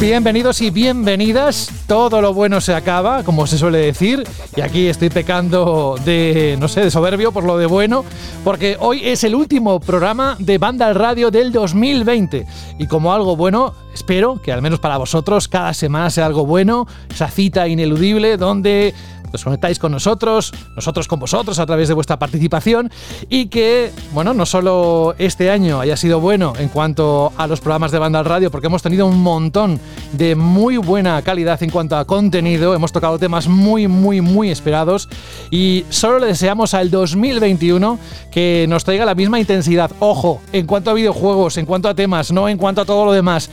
Bienvenidos y bienvenidas. Todo lo bueno se acaba, como se suele decir. Y aquí estoy pecando de, no sé, de soberbio por lo de bueno. Porque hoy es el último programa de Vandal Radio del 2020. Y como algo bueno, espero que al menos para vosotros cada semana sea algo bueno. Esa cita ineludible donde os conectáis con nosotros, nosotros con vosotros a través de vuestra participación y que, bueno, no solo este año haya sido bueno en cuanto a los programas de banda al radio, porque hemos tenido un montón de muy buena calidad en cuanto a contenido, hemos tocado temas muy, muy, muy esperados y solo le deseamos al 2021 que nos traiga la misma intensidad. Ojo, en cuanto a videojuegos, en cuanto a temas, no en cuanto a todo lo demás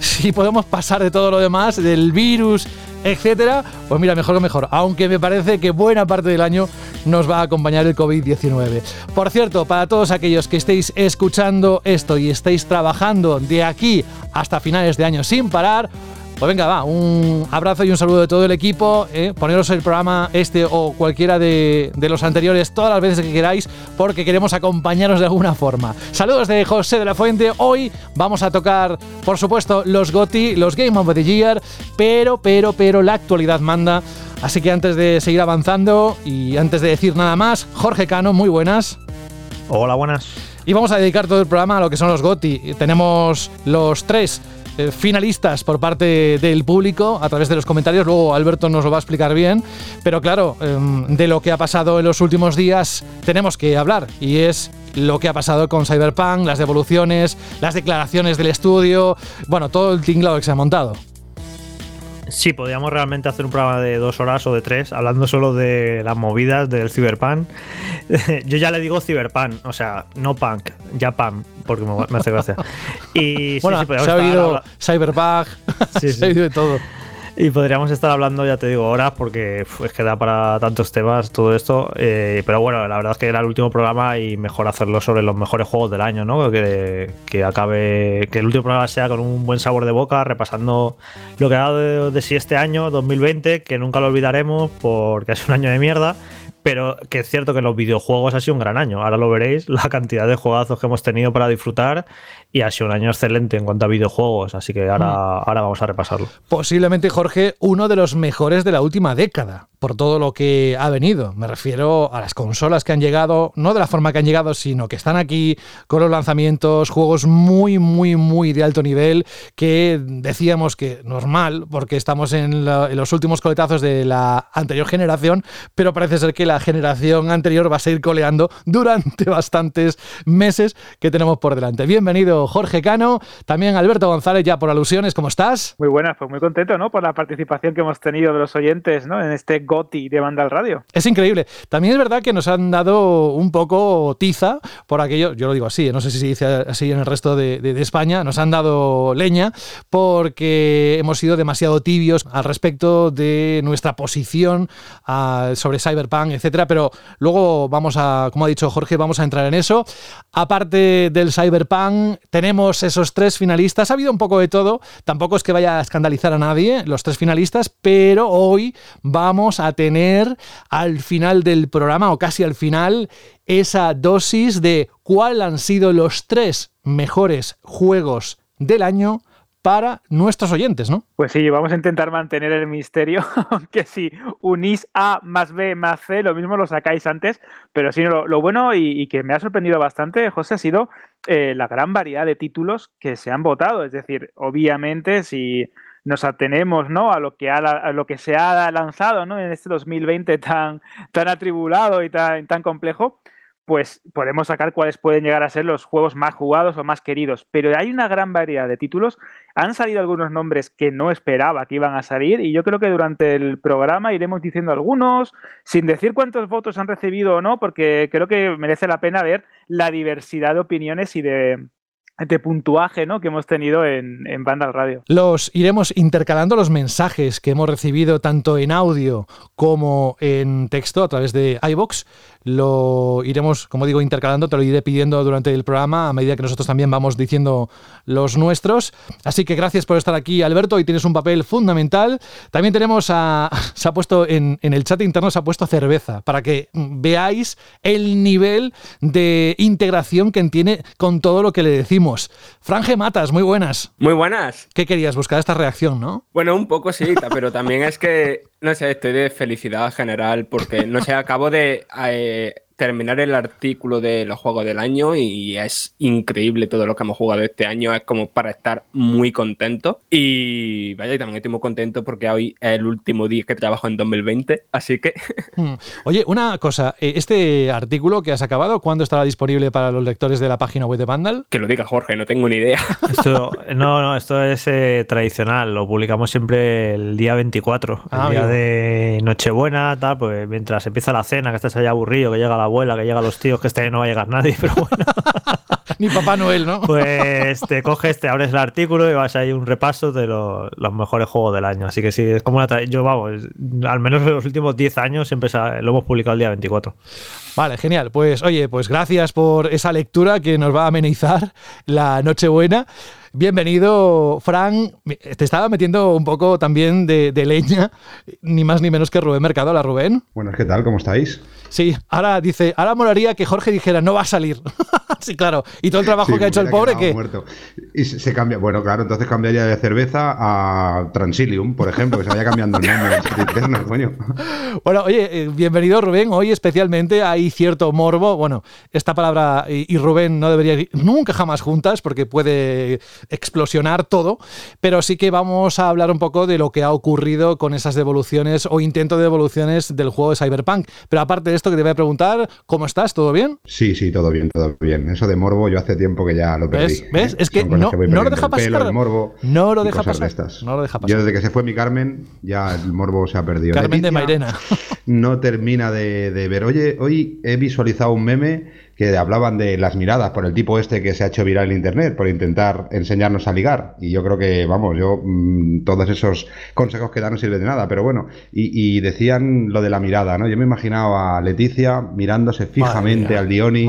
si podemos pasar de todo lo demás, del virus, etcétera, pues mira, mejor que mejor. Aunque me parece que buena parte del año nos va a acompañar el COVID-19. Por cierto, para todos aquellos que estéis escuchando esto y estéis trabajando de aquí hasta finales de año sin parar, pues venga, va, un abrazo y un saludo de todo el equipo. Eh, poneros el programa este o cualquiera de, de, los anteriores todas las veces que queráis, porque queremos acompañaros de alguna forma. Saludos de José de la Fuente. Hoy vamos a tocar, por supuesto, los GOTI, los Game of the Year, pero, pero, pero la actualidad manda. Así que antes de seguir avanzando y antes de decir nada más, Jorge Cano, muy buenas. Hola, buenas. Y vamos a dedicar todo el programa a lo que son los GOTI. Tenemos los tres eh, finalistas por parte del público a través de los comentarios. Luego Alberto nos lo va a explicar bien. Pero claro, eh, de lo que ha pasado en los últimos días tenemos que hablar. Y es lo que ha pasado con Cyberpunk, las devoluciones, las declaraciones del estudio. Bueno, todo el tinglado que se ha montado. Sí, podríamos realmente hacer un programa de dos horas o de tres hablando solo de las movidas del Cyberpunk. Yo ya le digo Cyberpunk, o sea, no punk, ya punk, porque me, hace gracia. Y bueno, sí, sí, se ha oído Cyberpunk, sí, se ha oído de todo. Y podríamos estar hablando, ya te digo, horas, porque es que da para tantos temas todo esto. Eh, pero bueno, la verdad es que era el último programa y mejor hacerlo sobre los mejores juegos del año, ¿no? Que, que acabe, que el último programa sea con un buen sabor de boca, repasando lo que ha dado de, de sí este año, 2020, que nunca lo olvidaremos porque es un año de mierda pero que es cierto que los videojuegos ha sido un gran año. Ahora lo veréis, la cantidad de juegazos que hemos tenido para disfrutar y ha sido un año excelente en cuanto a videojuegos, así que ahora, mm. ahora vamos a repasarlo. Posiblemente, Jorge, uno de los mejores de la última década, por todo lo que ha venido. Me refiero a las consolas que han llegado, no de la forma que han llegado, sino que están aquí con los lanzamientos, juegos muy, muy, muy de alto nivel, que decíamos que normal, porque estamos en, la, en los últimos coletazos de la anterior generación, pero parece ser que la generación anterior va a seguir coleando durante bastantes meses que tenemos por delante. Bienvenido, Jorge Cano, también Alberto González, ya por alusiones, ¿cómo estás? Muy buenas, pues muy contento, ¿no? Por la participación que hemos tenido de los oyentes, ¿no? En este GOTI de Banda al Radio. Es increíble. También es verdad que nos han dado un poco tiza por aquello, yo lo digo así, no sé si se dice así en el resto de, España, nos han dado leña porque hemos sido demasiado tibios al respecto de nuestra posición uh, sobre Cyberpunk, etcétera, pero luego vamos a, como ha dicho Jorge, vamos a entrar en eso. Aparte del Cyberpunk, tenemos esos tres finalistas. Ha habido un poco de todo, tampoco es que vaya a escandalizar a nadie los tres finalistas, pero hoy vamos a tener al final del programa, o casi al final, esa dosis de cuál han sido los tres mejores juegos del año para nuestros oyentes, ¿no? Pues sí, vamos a intentar mantener el misterio, que si unís A más B más C, lo mismo lo sacáis antes, pero sí, lo, bueno y, y, que me ha sorprendido bastante, José, ha sido eh, la gran variedad de títulos que se han votado, es decir, obviamente si nos atenemos ¿no? a, lo que ha, a lo que se ha lanzado ¿no? en este 2020 tan, tan atribulado y tan, tan complejo, pues podemos sacar cuáles pueden llegar a ser los juegos más jugados o más queridos. Pero hay una gran variedad de títulos. Han salido algunos nombres que no esperaba que iban a salir y yo creo que durante el programa iremos diciendo algunos, sin decir cuántos votos han recibido o no, porque creo que merece la pena ver la diversidad de opiniones y de, de puntuaje ¿no? que hemos tenido en, en Banda Radio. Los iremos intercalando los mensajes que hemos recibido tanto en audio como en texto a través de iBox. Lo iremos, como digo, intercalando, te lo iré pidiendo durante el programa a medida que nosotros también vamos diciendo los nuestros. Así que gracias por estar aquí, Alberto, y tienes un papel fundamental. También tenemos a. Se ha puesto en, en el chat interno, se ha puesto cerveza para que veáis el nivel de integración que tiene con todo lo que le decimos. Franje Matas, muy buenas. Muy buenas. ¿Qué querías? Buscar esta reacción, ¿no? Bueno, un poco sí, pero también es que, no sé, estoy de felicidad general porque, no sé, acabo de eh, terminar el artículo de los juegos del año y es increíble todo lo que hemos jugado este año. Es como para estar muy contento. Y vaya, y también estoy muy contento porque hoy es el último día que trabajo en 2020. Así que. Hmm. Oye, una cosa. eh, Este artículo que has acabado, ¿cuándo estará disponible para los lectores de la página web de Vandal? Que lo diga Jorge, no tengo ni idea. Esto, no, no, esto es eh, tradicional. Lo publicamos siempre el día 24, el Ah, día amigo. de Nochebuena, tal, pues mientras empieza la cena, que estás allá aburrido, que llega la abuela, que llegan los tíos, que este año no va a llegar nadie, pero bueno, Ni Papá Noel, ¿no? pues te coges, te abres el artículo y vas ahí un repaso de lo- los mejores juegos del año. Así que sí, es como una yo vamos, al menos en los últimos 10 años siempre lo hemos publicado el día 24. Vale, genial. Pues oye, pues gracias por esa lectura que nos va a amenizar la Nochebuena. Bienvenido, Fran. Te estaba metiendo un poco también de, de leña, ni más ni menos que Rubén Mercado. Hola, Rubén. Buenas, ¿qué tal? ¿Cómo estáis? Sí, ahora dice, ahora molaría que Jorge dijera, no va a salir. sí, claro. Y todo el trabajo Sí, que ha hecho el pobre, que... muerto. Y se, se cambia, bueno, claro, entonces cambiaría de cerveza a Transilium, por ejemplo, que se vaya cambiando el nombre coño. Bueno, oye, eh, bienvenido Rubén. Hoy especialmente hay cierto morbo. Bueno, esta palabra y, y Rubén no deberían ir nunca jamás juntas porque puede explosionar todo, pero sí que vamos a hablar un poco de lo que ha ocurrido con esas devoluciones o intento de devoluciones del juego de Cyberpunk. Pero aparte de esto que te voy a preguntar, ¿cómo estás? ¿Todo bien? Sí, sí, todo bien, todo bien. Eso de morbo yo hace tiempo que ya lo perdí. ¿Ves? ¿Ves? Es que no- voy no lo deja pelo, pasar. el morbo No lo deja pasar. No lo deja pasar. Yo desde que se fue mi Carmen, ya el morbo se ha perdido. Carmen de Mairena. No termina de, de ver. Oye, hoy he visualizado un meme que hablaban de las miradas por el tipo este que se ha hecho viral en internet por intentar enseñarnos a ligar. Y yo creo que, vamos, yo mm, todos esos consejos que dan no sirven de nada. Pero bueno, y, y decían lo de la mirada, ¿no? Yo me imaginaba a Leticia mirándose fijamente mía, al Dioni,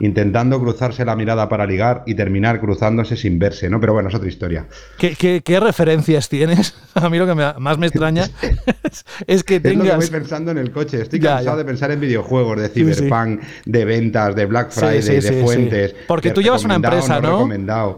intentando cruzarse la mirada para ligar y terminar cruzándose sin verse, ¿no? Pero bueno, es otra historia. ¿Qué, qué, qué referencias tienes? A mí lo que me- más me extraña es, es que Es lo que voy tengas... pensando en el coche. Estoy Ya, cansado ya. de pensar en videojuegos, de Sí, sí. Cyberpunk, de ventas, de Black Friday, sí, de sí, sí. fuentes. Porque de tú llevas una empresa, ¿no?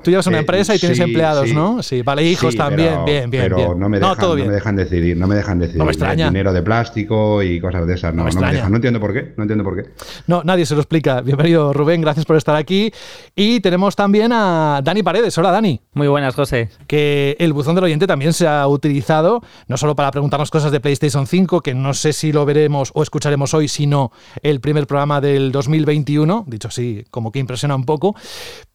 Tú llevas una Eh, empresa y tienes sí, empleados, sí. ¿no? Sí, vale, hijos Sí, también, pero- bien, bien, Pero bien. no me No, dejan, no me dejan decidir, no me dejan decidir. No me extraña. Dinero de plástico y cosas de esas, no, No me no, me extraña. dejan. No entiendo por qué, no entiendo por qué. No, nadie se lo explica. Bienvenido, Rubén, gracias por estar aquí. Y tenemos también a Dani Paredes. Hola, Dani. Muy buenas, José. Que el buzón del oyente también se ha utilizado, no solo para preguntarnos cosas de PlayStation 5, que no sé si lo veremos o escucharemos hoy, sino el primer programa del 2021, dicho así, como que impresiona un poco,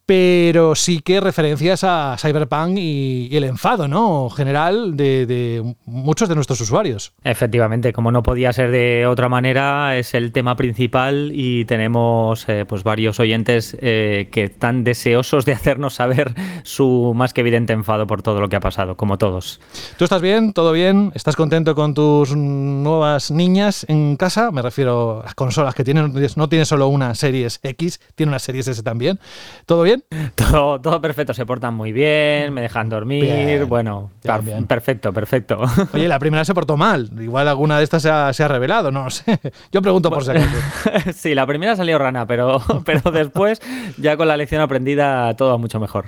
pero sí que referencias a Cyberpunk y, y el enfado, ¿no? General de, de muchos de nuestros usuarios. Efectivamente, como no podía ser de otra manera, es el tema principal y tenemos eh, pues varios oyentes eh, que están deseosos de hacernos saber su más que evidente enfado por todo lo que ha pasado, como todos. ¿Tú estás bien? ¿Todo bien? ¿Estás contento con tus nuevas niñas en casa? Me refiero a las consolas que tienen, no tiene solo una Series X, tiene una Series S también. ¿Todo bien? Todo, todo perfecto, se portan muy bien, me dejan dormir, Bien, bueno, bien, per- bien. perfecto, perfecto. Oye, la primera se portó mal. Igual alguna de estas se ha, se ha revelado, no lo sé. Yo pregunto por si acaso. sí, la primera salió rana, pero, pero después, ya con la lección aprendida, todo mucho mejor.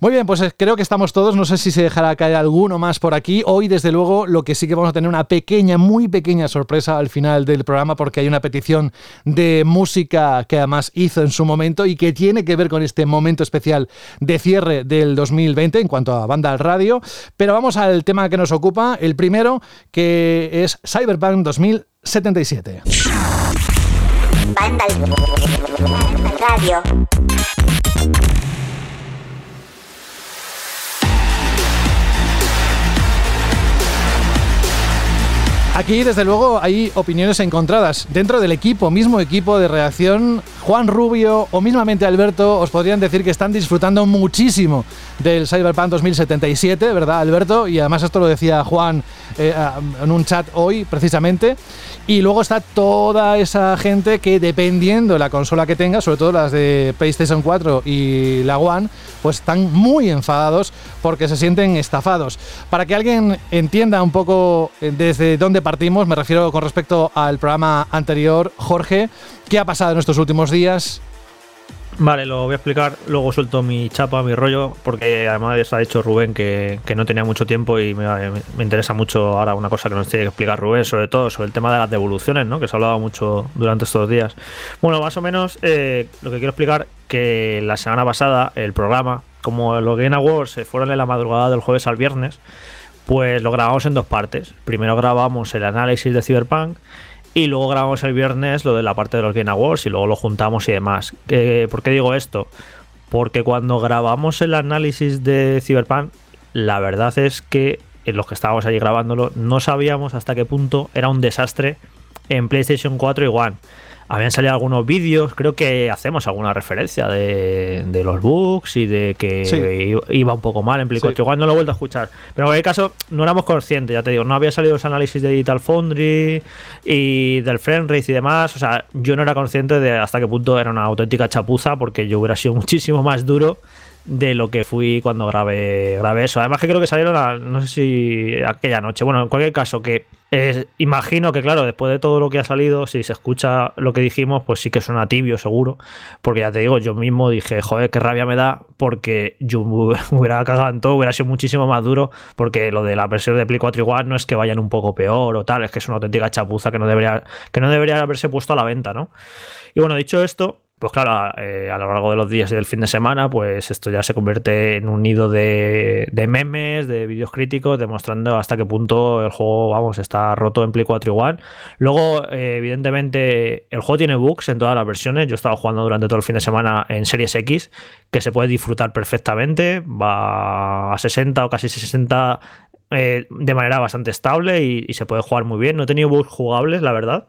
Muy bien, pues eh, creo que estamos todos. No sé si se dejará caer alguno más por aquí. Hoy, desde luego, lo que sí que vamos a tener una pequeña, muy pequeña sorpresa al final del programa, porque hay una petición de música que además hizo en su momento y que tiene que ver con este momento especial de cierre del 2020 en cuanto a banda al radio. Pero vamos al tema que nos ocupa. El primero, que es Cyberpunk 2077. Banda Radio. Aquí, desde luego, hay opiniones encontradas. Dentro del equipo, mismo equipo de reacción, Juan Rubio o mismamente Alberto os podrían decir que están disfrutando muchísimo del Cyberpunk 2077, ¿verdad, Alberto? Y además esto lo decía Juan eh, en un chat hoy, precisamente. Y luego está toda esa gente que dependiendo de la consola que tenga, sobre todo las de PlayStation 4 y la One, pues están muy enfadados porque se sienten estafados. Para que alguien entienda un poco eh, desde dónde partimos, me refiero con respecto al programa anterior, Jorge, ¿qué ha pasado en estos últimos días? Vale, lo voy a explicar, luego suelto mi chapa, mi rollo, porque además ha dicho Rubén que, no tenía mucho tiempo y me, interesa mucho ahora una cosa que nos tiene que explicar Rubén, sobre todo sobre el tema de las devoluciones, ¿no? que se ha hablado mucho durante estos días. Bueno, más o menos eh, lo que quiero explicar que la semana pasada el programa, como los Game Awards se fueron en la madrugada del jueves al viernes, pues lo grabamos en dos partes. Primero grabamos el análisis de Cyberpunk y luego grabamos el viernes lo de la parte de los Game Awards y luego lo juntamos y demás. ¿Por qué digo esto? Porque cuando grabamos el análisis de Cyberpunk, la verdad es que en los que estábamos allí grabándolo no sabíamos hasta qué punto era un desastre en PlayStation 4 y One habían salido algunos vídeos, creo que hacemos alguna referencia de, los bugs y de que iba un poco mal en Play Igual no lo he vuelto a escuchar. Pero en cualquier caso, no éramos conscientes, ya te digo, no había salido los análisis de Digital Foundry y del Frame Rate y demás. O sea, yo no era consciente de hasta qué punto era una auténtica chapuza, porque yo hubiera sido muchísimo más duro de lo que fui cuando grabé, grabé eso. Además que creo que salieron, no sé si aquella noche. Bueno, en cualquier caso, que imagino que, claro, después de todo lo que ha salido, si se escucha lo que dijimos, pues sí que suena tibio, seguro. Porque ya te digo, yo mismo dije, joder, qué rabia me da, porque yo hubiera cagado en todo, hubiera sido muchísimo más duro, porque lo de la versión de Play 4 igual no es que vayan un poco peor o tal, es que es una auténtica chapuza que no debería, que no debería haberse puesto a la venta, ¿no? Y bueno, dicho esto, pues claro, eh, a lo largo de los días y del fin de semana, pues esto ya se convierte en un nido de, memes, de vídeos críticos, demostrando hasta qué punto el juego, vamos, está roto en Play 4 igual. Luego, eh, evidentemente, el juego tiene bugs en todas las versiones. Yo he estado jugando durante todo el fin de semana en Series X, que se puede disfrutar perfectamente, va a 60 o casi 60 eh, de manera bastante estable y se puede jugar muy bien. No he tenido bugs jugables, la verdad.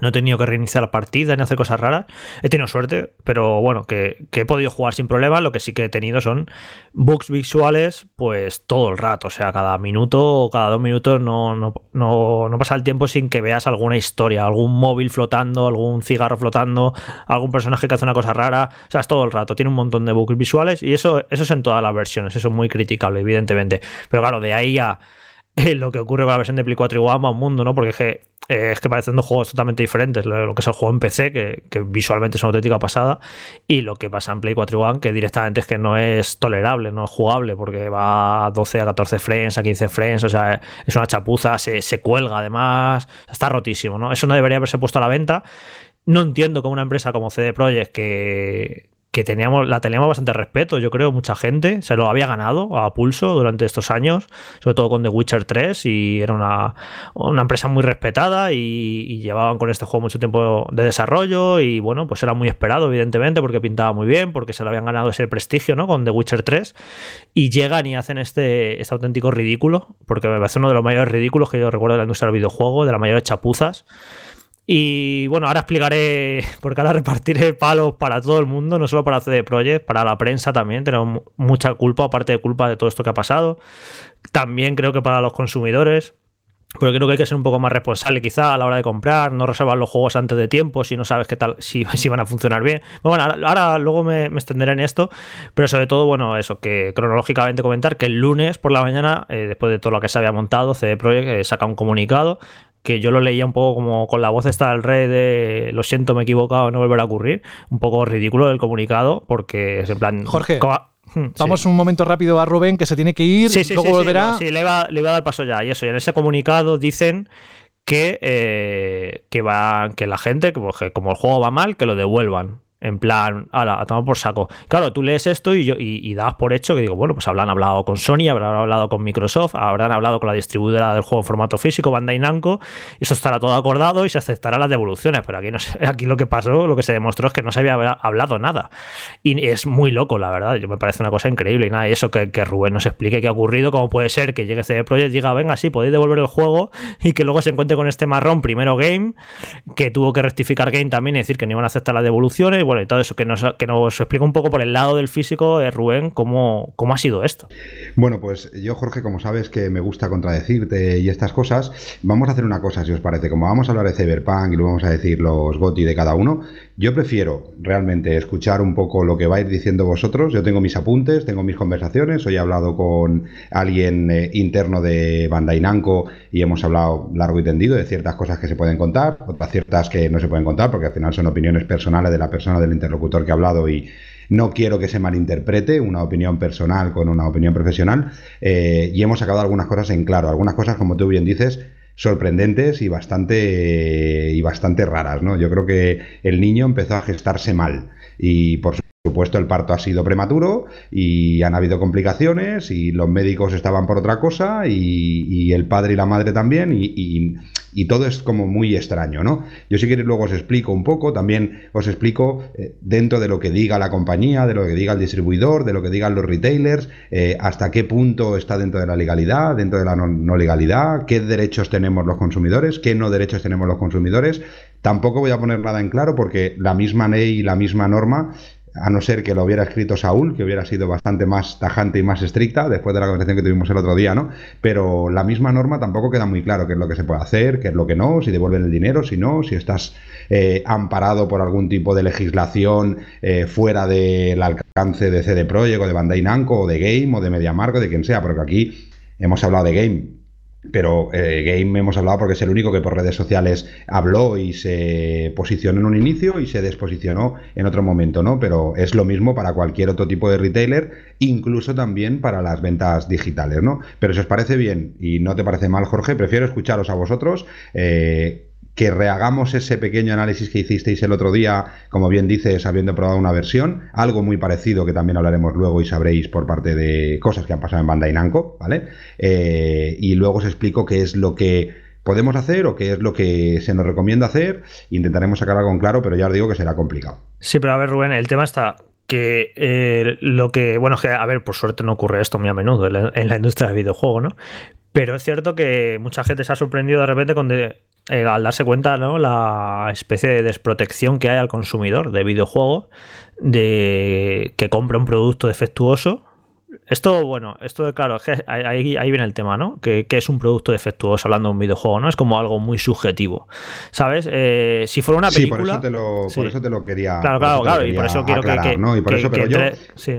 No he tenido que reiniciar la partida ni hacer cosas raras. He tenido suerte, pero bueno, que, he podido jugar sin problema. Lo que sí que he tenido son bugs visuales, pues todo el rato. O sea, cada minuto o cada dos minutos no, no, no, pasa el tiempo sin que veas alguna historia, algún móvil flotando, algún cigarro flotando, algún personaje que hace una cosa rara. O sea, es todo el rato. Tiene un montón de bugs visuales y eso, eso es en todas las versiones. Eso es muy criticable, evidentemente. Pero claro, de ahí a lo que ocurre con la versión de Play 4 igual va un mundo, ¿no? Porque que, eh, es que parecen dos juegos totalmente diferentes. Lo que es el juego en PC, que, visualmente es una auténtica pasada, y lo que pasa en Play 4 One, que directamente es que no es tolerable, no es jugable, porque va a 12, a 14 frames, a 15 frames, o sea, es una chapuza, se, se cuelga además, está rotísimo, ¿no? Eso no debería haberse puesto a la venta. No entiendo cómo una empresa como CD Projekt, que, que teníamos, la teníamos bastante respeto, yo creo, mucha gente se lo había ganado a pulso durante estos años, sobre todo con The Witcher 3 y era una, una empresa muy respetada y, llevaban con este juego mucho tiempo de desarrollo y bueno, pues era muy esperado evidentemente porque pintaba muy bien, porque se lo habían ganado ese prestigio, ¿no? Con The Witcher 3 y llegan y hacen este, este auténtico ridículo, porque me parece uno de los mayores ridículos que yo recuerdo de la industria del videojuego, de las mayores chapuzas. Y bueno, ahora explicaré, porque ahora repartiré palos para todo el mundo, no solo para CD Projekt, para la prensa también. Tenemos mucha culpa, aparte de culpa de todo esto que ha pasado. También creo que para los consumidores. Pero creo que hay que ser un poco más responsable quizá a la hora de comprar, no reservar los juegos antes de tiempo si no sabes qué tal, si, si van a funcionar bien. Bueno, ahora, luego me, extenderé en esto, pero sobre todo, bueno, eso, que cronológicamente comentar que el lunes por la mañana, eh, después de todo lo que se había montado, CD Projekt eh, saca un comunicado que yo lo leía un poco como con la voz esta del rey de lo siento, me he equivocado, no volverá a ocurrir. Un poco ridículo el comunicado, porque es en plan. Jorge. Hmm, vamos un momento rápido a Rubén que se tiene que ir, sí, sí, luego volverá. Sí, le iba, le a dar paso ya. Y eso, y en ese comunicado dicen que, eh, que, va, que la gente, como, como el juego va mal, que lo devuelvan. En plan, ala, a tomar por saco. Claro, tú lees esto y, yo, y, das por hecho que digo, bueno, pues habrán hablado con Sony, habrán hablado con Microsoft, habrán hablado con la distribuidora del juego en formato físico, Bandai Namco, y eso estará todo acordado y se aceptará las devoluciones. Pero aquí, no sé, aquí lo que pasó, lo que se demostró es que no se había hablado nada. Y es muy loco, la verdad. Yo me parece una cosa increíble. Y nada, eso que, que Rubén nos explique qué ha ocurrido, cómo puede ser que llegue CD Projekt diga, venga, sí, podéis devolver el juego y que luego se encuentre con este marrón, primero Game, que tuvo que rectificar Game también y decir que no iban a aceptar las devoluciones, bueno, y todo eso que nos que nos explique un poco por el lado del físico, eh, Rubén, cómo, cómo ha sido esto. Bueno, pues yo, Jorge, como sabes que me gusta contradecirte y estas cosas, vamos a hacer una cosa, si os parece. Como vamos a hablar de Cyberpunk y lo vamos a decir los GOTI de cada uno, yo prefiero realmente escuchar un poco lo que vais diciendo vosotros. Yo tengo mis apuntes, tengo mis conversaciones. Hoy he hablado con alguien eh, interno de Bandai Namco y hemos hablado largo y tendido de ciertas cosas que se pueden contar, otras ciertas que no se pueden contar, porque al final son opiniones personales de la persona del interlocutor que ha hablado y no quiero que se malinterprete una opinión personal con una opinión profesional. Eh, y hemos sacado algunas cosas en claro, algunas cosas, como tú bien dices, sorprendentes y bastante y bastante raras, ¿no? Yo creo que el niño empezó a gestarse mal y por supuesto el parto ha sido prematuro y han habido complicaciones y los médicos estaban por otra cosa y, el padre y la madre también y, todo es como muy extraño, ¿no? Yo si queréis luego os explico un poco, también os explico eh, dentro de lo que diga la compañía, de lo que diga el distribuidor, de lo que digan los retailers, eh, hasta qué punto está dentro de la legalidad, dentro de la no legalidad, qué derechos tenemos los consumidores, qué no derechos tenemos los consumidores. Tampoco voy a poner nada en claro porque la misma ley y la misma norma a no ser que lo hubiera escrito Saúl, que hubiera sido bastante más tajante y más estricta después de la conversación que tuvimos el otro día, ¿no? Pero la misma norma tampoco queda muy claro qué es lo que se puede hacer, qué es lo que no, si devuelven el dinero, si no, si estás eh, amparado por algún tipo de legislación eh, fuera del alcance de CD Projekt o de Bandai Namco o de Game o de MediaMarkt o de quien sea, porque aquí hemos hablado de Game pero eh, Game hemos hablado porque es el único que por redes sociales habló y se posicionó en un inicio y se desposicionó en otro momento, ¿no? Pero es lo mismo para cualquier otro tipo de retailer, incluso también para las ventas digitales, ¿no? Pero si os parece bien y no te parece mal, Jorge, prefiero escucharos a vosotros. Eh, que rehagamos ese pequeño análisis que hicisteis el otro día, como bien dices, habiendo probado una versión, algo muy parecido que también hablaremos luego y sabréis por parte de cosas que han pasado en Bandai Namco, ¿vale? Eh, y luego os explico qué es lo que podemos hacer o qué es lo que se nos recomienda hacer. Intentaremos sacar algo en claro, pero ya os digo que será complicado. Sí, pero a ver, Rubén, el tema está que eh, lo que, bueno, que a ver, por suerte no ocurre esto muy a menudo en la, industria del videojuego, ¿no? Pero es cierto que mucha gente se ha sorprendido de repente con eh, al darse cuenta ¿no? la especie de desprotección que hay al consumidor de videojuego de que compra un producto defectuoso esto, bueno, esto claro, ahí, ahí viene el tema, ¿no? Que, es un producto defectuoso hablando de un videojuego, ¿no? Es como algo muy subjetivo, ¿sabes? Eh, si fuera una película... Sí, por eso te lo, por eso te lo quería Claro, claro, claro, y por eso quiero que, ¿no? Y por eso, pero yo,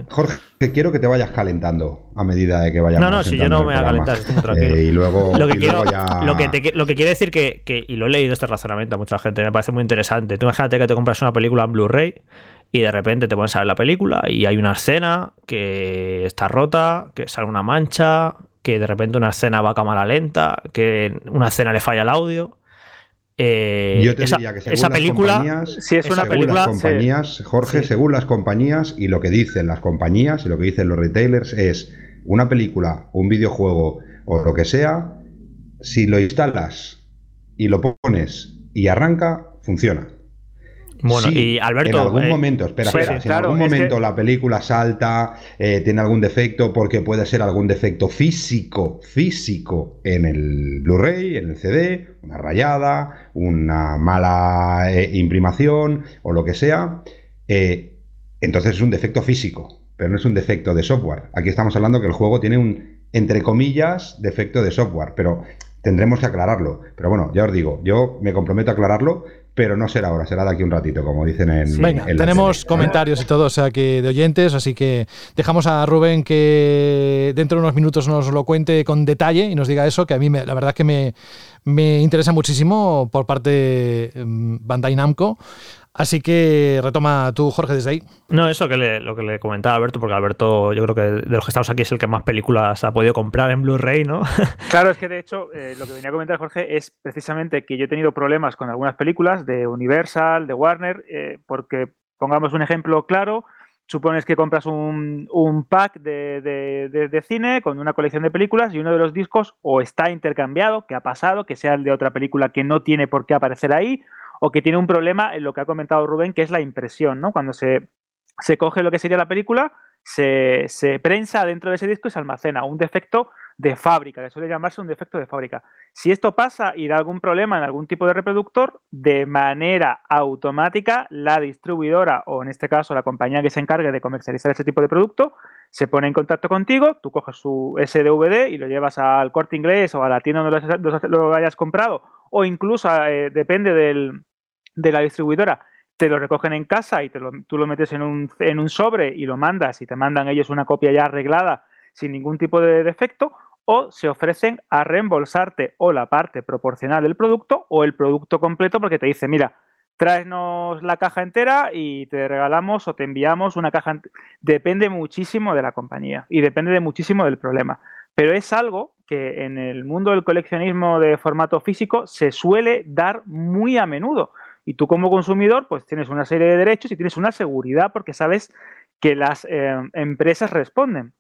Jorge, quiero que te vayas calentando a medida de que vayamos No, no, si yo no me voy a calentar, estoy tranquilo. Eh, y luego, lo que, quiero, lo, que te, lo que quiere decir que, que, y lo he leído este razonamiento a mucha gente, me parece muy interesante. Tú imagínate que te compras una película en Blu-ray y de repente te pones a ver la película y hay una escena que está rota, que sale una mancha, que de repente una escena va a cámara lenta, que una escena le falla el audio. Eh, Yo te diría que según esa película, compañías, si es una película, las compañías, Jorge, según las compañías y lo que dicen las compañías y lo que dicen los retailers es una película, un videojuego o lo que sea, si lo instalas y lo pones y arranca, funciona. Bueno, y Alberto. En algún eh, momento, espera, espera, si en algún momento la película salta, eh, tiene algún defecto, porque puede ser algún defecto físico, físico en el Blu-ray, en el CD, una rayada, una mala eh, imprimación o lo que sea, entonces es un defecto físico, pero no es un defecto de software. Aquí estamos hablando que el juego tiene un, entre comillas, defecto de software, pero tendremos que aclararlo. Pero bueno, ya os digo, yo me comprometo a aclararlo pero no será ahora, será de aquí un ratito, como dicen en. Venga, tenemos comentarios y todo, o sea que de oyentes, así que dejamos a Rubén que dentro de unos minutos nos lo cuente con detalle y nos diga eso, que a mí me, la verdad que me, me interesa muchísimo por parte de mm, Bandai Namco. Así que retoma tú, Jorge, desde ahí. No, eso que le, lo que le comentaba a Alberto, porque Alberto, yo creo que de los que estamos aquí es el que más películas ha podido comprar en Blu-ray, ¿no? Claro, es que de hecho, eh, lo que venía a comentar Jorge es precisamente que yo he tenido problemas con algunas películas de Universal, de Warner, eh, porque Pongamos un ejemplo claro. Supones que compras un, un pack de, de- de- de cine con una colección de películas y uno de los discos o está intercambiado, que ha pasado, que sea el de otra película que no tiene por qué aparecer ahí, o que tiene un problema en lo que ha comentado Rubén, que es la impresión, ¿no? Cuando se, se coge lo que sería la película, se, se prensa dentro de ese disco y se almacena. Un defecto de fábrica, que suele llamarse un defecto de fábrica. Si esto pasa y da algún problema en algún tipo de reproductor, de manera automática la distribuidora o en este caso la compañía que se encargue de comercializar ese tipo de producto se pone en contacto contigo, tú coges su SDVD y lo llevas al corte inglés o a la tienda donde lo hayas- lo hayas comprado o incluso eh, depende del- de la distribuidora te lo recogen en casa y te lo- tú lo metes en un, en un sobre y lo mandas y te mandan ellos una copia ya arreglada sin ningún tipo de defecto, o se ofrecen a reembolsarte o la parte proporcional del producto o el producto completo porque te dice, mira, tráenos la caja entera y te regalamos o te enviamos una caja. ent-". Depende muchísimo de la compañía y depende de muchísimo del problema. Pero es algo que en el mundo del coleccionismo de formato físico se suele dar muy a menudo. Y tú como consumidor, pues tienes una serie de derechos y tienes una seguridad porque sabes que las eh, empresas responden.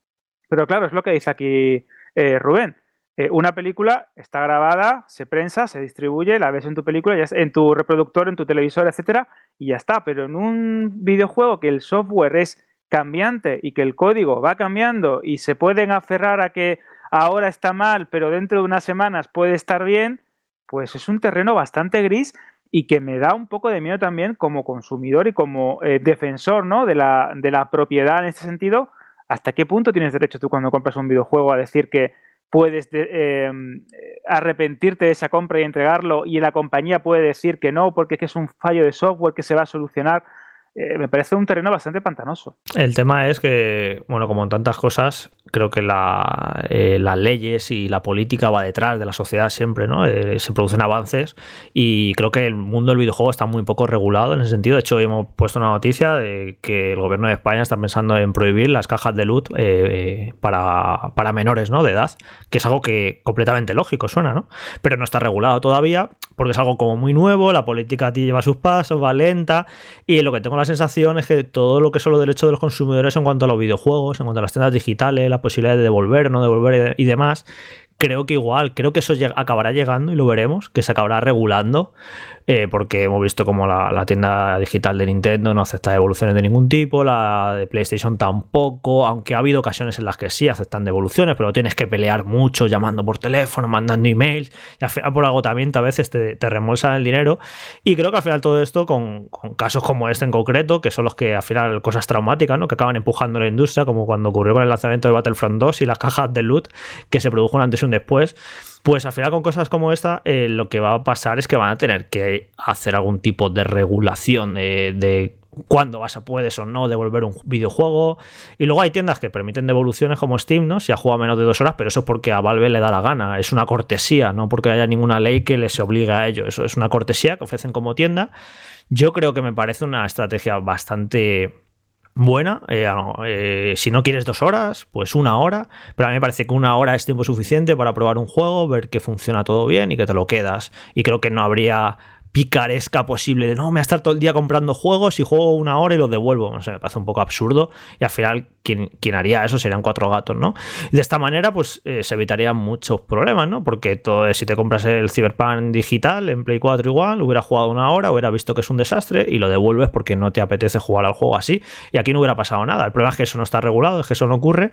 Pero claro, es lo que dice aquí eh, Rubén. Eh, una película está grabada, se prensa, se distribuye, la ves en tu película, ya en tu reproductor, en tu televisor, etcétera, y ya está. Pero en un videojuego que el software es cambiante y que el código va cambiando y se pueden aferrar a que ahora está mal, pero dentro de unas semanas puede estar bien, pues es un terreno bastante gris y que me da un poco de miedo también como consumidor y como eh, defensor ¿no? de, la, de la propiedad en este sentido. ¿Hasta qué punto tienes derecho tú cuando compras un videojuego a decir que puedes de- eh, arrepentirte de esa compra y entregarlo y la compañía puede decir que no porque es que es un fallo de software que se va a solucionar? Eh, me parece un terreno bastante pantanoso. El tema es que, bueno, como en tantas cosas, creo que eh, las leyes y la política va detrás de la sociedad siempre, ¿no? Eh, se producen avances y creo que el mundo del videojuego está muy poco regulado en ese sentido. De hecho, hemos puesto una noticia de que el gobierno de España está pensando en prohibir las cajas de loot eh, eh, para, para menores, ¿no? De edad, que es algo que completamente lógico suena, ¿no? Pero no está regulado todavía porque es algo como muy nuevo, la política a ti lleva sus pasos, va lenta y lo que tengo la sensación es que todo lo que son los derechos de los consumidores en cuanto a los videojuegos, en cuanto a las tiendas digitales, la posibilidad de devolver, no devolver y demás, creo que igual, creo que eso acabará llegando y lo veremos, que se acabará regulando, eh, porque hemos visto como la, la tienda digital de Nintendo no acepta devoluciones de ningún tipo, la de PlayStation tampoco, aunque ha habido ocasiones en las que sí aceptan devoluciones, pero tienes que pelear mucho llamando por teléfono, mandando emails, y al final por agotamiento a veces te, te reembolsan el dinero. Y creo que al final todo esto, con, con casos como este en concreto, que son los que al final cosas traumáticas, ¿no? que acaban empujando la industria, como cuando ocurrió con el lanzamiento de Battlefront 2 y las cajas de loot, que se produjo antes y un después, pues al final con cosas como esta, eh, lo que va a pasar es que van a tener que hacer algún tipo de regulación de, de cuándo vas a puedes o no devolver un videojuego. Y luego hay tiendas que permiten devoluciones como Steam, ¿no? Si ha jugado menos de dos horas, pero eso es porque a Valve le da la gana. Es una cortesía, no porque haya ninguna ley que les obligue a ello. Eso es una cortesía que ofrecen como tienda. Yo creo que me parece una estrategia bastante buena. Eh, eh, si no quieres dos horas, pues una hora. Pero a mí me parece que una hora es tiempo suficiente para probar un juego, ver que funciona todo bien y que te lo quedas. Y creo que no habría picaresca posible de no, me voy a estar todo el día comprando juegos y juego una hora y los devuelvo. No me parece un poco absurdo. Y al final, quien, quien haría eso serían cuatro gatos, ¿no? De esta manera, pues eh, se evitarían muchos problemas, ¿no? Porque todo, si te compras el Cyberpunk digital en Play 4 igual, hubiera jugado una hora, hubiera visto que es un desastre y lo devuelves porque no te apetece jugar al juego así. Y aquí no hubiera pasado nada. El problema es que eso no está regulado, es que eso no ocurre.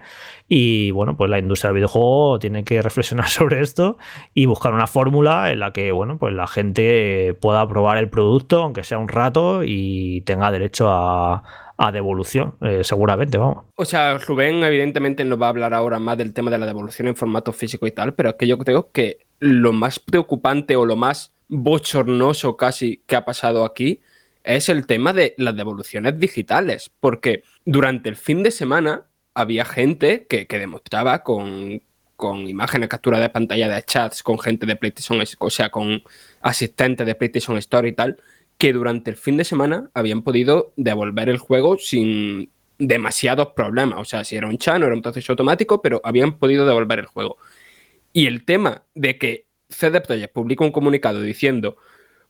Y bueno, pues la industria del videojuego tiene que reflexionar sobre esto y buscar una fórmula en la que, bueno, pues la gente pueda probar el producto, aunque sea un rato, y tenga derecho a, devolución, eh, seguramente, vamos. O sea, Rubén evidentemente nos va a hablar ahora más del tema de la devolución en formato físico y tal, pero es que yo creo que lo más preocupante o lo más bochornoso casi que ha pasado aquí es el tema de las devoluciones digitales, porque durante el fin de semana había gente que, que demostraba con, con imágenes, captura de pantalla de chats con gente de PlayStation, o sea, con asistentes de PlayStation Store y tal, que durante el fin de semana habían podido devolver el juego sin demasiados problemas. O sea, si era un chat, no era un proceso automático, pero habían podido devolver el juego. Y el tema de que CD Projekt publica un comunicado diciendo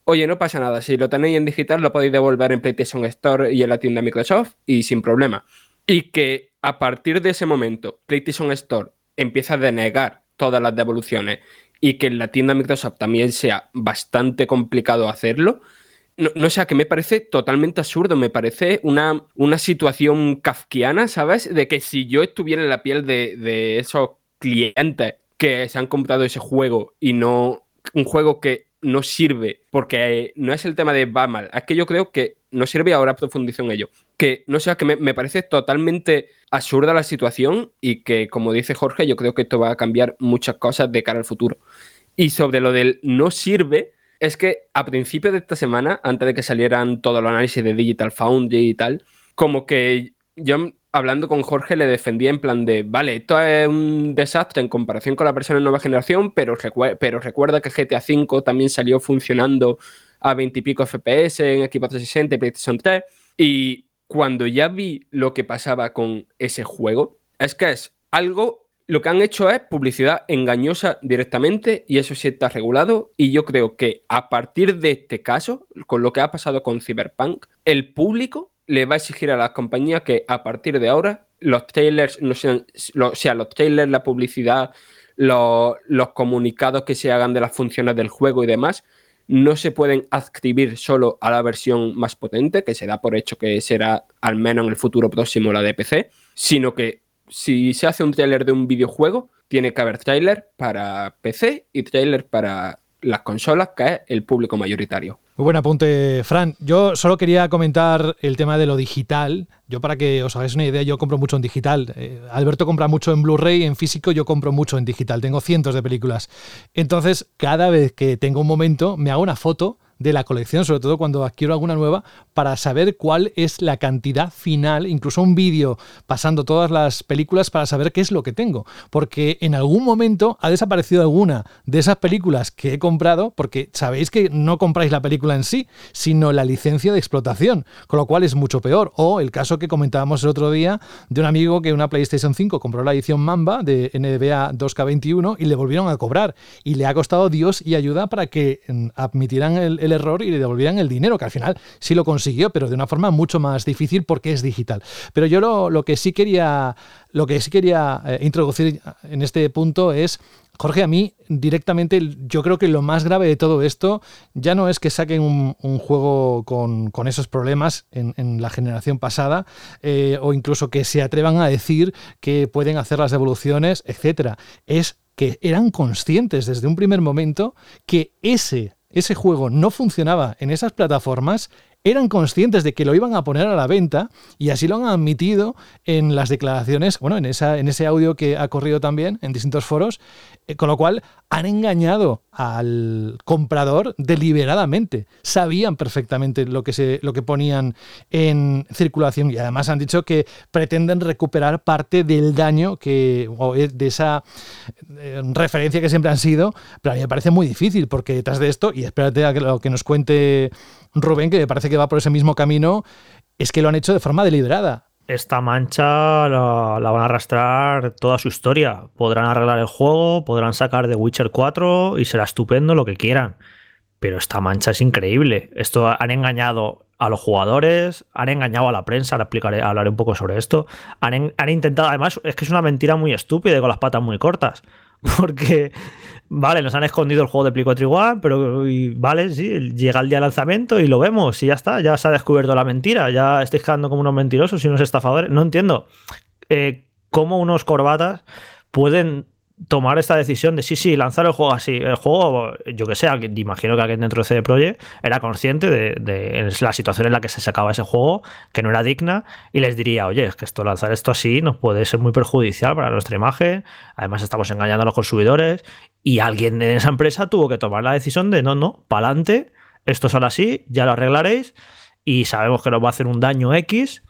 oye, no pasa nada, si lo tenéis en digital lo podéis devolver en PlayStation Store y en la tienda Microsoft y sin problema. Y que a partir de ese momento PlayStation Store empieza a denegar todas las devoluciones y que en la tienda Microsoft también sea bastante complicado hacerlo, no, no sé, que me parece totalmente absurdo, me parece una, una situación kafkiana, ¿sabes? De que si yo estuviera en la piel de, de esos clientes que se han comprado ese juego y no un juego que no sirve, porque no es el tema de va mal, es que yo creo que no sirve ahora profundizo en ello. Que no sé, que me, parece totalmente absurda la situación y que, como dice Jorge, yo creo que esto va a cambiar muchas cosas de cara al futuro. Y sobre lo del no sirve, es que a principios de esta semana, antes de que salieran todos los análisis de Digital Foundry y tal, como que yo hablando con Jorge le defendía en plan de, vale, esto es un desastre en comparación con la versión de nueva generación, pero, pero recuerda que GTA V también salió funcionando a 20 y pico FPS en Xbox 360 y PlayStation 3. Y cuando ya vi lo que pasaba con ese juego, es que es algo, lo que han hecho es publicidad engañosa directamente y eso sí está regulado. Y yo creo que a partir de este caso, con lo que ha pasado con Cyberpunk, el público le va a exigir a las compañías que a partir de ahora los trailers, no sean, lo, sea, los trailers, la publicidad, los, comunicados que se hagan de las funciones del juego y demás, no se pueden adscribir solo a la versión más potente, que se da por hecho que será al menos en el futuro próximo la de PC, sino que si se hace un trailer de un videojuego, tiene que haber trailer para PC y trailer para las consolas, que es el público mayoritario. Muy buen apunte, Fran. Yo solo quería comentar el tema de lo digital. Yo para que os hagáis una idea, yo compro mucho en digital. Eh, Alberto compra mucho en Blu-ray, en físico, yo compro mucho en digital. Tengo cientos de películas. Entonces, cada vez que tengo un momento, me hago una foto de la colección, sobre todo cuando adquiero alguna nueva, para saber cuál es la cantidad final, incluso un vídeo pasando todas las películas para saber qué es lo que tengo. Porque en algún momento ha desaparecido alguna de esas películas que he comprado, porque sabéis que no compráis la película en sí, sino la licencia de explotación, con lo cual es mucho peor. O el caso que comentábamos el otro día de un amigo que una PlayStation 5 compró la edición Mamba de NBA 2K21 y le volvieron a cobrar. Y le ha costado Dios y ayuda para que mm, admitieran el, el error y le devolvieran el dinero, que al final sí lo consiguió, pero de una forma mucho más difícil porque es digital. Pero yo lo, lo que sí quería, lo que sí quería eh, introducir en este punto es Jorge, a mí directamente yo creo que lo más grave de todo esto ya no es que saquen un, juego con, con, esos problemas en, en la generación pasada eh, o incluso que se atrevan a decir que pueden hacer las devoluciones, etcétera. Es que eran conscientes desde un primer momento que ese ese juego no funcionaba en esas plataformas, eran conscientes de que lo iban a poner a la venta y así lo han admitido en las declaraciones, bueno, en, esa, en ese audio que ha corrido también en distintos foros, eh, con lo cual han engañado al comprador deliberadamente. Sabían perfectamente lo que, se, lo que ponían en circulación y además han dicho que pretenden recuperar parte del daño que, o de esa eh, referencia que siempre han sido, pero a mí me parece muy difícil porque detrás de esto, y espérate a lo que nos cuente Rubén, que me parece que va por ese mismo camino, es que lo han hecho de forma deliberada. Esta mancha la, van a arrastrar toda su historia. Podrán arreglar el juego, podrán sacar The Witcher 4 y será estupendo lo que quieran. Pero esta mancha es increíble. Esto han engañado a los jugadores, han engañado a la prensa, ahora explicaré, hablaré un poco sobre esto. Han, han intentado, además, es que es una mentira muy estúpida y con las patas muy cortas. Porque vale, nos han escondido el juego de Play 4 igual, pero y, vale, sí, llega el día de lanzamiento y lo vemos y ya está, ya se ha descubierto la mentira, ya estáis quedando como unos mentirosos y unos estafadores. No entiendo eh, cómo unos corbatas pueden tomar esta decisión de sí, sí, lanzar el juego así. El juego, yo que sé, imagino que alguien dentro de CD Projekt era consciente de, la situación en la que se sacaba ese juego, que no era digna, y les diría, oye, es que esto lanzar esto así nos puede ser muy perjudicial para nuestra imagen, además estamos engañando a los consumidores, y alguien en esa empresa tuvo que tomar la decisión de no, no, para adelante, esto son así, ya lo arreglaréis, y sabemos que nos va a hacer un daño X,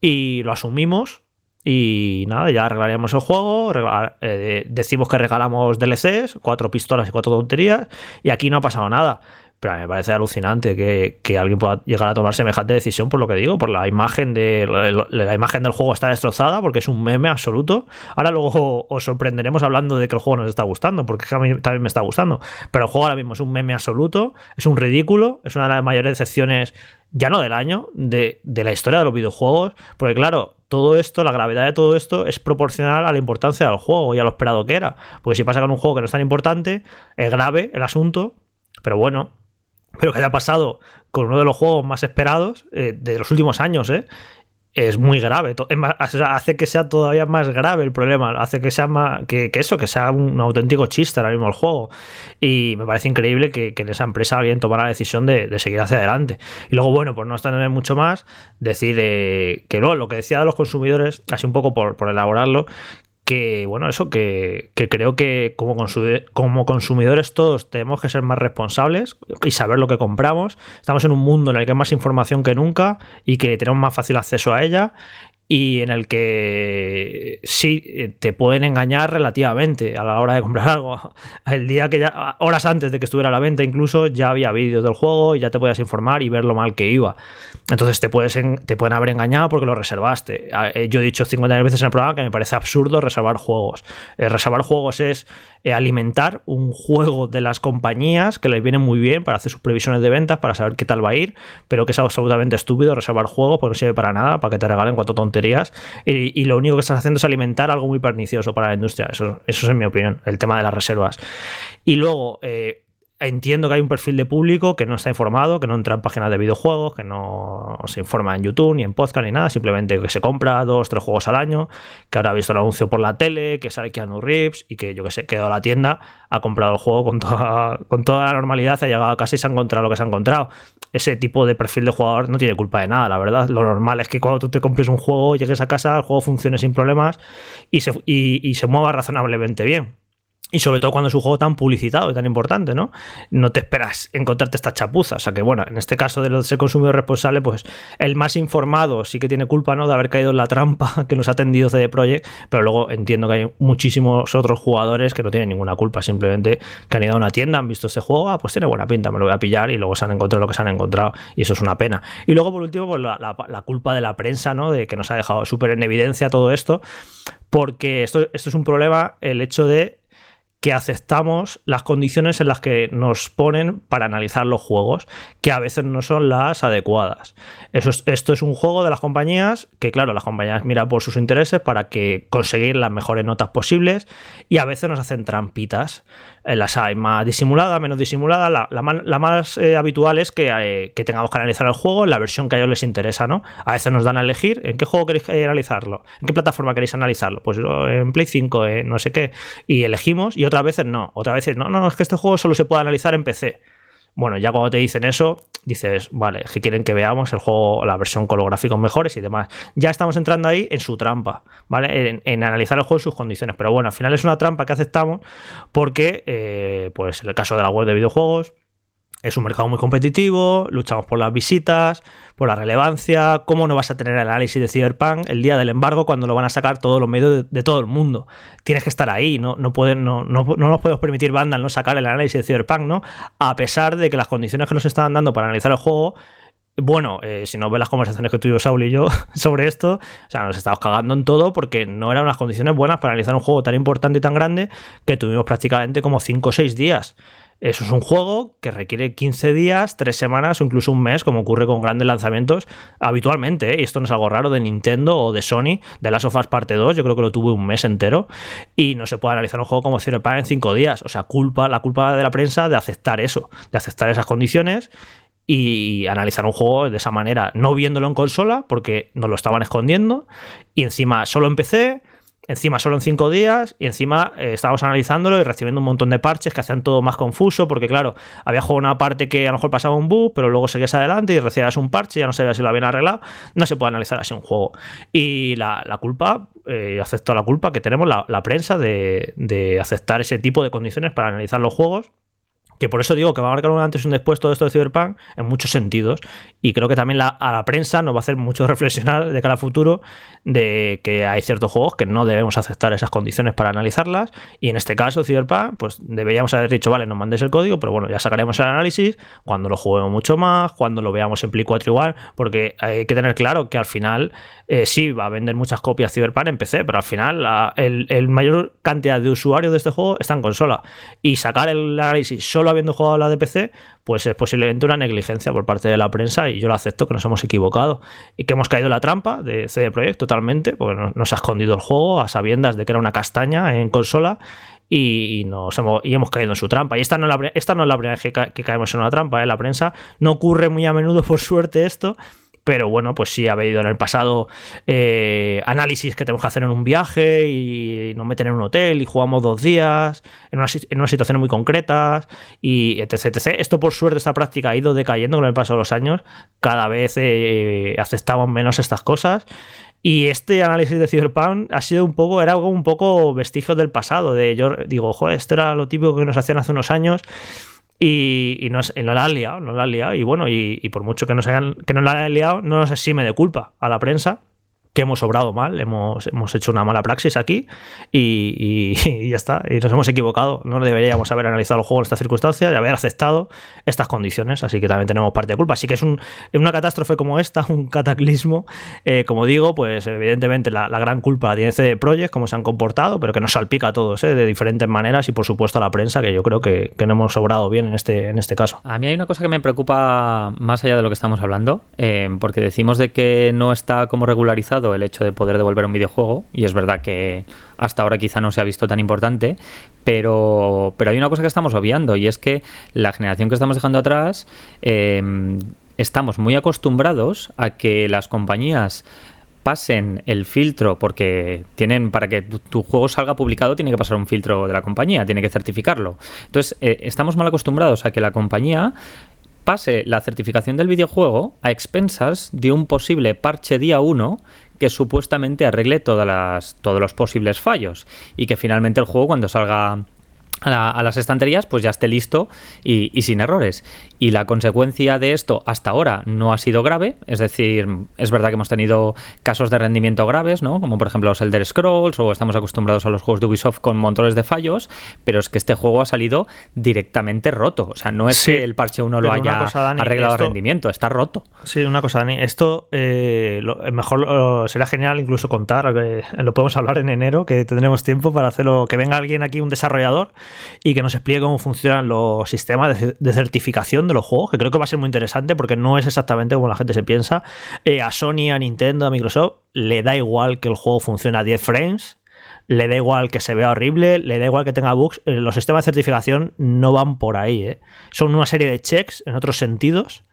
y lo asumimos, y nada, ya arreglaríamos el juego, eh, decimos que regalamos DLCs, cuatro pistolas y cuatro tonterías, y aquí no ha pasado nada. Pero me parece alucinante que, que alguien pueda llegar a tomar semejante decisión por lo que digo, por la imagen de la, imagen del juego está destrozada porque es un meme absoluto. Ahora luego os sorprenderemos hablando de que el juego nos está gustando, porque a mí también me está gustando. Pero el juego ahora mismo es un meme absoluto, es un ridículo, es una de las mayores decepciones ya no del año, de, de, la historia de los videojuegos, porque claro, todo esto, la gravedad de todo esto es proporcional a la importancia del juego y a lo esperado que era. Porque si pasa con un juego que no es tan importante, es grave el asunto, pero bueno, pero que haya pasado con uno de los juegos más esperados eh, de los últimos años, ¿eh? es muy grave. Hace que sea todavía más grave el problema. Hace que sea más. Que, eso, que sea un auténtico chiste ahora mismo el juego. Y me parece increíble que, en esa empresa alguien tomara la decisión de, seguir hacia adelante. Y luego, bueno, por no extender mucho más, decir eh, que no, lo que decía de los consumidores, así un poco por elaborarlo, que, bueno, eso, que, creo que como, consumidores, todos tenemos que ser más responsables y saber lo que compramos. Estamos en un mundo en el que hay más información que nunca y que tenemos más fácil acceso a ella y en el que sí te pueden engañar relativamente a la hora de comprar algo. El día que ya, horas antes de que estuviera a la venta, incluso ya había vídeos del juego y ya te podías informar y ver lo mal que iba. Entonces te, pueden haber engañado porque lo reservaste. Yo he dicho 50 veces en el programa que me parece absurdo reservar juegos. reservar juegos es alimentar un juego de las compañías que les viene muy bien para hacer sus previsiones de ventas, para saber qué tal va a ir, pero que es absolutamente estúpido reservar juegos porque no sirve para nada, para que te regalen cuatro tonterías. Y, lo único que estás haciendo es alimentar algo muy pernicioso para la industria. Eso, eso es en mi opinión, el tema de las reservas. Y luego, eh, entiendo que hay un perfil de público que no está informado, que no entra en páginas de videojuegos, que no se informa en YouTube ni en podcast ni nada, simplemente que se compra dos, tres juegos al año, que ahora ha visto el anuncio por la tele, que sale Keanu Reeves y que yo que sé, quedó a la tienda, ha comprado el juego con toda, con toda la normalidad, ha llegado a casa y se ha encontrado lo que se ha encontrado. Ese tipo de perfil de jugador no tiene culpa de nada, la verdad. Lo normal es que cuando tú te compres un juego, llegues a casa, el juego funcione sin problemas y se, y, y se mueva razonablemente bien. Y sobre todo cuando es un juego tan publicitado y tan importante, ¿no? No te esperas encontrarte esta chapuza. O sea que, bueno, en este caso de lo de ser consumidor responsable, pues el más informado sí que tiene culpa, ¿no? De haber caído en la trampa que nos ha tendido CD Projekt, pero luego entiendo que hay muchísimos otros jugadores que no tienen ninguna culpa, simplemente que han ido a una tienda, han visto este juego, ah, pues tiene buena pinta, me lo voy a pillar y luego se han encontrado lo que se han encontrado y eso es una pena. Y luego, por último, pues la, la, la culpa de la prensa, ¿no? De que nos ha dejado súper en evidencia todo esto, porque esto, esto es un problema, el hecho de que aceptamos las condiciones en las que nos ponen para analizar los juegos, que a veces no son las adecuadas. Eso es, esto es un juego de las compañías que, claro, las compañías miran por sus intereses para que conseguir las mejores notas posibles y a veces nos hacen trampitas. Eh, las hay más disimuladas, menos disimuladas. La, más eh, habitual es que, eh, que, tengamos que analizar el juego en la versión que a ellos les interesa, ¿no? A veces nos dan a elegir en qué juego queréis analizarlo, en qué plataforma queréis analizarlo. Pues en Play 5, no sé qué. Y elegimos, y otras veces no. Otras veces no, no, es que este juego solo se puede analizar en PC. Bueno, ya cuando te dicen eso, dices, vale, que quieren que veamos el juego, la versión con los gráficos mejores y demás. Ya estamos entrando ahí en su trampa, ¿vale? En, analizar el juego en sus condiciones. Pero bueno, al final es una trampa que aceptamos porque, eh, pues en el caso de la web de videojuegos, es un mercado muy competitivo, luchamos por las visitas, por la relevancia, cómo no vas a tener el análisis de Cyberpunk el día del embargo cuando lo van a sacar todos los medios de, todo el mundo. Tienes que estar ahí, no, no, no, no, no nos podemos permitir Vandal no sacar el análisis de Cyberpunk, ¿no? A pesar de que las condiciones que nos estaban dando para analizar el juego bueno, eh, si no ves las conversaciones que tuvimos Saul y yo sobre esto, o sea, nos estábamos cagando en todo porque no eran unas condiciones buenas para analizar un juego tan importante y tan grande que tuvimos prácticamente como 5 o 6 días. Eso es un juego que requiere 15 días, 3 semanas o incluso un mes, como ocurre con grandes lanzamientos habitualmente. ¿eh? Y esto no es algo raro de Nintendo o de Sony, de Last of Us Parte 2. Yo creo que lo tuve un mes entero. Y no se puede analizar un juego como Cyberpunk en 5 días. O sea, culpa, la culpa de la prensa de aceptar eso, de aceptar esas condiciones y analizar un juego de esa manera, no viéndolo en consola, porque nos lo estaban escondiendo. Y encima solo empecé encima solo en cinco días y encima eh, estábamos analizándolo y recibiendo un montón de parches que hacían todo más confuso porque claro, había jugado una parte que a lo mejor pasaba un bug, pero luego seguías adelante y recibías un parche ya no sabías si lo habían arreglado, no se puede analizar así un juego. Y la, la culpa, eh, acepto la culpa que tenemos la, la prensa de, de aceptar ese tipo de condiciones para analizar los juegos que por eso digo que va a marcar un antes y un después todo esto de Cyberpunk en muchos sentidos. Y creo que también a la prensa nos va a hacer mucho reflexionar de cara al futuro de que hay ciertos juegos que no debemos aceptar esas condiciones para analizarlas. Y en este caso, Cyberpunk, pues deberíamos haber dicho, vale, nos mandéis el código, pero bueno, ya sacaremos el análisis cuando lo juguemos mucho más, cuando lo veamos en Play 4 igual, porque hay que tener claro que al final eh, sí va a vender muchas copias Cyberpunk en PC, pero al final el, mayor cantidad de usuarios de este juego está en consola. Y sacar el análisis solo habiendo jugado la de PC, pues es posiblemente una negligencia por parte de la prensa y yo lo acepto que nos hemos equivocado y que hemos caído en la trampa de CD Projekt totalmente, porque nos ha escondido el juego a sabiendas de que era una castaña en consola y, nos hemos, y hemos caído en su trampa. Y esta no es la, esta no es la primera vez que, caemos en una trampa, ¿eh? la prensa. No ocurre muy a menudo, por suerte, esto, pero bueno, pues sí ha habido en el pasado eh, análisis que tenemos que hacer en un viaje y nos meten en un hotel y jugamos dos días en, una, en unas situaciones muy concretas y etc, Esto por suerte, esta práctica ha ido decayendo con el paso de los años, cada vez eh, aceptamos menos estas cosas y este análisis de Cyberpunk ha sido un poco, era algo un poco vestigio del pasado. De yo digo, joder, esto era lo típico que nos hacían hace unos años. Y, y, no, y la han liado, no la han liado. Y bueno, y, y por mucho que, nos hayan, que no la hayan liado, no nos exime de culpa a la prensa que hemos obrado mal, hemos, hemos hecho una mala praxis aquí y, ya está, y nos hemos equivocado. No deberíamos haber analizado el juego en estas circunstancias y haber aceptado estas condiciones, así que también tenemos parte de culpa. Así que es un, una catástrofe como esta, un cataclismo, eh, como digo, pues evidentemente la, gran culpa tiene CD Projekt, cómo se han comportado, pero que nos salpica a todos eh, de diferentes maneras y por supuesto a la prensa, que yo creo que, no hemos obrado bien en este, en este caso. A mí hay una cosa que me preocupa más allá de lo que estamos hablando, eh, porque decimos de que no está como regularizado el hecho de poder devolver un videojuego, y es verdad que hasta ahora quizá no se ha visto tan importante, pero, pero hay una cosa que estamos obviando, y es que la generación que estamos dejando atrás, em, estamos muy acostumbrados a que las compañías pasen el filtro, porque tienen, para que tu, juego salga publicado, tiene que pasar un filtro de la compañía, tiene que certificarlo. Entonces, eh, estamos mal acostumbrados a que la compañía pase la certificación del videojuego a expensas de un posible parche día 1 que supuestamente arregle todas las, todos los posibles fallos y que finalmente el juego cuando salga a, las estanterías, pues ya esté listo y, sin errores. Y la consecuencia de esto hasta ahora no ha sido grave, es decir, es verdad que hemos tenido casos de rendimiento graves, ¿no? Como por ejemplo los Elder Scrolls o estamos acostumbrados a los juegos de Ubisoft con montones de fallos, pero es que este juego ha salido directamente roto. O sea, no es que el parche 1 lo haya arreglado el rendimiento, está roto. Sí, una cosa, Dani, esto eh, lo, mejor será genial incluso contar, eh, lo podemos hablar en enero, que tendremos tiempo para hacerlo, que venga alguien aquí, un desarrollador y que nos explique cómo funcionan los sistemas de, certificación los juegos, que creo que va a ser muy interesante porque no es exactamente como la gente se piensa. Eh, a Sony, a Nintendo, a Microsoft, le da igual que el juego funcione a 10 frames, le da igual que se vea horrible, le da igual que tenga bugs. Eh, los sistemas de certificación no van por ahí. ¿eh? Son una serie de checks en otros sentidos,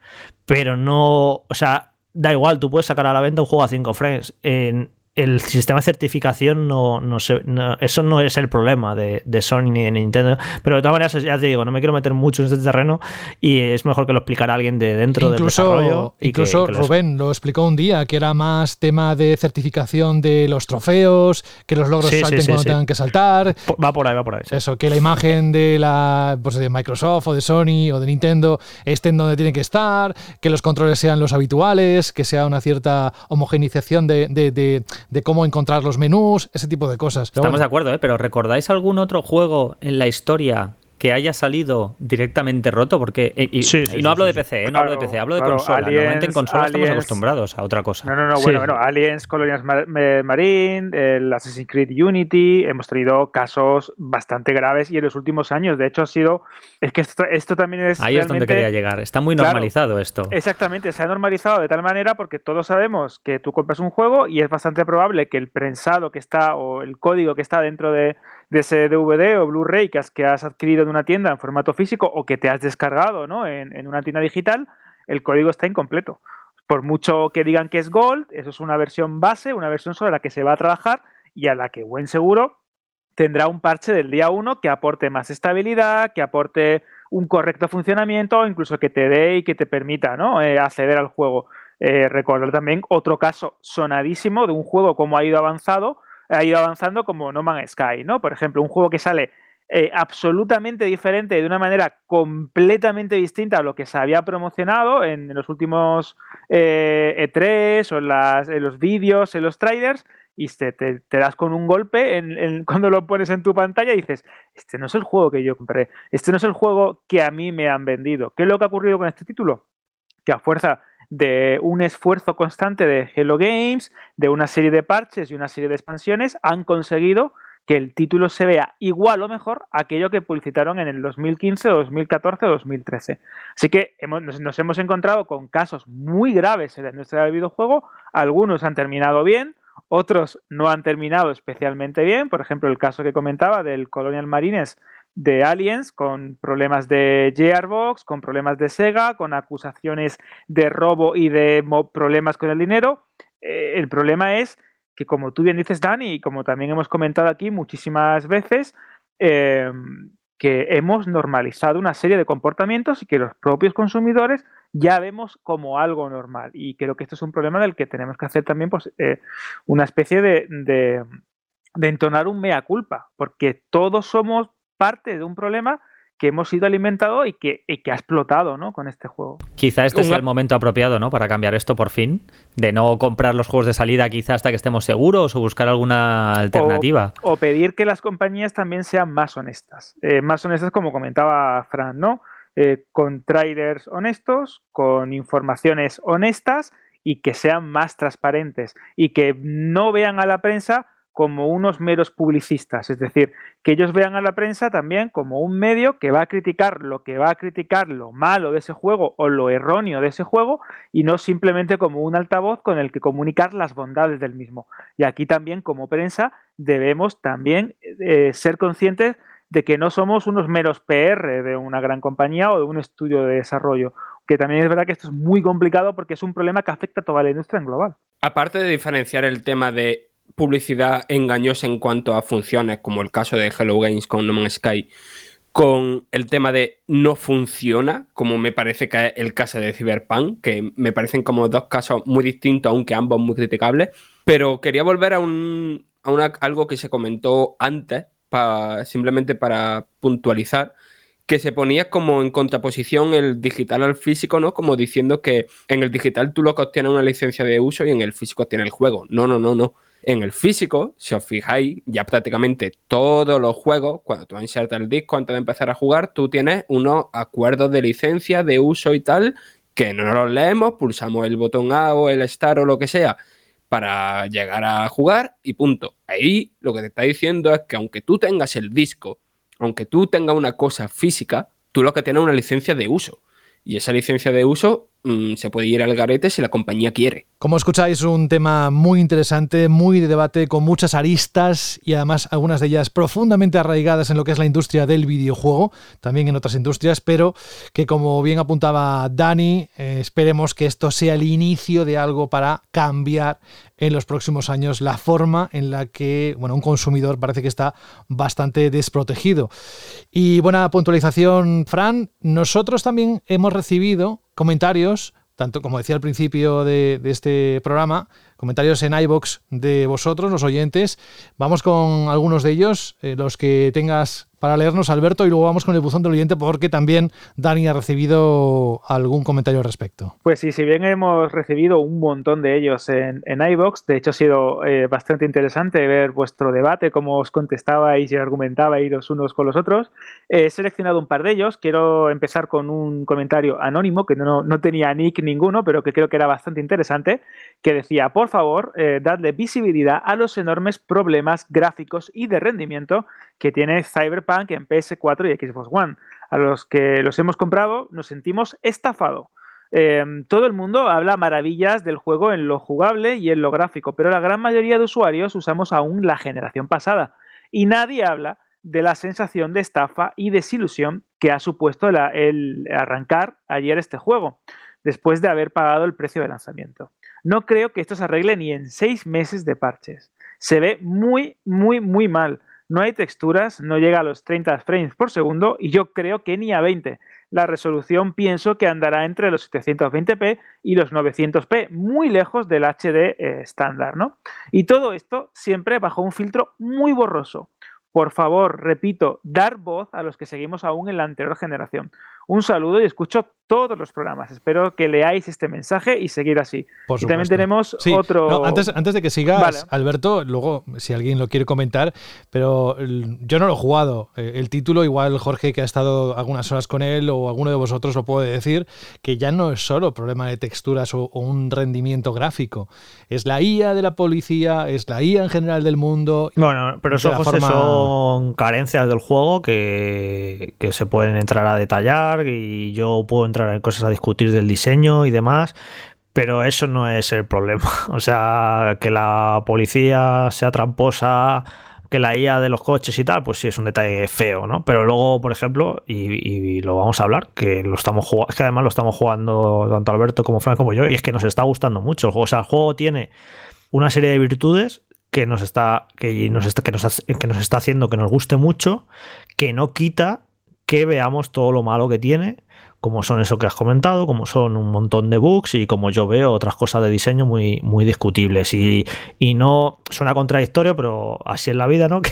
pero no. O sea, da igual, tú puedes sacar a la venta un juego a 5 frames. En, el sistema de certificación no, no, eso no es el problema de, Sony ni de Nintendo. Pero de todas maneras, ya te digo, no me quiero meter mucho en este terreno y es mejor que lo explicara alguien de dentro del desarrollo. incluso Rubén lo explicó un día, que era más tema de certificación de los trofeos, que los logros salten cuando tengan que saltar. Va por ahí, va por ahí. Eso, que la imagen de la pues de Microsoft o de Sony o de Nintendo estén donde tienen que estar, que los controles sean los habituales, que sea una cierta homogenización de de cómo encontrar los menús, ese tipo de cosas. Estamos de acuerdo, ¿eh? pero ¿recordáis algún otro juego en la historia que haya salido directamente roto, porque y, no hablo de PC, ¿eh? no hablo de PC, hablo de consola. Normalmente en consola estamos acostumbrados a otra cosa. No, no, no, bueno, bueno, Aliens, Colonias Marine, el Assassin's Creed Unity, hemos tenido casos bastante graves y en los últimos años, de hecho, ha sido, es que esto, también es Ahí es donde quería llegar, está muy normalizado esto. Exactamente, se ha normalizado de tal manera porque todos sabemos que tú compras un juego y es bastante probable que el prensado que está o el código que está dentro de de ese DVD o Blu-ray que has, que has adquirido en una tienda en formato físico o que te has descargado ¿no? en, una tienda digital, el código está incompleto. Por mucho que digan que es Gold, eso es una versión base, una versión sobre la que se va a trabajar y a la que buen seguro tendrá un parche del día 1 que aporte más estabilidad, que aporte un correcto funcionamiento, incluso que te dé y que te permita ¿no? Eh, acceder al juego. Eh, recordar también otro caso sonadísimo de un juego como ha ido avanzado, ha ido avanzando como No Man's Sky, ¿no? Por ejemplo, un juego que sale eh, absolutamente diferente, de una manera completamente distinta a lo que se había promocionado en, los últimos E3 e o en, los vídeos, en los trailers, y te, te, das con un golpe cuando lo pones en tu pantalla y dices, este no es el juego que yo compré, este no es el juego que a mí me han vendido. ¿Qué es lo que ha ocurrido con este título? Que a fuerza de un esfuerzo constante de Hello Games, de una serie de parches y una serie de expansiones, han conseguido que el título se vea igual o mejor a aquello que publicitaron en el 2015, 2014 o 2013. Así que nos, hemos encontrado con casos muy graves en la industria del videojuego. Algunos han terminado bien, otros no han terminado especialmente bien. Por ejemplo, el caso que comentaba del Colonial Marines de Aliens, con problemas de Gearbox, con problemas de Sega, con acusaciones de robo y de problemas con el dinero. Eh, el problema es que, como tú bien dices, Dani, y como también hemos comentado aquí muchísimas veces, eh, que hemos normalizado una serie de comportamientos y que los propios consumidores ya vemos como algo normal. Y creo que esto es un problema del que tenemos que hacer también pues, eh, una especie de, de, de entonar un mea culpa, porque todos somos parte de un problema que hemos sido alimentados y que, que ha explotado ¿no? con este juego. Quizá este es el momento apropiado ¿no? para cambiar esto por fin, de no comprar los juegos de salida quizá hasta que estemos seguros o buscar alguna alternativa. O, pedir que las compañías también sean más honestas. Eh, más honestas como comentaba Fran, ¿no? Eh, con trailers honestos, con informaciones honestas y que sean más transparentes y que no vean a la prensa como unos meros publicistas, es decir, que ellos vean a la prensa también como un medio que va a criticar lo que va a criticar lo malo de ese juego o lo erróneo de ese juego y no simplemente como un altavoz con el que comunicar las bondades del mismo. Y aquí también como prensa debemos también eh, ser conscientes de que no somos unos meros PR de una gran compañía o de un estudio de desarrollo, que también es verdad que esto es muy complicado porque es un problema que afecta a toda la industria en global. Aparte de diferenciar el tema de publicidad engañosa en cuanto a funciones, como el caso de Hello Games con No Man's Sky, con el tema de no funciona, como me parece que es el caso de Cyberpunk, que me parecen como dos casos muy distintos, aunque ambos muy criticables. Pero quería volver a, un, a algo que se comentó antes, simplemente para puntualizar, que se ponía como en contraposición el digital al físico, ¿no? Como diciendo que en el digital tú lo que obtienes una licencia de uso y en el físico obtienes el juego. No, no, no, no. En el físico, si os fijáis, ya prácticamente todos los juegos, cuando tú insertas el disco antes de empezar a jugar, tú tienes unos acuerdos de licencia, de uso y tal, que no los leemos, pulsamos el botón A o el Star o lo que sea para llegar a jugar y punto. Ahí lo que te está diciendo es que aunque tú tengas el disco, aunque tú tengas una cosa física, tú lo que tienes es una licencia de uso. Y esa licencia de uso se puede ir al garete si la compañía quiere. Como escucháis, un tema muy interesante, muy de debate, con muchas aristas y además algunas de ellas profundamente arraigadas en lo que es la industria del videojuego, también en otras industrias, pero que como bien apuntaba Dani, eh, esperemos que esto sea el inicio de algo para cambiar en los próximos años la forma en la que bueno, un consumidor parece que está bastante desprotegido. Y buena puntualización, Fran. Nosotros también hemos recibido comentarios, tanto como decía al principio de, este programa, comentarios en iBox de vosotros, los oyentes. Vamos con algunos de ellos, eh, los que tengas para leernos, Alberto, y luego vamos con el buzón del oyente porque también Dani ha recibido algún comentario al respecto. Pues sí, si bien hemos recibido un montón de ellos en, en iVox, de hecho ha sido eh, bastante interesante ver vuestro debate, cómo os contestabais y argumentabais los unos con los otros. he seleccionado un par de ellos. Quiero empezar con un comentario anónimo que no, tenía nick ninguno, pero que creo que era bastante interesante, que decía, por favor, eh, dadle visibilidad a los enormes problemas gráficos y de rendimiento que tiene Cyberpunk en PS4 y Xbox One. A los que los hemos comprado nos sentimos estafados. Em, todo el mundo habla maravillas del juego en lo jugable y en lo gráfico, pero la gran mayoría de usuarios usamos aún la generación pasada y nadie habla de la sensación de estafa y desilusión que ha supuesto el arrancar ayer este juego, después de haber pagado el precio de lanzamiento. No creo que esto se arregle ni en seis meses de parches. Se ve muy, muy, muy mal no hay texturas, no llega a los 30 frames por segundo y yo creo que ni a 20. La resolución pienso que andará entre los 720p y los 900p, muy lejos del HD eh, estándar, ¿no? Y todo esto siempre bajo un filtro muy borroso. por favor, repito, dar voz a los que seguimos aún en la anterior generación. Un saludo y escucho todos los programas. Espero que leáis este mensaje y seguir así. Por y también tenemos Sí, otro. no, antes, antes de que sigas, Vale. Alberto, luego, si alguien lo quiere comentar, pero yo no lo he jugado. Eh, El título, igual Jorge, que ha estado algunas horas con él, o alguno de vosotros lo puede decir, que ya no es solo problema de texturas o, o un rendimiento gráfico. Es la IA de la policía, es la IA en general del mundo. Bueno, pero eso José, forma- son carencias del juego que, que se pueden entrar a detallar y yo puedo entrar en cosas a discutir del diseño y demás, pero eso no es el problema. O sea, que la policía sea tramposa, que la IA de los coches y tal, pues sí es un detalle feo, ¿no? Pero luego, por ejemplo, y, lo vamos a hablar, que lo estamos jugando, es que además lo estamos jugando tanto Alberto como Frank como yo, y es que nos está gustando mucho. O sea, el juego tiene una serie de virtudes que nos está que nos que nos, que nos está haciendo que nos guste mucho, que no quita que veamos todo lo malo que tiene, como son eso que has comentado, como son un montón de bugs y como yo veo otras cosas de diseño muy, muy discutibles. Y, y no suena contradictorio, pero así es la vida, ¿no? Que,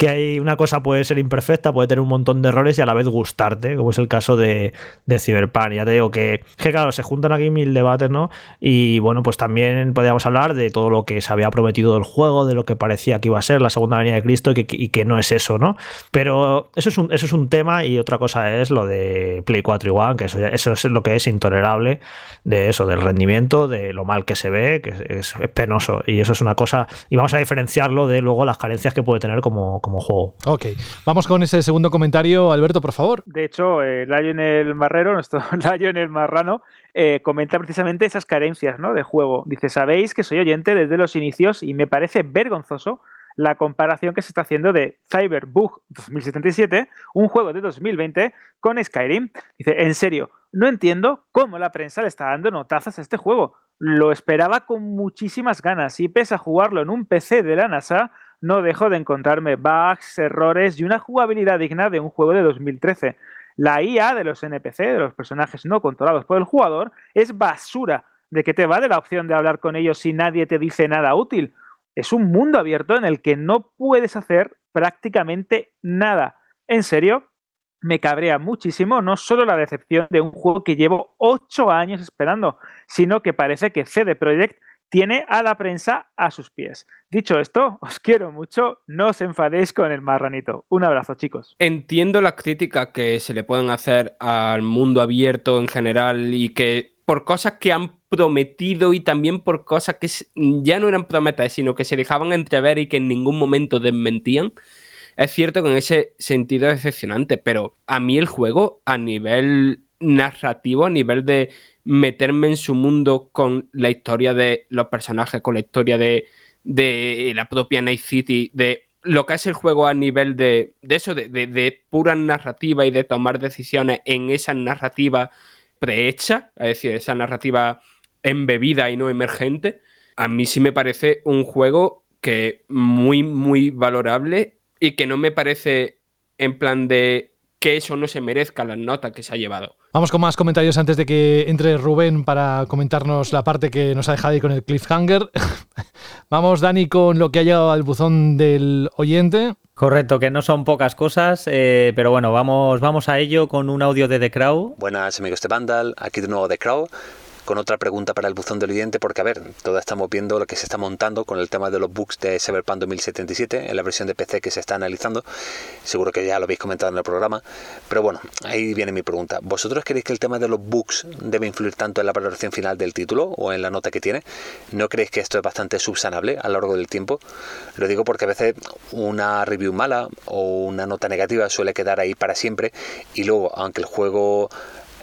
que hay una cosa puede ser imperfecta, puede tener un montón de errores y a la vez gustarte, como es el caso de, de Cyberpunk. Ya te digo que, claro, se juntan aquí mil debates, ¿no? Y bueno, pues también podríamos hablar de todo lo que se había prometido del juego, de lo que parecía que iba a ser la segunda venida de Cristo y que, no es eso, ¿no? Pero eso es, un, eso es un tema y otra cosa es lo de Play 4 y One, que eso, eso es lo que es intolerable de eso, del rendimiento, de lo mal que se ve, que es, penoso. Y eso es una cosa, y vamos a diferenciarlo de luego las carencias que puede tener como juego. Ok, vamos con ese segundo comentario, Alberto, por favor. De hecho, eh, Lionel Marrero, nuestro Lionel Marrano, eh, comenta precisamente esas carencias ¿no? de juego. Dice, sabéis que soy oyente desde los inicios y me parece vergonzoso la comparación que se está haciendo de Cyberbug 2077, un juego de 2020, con Skyrim. Dice, en serio, no entiendo cómo la prensa le está dando notazas a este juego. Lo esperaba con muchísimas ganas y pese a jugarlo en un PC de la NASA, no dejo de encontrarme bugs, errores y una jugabilidad digna de un juego de 2013. La IA de los NPC, de los personajes no controlados por el jugador, es basura. ¿De qué te va de la opción de hablar con ellos si nadie te dice nada útil? Es un mundo abierto en el que no puedes hacer prácticamente nada. En serio, me cabrea muchísimo no solo la decepción de un juego que llevo ocho años esperando, sino que parece que CD Projekt tiene a la prensa a sus pies. Dicho esto, os quiero mucho, no os enfadéis con el marranito. Un abrazo, chicos. Entiendo las críticas que se le pueden hacer al mundo abierto en general y que por cosas que han prometido y también por cosas que ya no eran promesas, sino que se dejaban entrever y que en ningún momento desmentían. Es cierto que en ese sentido es decepcionante, pero a mí el juego a nivel narrativo, a nivel de meterme en su mundo con la historia de los personajes, con la historia de, de la propia Night City, de lo que es el juego a nivel de, de eso, de, de- pura narrativa y de tomar decisiones en esa narrativa prehecha, es decir, esa narrativa embebida y no emergente, a mí sí me parece un juego que muy, muy valorable y que no me parece en plan de que eso no se merezca las notas que se ha llevado. Vamos con más comentarios antes de que entre Rubén para comentarnos la parte que nos ha dejado ahí con el cliffhanger. Vamos, Dani, con lo que ha llegado al buzón del oyente. Correcto, que no son pocas cosas, eh, pero bueno, vamos, vamos a ello con un audio de The Crow. Buenas amigos de Vandal, aquí de nuevo The Crow con otra pregunta para el buzón del oyente porque a ver, todos estamos viendo lo que se está montando con el tema de los bugs de Cyberpunk 2077 en la versión de PC que se está analizando. Seguro que ya lo habéis comentado en el programa, pero bueno, ahí viene mi pregunta. ¿Vosotros creéis que el tema de los bugs debe influir tanto en la valoración final del título o en la nota que tiene? ¿No creéis que esto es bastante subsanable a lo largo del tiempo? Lo digo porque a veces una review mala o una nota negativa suele quedar ahí para siempre y luego, aunque el juego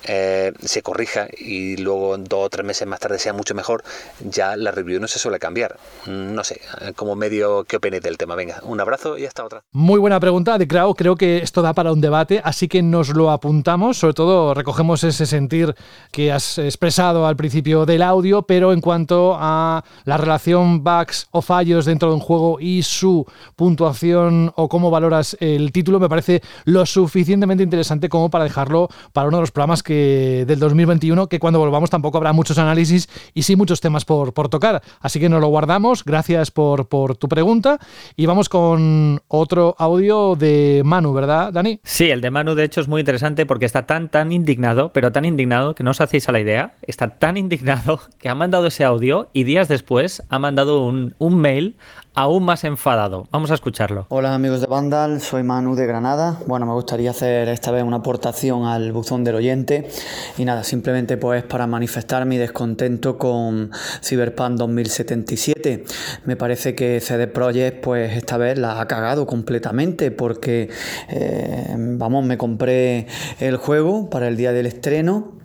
eh, se corrija y luego dos o tres meses más tarde sea mucho mejor, ya la review no se suele cambiar. Mm, No sé, eh, como medio, ¿qué opináis del tema? Venga, un abrazo y hasta otra. Muy buena pregunta de Krau. Creo que esto da para un debate, así que nos lo apuntamos. Sobre todo recogemos ese sentir que has expresado al principio del audio, pero en cuanto a la relación bugs o fallos dentro de un juego y su puntuación o cómo valoras el título, me parece lo suficientemente interesante como para dejarlo para uno de los programas que que del 2021, que cuando volvamos tampoco habrá muchos análisis y sí muchos temas por, por tocar. Así que nos lo guardamos. Gracias por, por tu pregunta. Y vamos con otro audio de Manu, ¿verdad, Dani? Sí, el de Manu de hecho es muy interesante porque está tan, tan indignado, pero tan indignado que no os hacéis a la idea. Está tan indignado que ha mandado ese audio y días después ha mandado un, un mail aún más enfadado. Vamos a escucharlo. Hola amigos de Vandal, soy Manu de Granada. Bueno, me gustaría hacer esta vez una aportación al buzón del oyente y nada, simplemente pues para manifestar mi descontento con Cyberpunk 2077. Me parece que CD Projekt pues esta vez la ha cagado completamente porque eh, vamos, me compré el juego para el día del estreno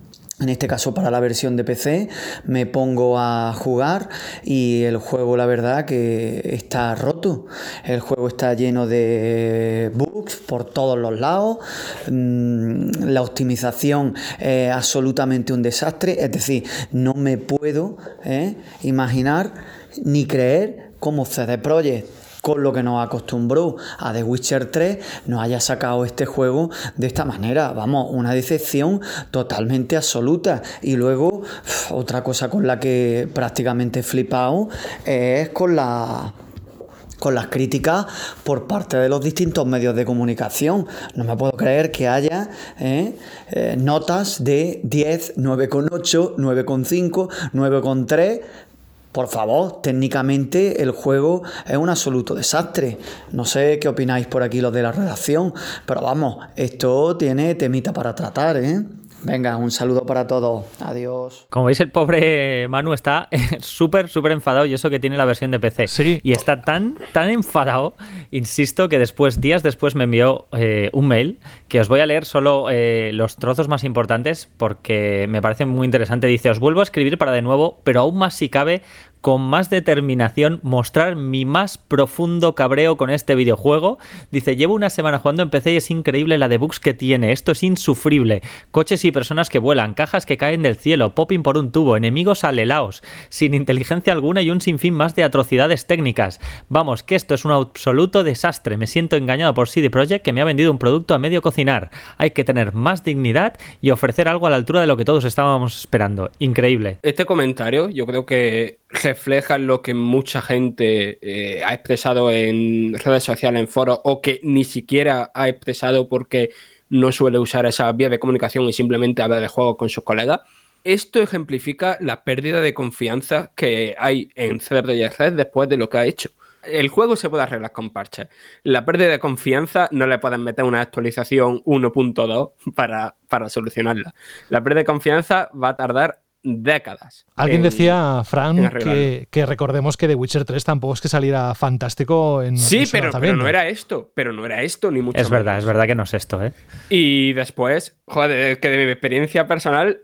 en este caso para la versión de PC, me pongo a jugar y el juego la verdad que está roto. El juego está lleno de bugs por todos los lados. Mm, la optimización es absolutamente un desastre. Es decir, no me puedo eh, imaginar ni creer cómo CD Projekt con lo que nos acostumbró a The Witcher 3, nos haya sacado este juego de esta manera. Vamos, una decepción totalmente absoluta. Y luego, otra cosa con la que prácticamente he flipado es con la con las críticas por parte de los distintos medios de comunicación. No me puedo creer que haya ¿eh? Eh, notas de 10, 9,8, 9,5, 9,3 por favor, técnicamente el juego es un absoluto desastre. No sé qué opináis por aquí los de la redacción, pero vamos, esto tiene temita para tratar, ¿eh? Venga, un saludo para todos. Adiós. Como veis, el pobre Manu está súper, súper enfadado y eso que tiene la versión de PC. Sí. Y está tan, tan enfadado, insisto, que después, días después, me envió eh, un mail que os voy a leer solo eh, los trozos más importantes porque me parece muy interesante. Dice, os vuelvo a escribir para de nuevo, pero aún más si cabe, con más determinación mostrar mi más profundo cabreo con este videojuego. Dice, llevo una semana jugando en PC y es increíble la de bugs que tiene. Esto es insufrible. Coches y personas que vuelan, cajas que caen del cielo, popping por un tubo, enemigos alelaos, sin inteligencia alguna y un sinfín más de atrocidades técnicas. Vamos, que esto es un absoluto desastre. Me siento engañado por CD Projekt que me ha vendido un producto a medio cocinar. Hay que tener más dignidad y ofrecer algo a la altura de lo que todos estábamos esperando. Increíble. Este comentario yo creo que refleja lo que mucha gente eh, ha expresado en redes sociales, en foros, o que ni siquiera ha expresado porque no suele usar esa vía de comunicación y simplemente habla de juego con sus colegas. Esto ejemplifica la pérdida de confianza que hay en CD Red después de lo que ha hecho. El juego se puede arreglar con parches. La pérdida de confianza no le pueden meter una actualización 1.2 para, para solucionarla. La pérdida de confianza va a tardar décadas. Alguien decía, Fran, que, recordemos que The Witcher 3 tampoco es que saliera fantástico en. Sí, pero, pero, no era esto. Pero no era esto, ni mucho Es verdad, es verdad que no es esto, ¿eh? Y después, joder, que de mi experiencia personal,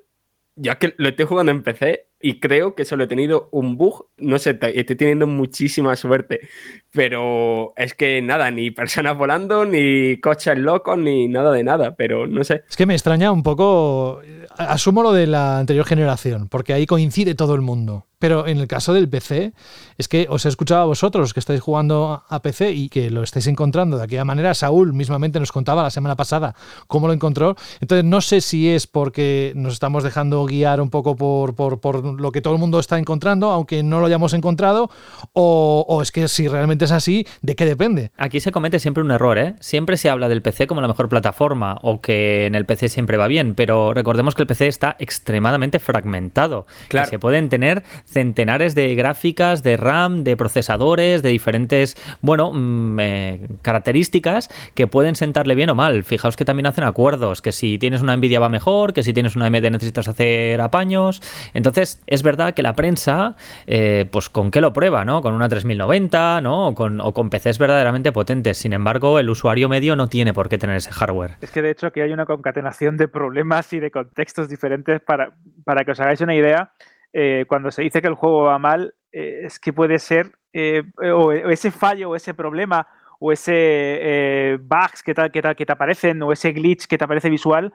ya que lo estoy jugando en PC y creo que solo he tenido un bug, no sé, estoy teniendo muchísima suerte, pero es que nada, ni personas volando, ni coches locos, ni nada de nada, pero no sé. Es que me extraña un poco, asumo lo de la anterior generación, porque ahí coincide todo el mundo. Pero en el caso del PC, es que os he escuchado a vosotros que estáis jugando a PC y que lo estáis encontrando de aquella manera. Saúl mismamente nos contaba la semana pasada cómo lo encontró. Entonces no sé si es porque nos estamos dejando guiar un poco por, por, lo que todo el mundo está encontrando, aunque no lo hayamos encontrado, o, o, es que si realmente es así, ¿de qué depende? Aquí se comete siempre un error, ¿eh? Siempre se habla del PC como la mejor plataforma o que en el PC siempre va bien, pero recordemos que el PC está extremadamente fragmentado. Claro. se pueden tener centenares de gráficas, de RAM, de procesadores, de diferentes, bueno, mm, eh, características que pueden sentarle bien o mal. Fijaos que también hacen acuerdos, que si tienes una Nvidia va mejor, que si tienes una AMD necesitas hacer apaños. Entonces, es verdad que la prensa, eh, pues con qué lo prueba, ¿no? Con una 3090, ¿no? O con, o con PCs verdaderamente potentes. Sin embargo, el usuario medio no tiene por qué tener ese hardware. Es que de hecho aquí hay una concatenación de problemas y de contextos diferentes para, para que os hagáis una idea. Eh, cuando se dice que el juego va mal, eh, es que puede ser eh, o, ese fallo o ese problema o ese bugs que te, que, que te aparecen o ese glitch que te aparece visual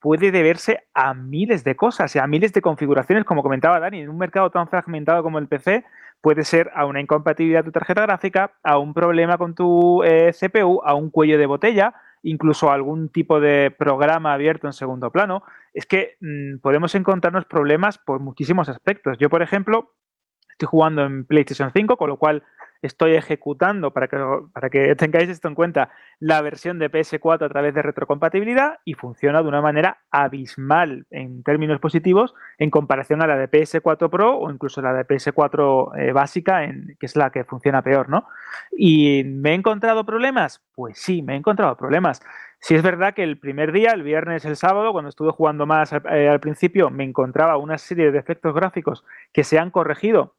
puede deberse a miles de cosas, a miles de configuraciones, como comentaba Dani, en un mercado tan fragmentado como el PC, puede ser a una incompatibilidad de tu tarjeta gráfica, a un problema con tu CPU, a un cuello de botella, incluso algún tipo de programa abierto en segundo plano, es que mm, podemos encontrarnos problemas por muchísimos aspectos. Yo, por ejemplo, estoy jugando en PlayStation 5, con lo cual estoy ejecutando, para que, para que tengáis esto en cuenta, la versión de PS4 a través de retrocompatibilidad y funciona de una manera abismal en términos positivos en comparación a la de PS4 Pro o incluso la de PS4 eh, básica, que es la que funciona peor, ¿no? ¿Y me he encontrado problemas? Pues sí, me he encontrado problemas. Si es verdad que el primer día, el viernes, el sábado, cuando estuve jugando más eh, al principio, me encontraba una serie de efectos gráficos que se han corregido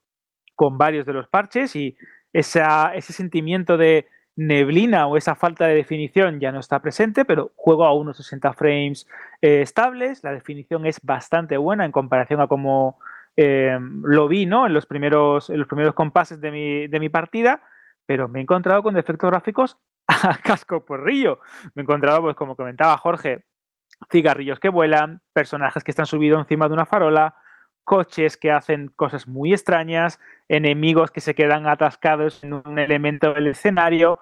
con varios de los parches y ese sentimiento de neblina o esa falta de definición ya no está presente, pero juego a unos 60 frames eh, estables, la definición es bastante buena en comparación a como eh, lo vi ¿no? en, los primeros, en los primeros compases de mi, de mi partida, pero me he encontrado con defectos gráficos a casco por río. Me he encontrado, pues como comentaba Jorge, cigarrillos que vuelan, personajes que están subidos encima de una farola, coches que hacen cosas muy extrañas, enemigos que se quedan atascados en un elemento del escenario,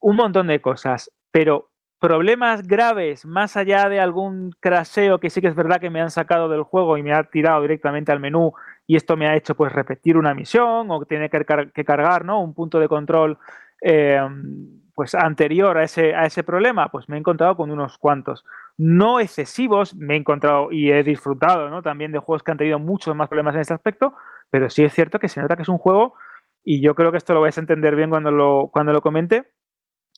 un montón de cosas. Pero problemas graves, más allá de algún craseo que sí que es verdad que me han sacado del juego y me ha tirado directamente al menú y esto me ha hecho pues repetir una misión o tiene que, cargar ¿no? un punto de control eh, pues anterior a ese, a ese problema, pues me he encontrado con unos cuantos. No excesivos, me he encontrado y he disfrutado ¿no? también de juegos que han tenido muchos más problemas en este aspecto, pero sí es cierto que se nota que es un juego, y yo creo que esto lo vais a entender bien cuando lo, cuando lo comente,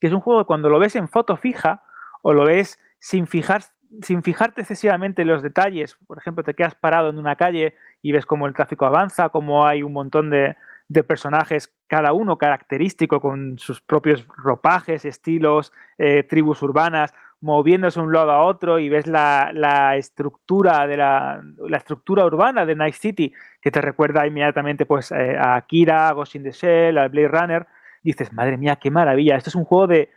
que es un juego que cuando lo ves en foto fija o lo ves sin, fijar, sin fijarte excesivamente en los detalles, por ejemplo, te quedas parado en una calle y ves cómo el tráfico avanza, cómo hay un montón de, de personajes, cada uno característico con sus propios ropajes, estilos, eh, tribus urbanas, moviéndose de un lado a otro y ves la, estructura de la, estructura urbana de Night City que te recuerda inmediatamente pues eh, a Akira, a Ghost in the Shell, a Blade Runner, dices, madre mía, qué maravilla, esto es un juego de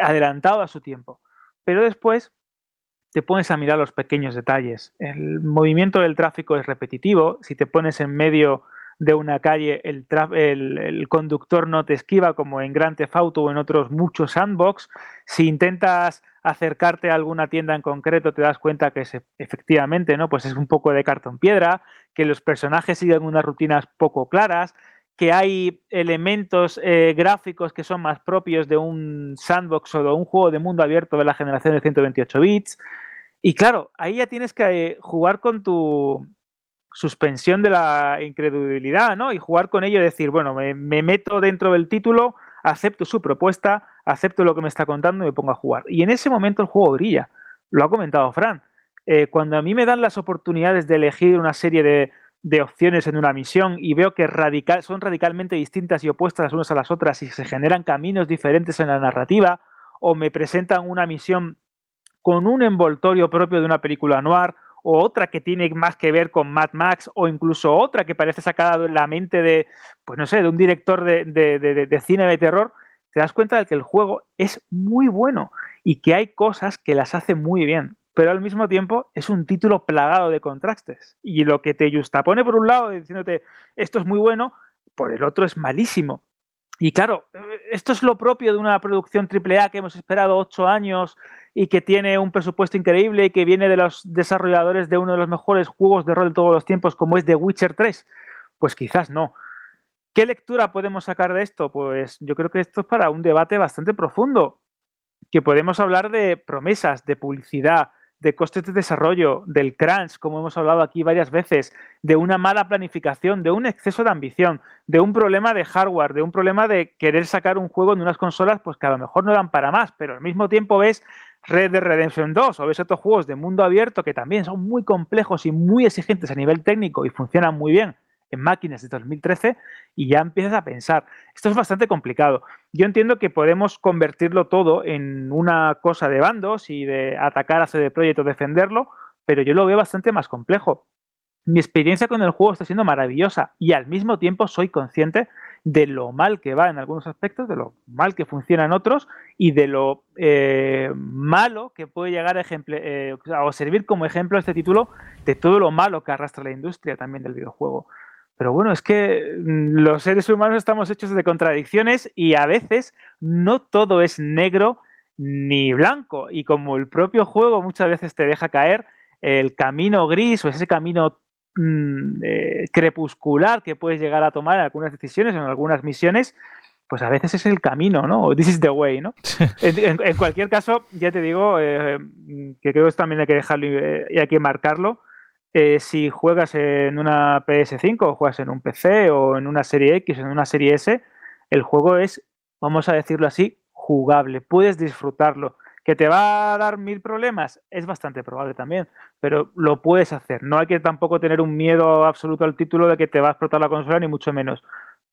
adelantado a su tiempo. Pero después te pones a mirar los pequeños detalles. El movimiento del tráfico es repetitivo, si te pones en medio de una calle, el, el, conductor no te esquiva como en Grand Theft Auto o en otros muchos sandbox. Si intentas acercarte a alguna tienda en concreto, te das cuenta que es, efectivamente, ¿no? Pues es un poco de cartón piedra, que los personajes siguen unas rutinas poco claras, que hay elementos eh, gráficos que son más propios de un sandbox o de un juego de mundo abierto de la generación de 128 bits. Y claro, ahí ya tienes que eh, jugar con tu, suspensión de la incredulidad, ¿no? Y jugar con ello y decir, bueno, me, meto dentro del título, acepto su propuesta, acepto lo que me está contando y me pongo a jugar. Y en ese momento el juego brilla. Lo ha comentado Fran. Eh, cuando a mí me dan las oportunidades de elegir una serie de, opciones en una misión y veo que son radicalmente distintas y opuestas las unas a las otras y se generan caminos diferentes en la narrativa, o me presentan una misión con un envoltorio propio de una película noir, o otra que tiene más que ver con Mad Max, o incluso otra que parece sacada de la mente de, pues no sé, de un director de, cine de terror, te das cuenta de que el juego es muy bueno y que hay cosas que las hace muy bien, pero al mismo tiempo es un título plagado de contrastes. Y lo que te pone por un lado diciéndote esto es muy bueno, por el otro es malísimo. Y claro, esto es lo propio de una producción AAA que hemos esperado ocho años y que tiene un presupuesto increíble y que viene de los desarrolladores de uno de los mejores juegos de rol de todos los tiempos, como es The Witcher 3. Pues quizás no. ¿Qué lectura podemos sacar de esto? Pues yo creo que esto es para un debate bastante profundo, que podemos hablar de promesas, de publicidad, de costes de desarrollo, del crunch, como hemos hablado aquí varias veces, de una mala planificación, de un exceso de ambición, de un problema de hardware, de un problema de querer sacar un juego en unas consolas pues que a lo mejor no dan para más, pero al mismo tiempo ves Red Dead Redemption 2 o ves otros juegos de mundo abierto que también son muy complejos y muy exigentes a nivel técnico y funcionan muy bien en máquinas de 2013 y ya empiezas a pensar, esto es bastante complicado. Yo entiendo que podemos convertirlo todo en una cosa de bandos y de atacar a CD Projekt o defenderlo, pero yo lo veo bastante más complejo. Mi experiencia con el juego está siendo maravillosa y al mismo tiempo soy consciente de lo mal que va en algunos aspectos, de lo mal que funciona en otros y de lo eh, malo que puede llegar a eh, o servir como ejemplo este título de todo lo malo que arrastra la industria también del videojuego. Pero bueno, es que mm, los seres humanos estamos hechos de contradicciones y a veces no todo es negro ni blanco. Y como el propio juego muchas veces te deja caer el camino gris o ese camino mm, eh, crepuscular que puedes llegar a tomar en algunas decisiones, en algunas misiones, pues a veces es el camino, ¿no? O this is the way, ¿no? en, en, cualquier caso, ya te digo, eh, que creo que también hay que dejarlo eh, y hay que marcarlo. Eh, si juegas en una PS5 o juegas en un PC o en una serie X o en una serie S, el juego es, vamos a decirlo así, jugable. Puedes disfrutarlo. ¿Que te va a dar mil problemas? Es bastante probable también, pero lo puedes hacer. No hay que tampoco tener un miedo absoluto al título de que te va a explotar la consola, ni mucho menos.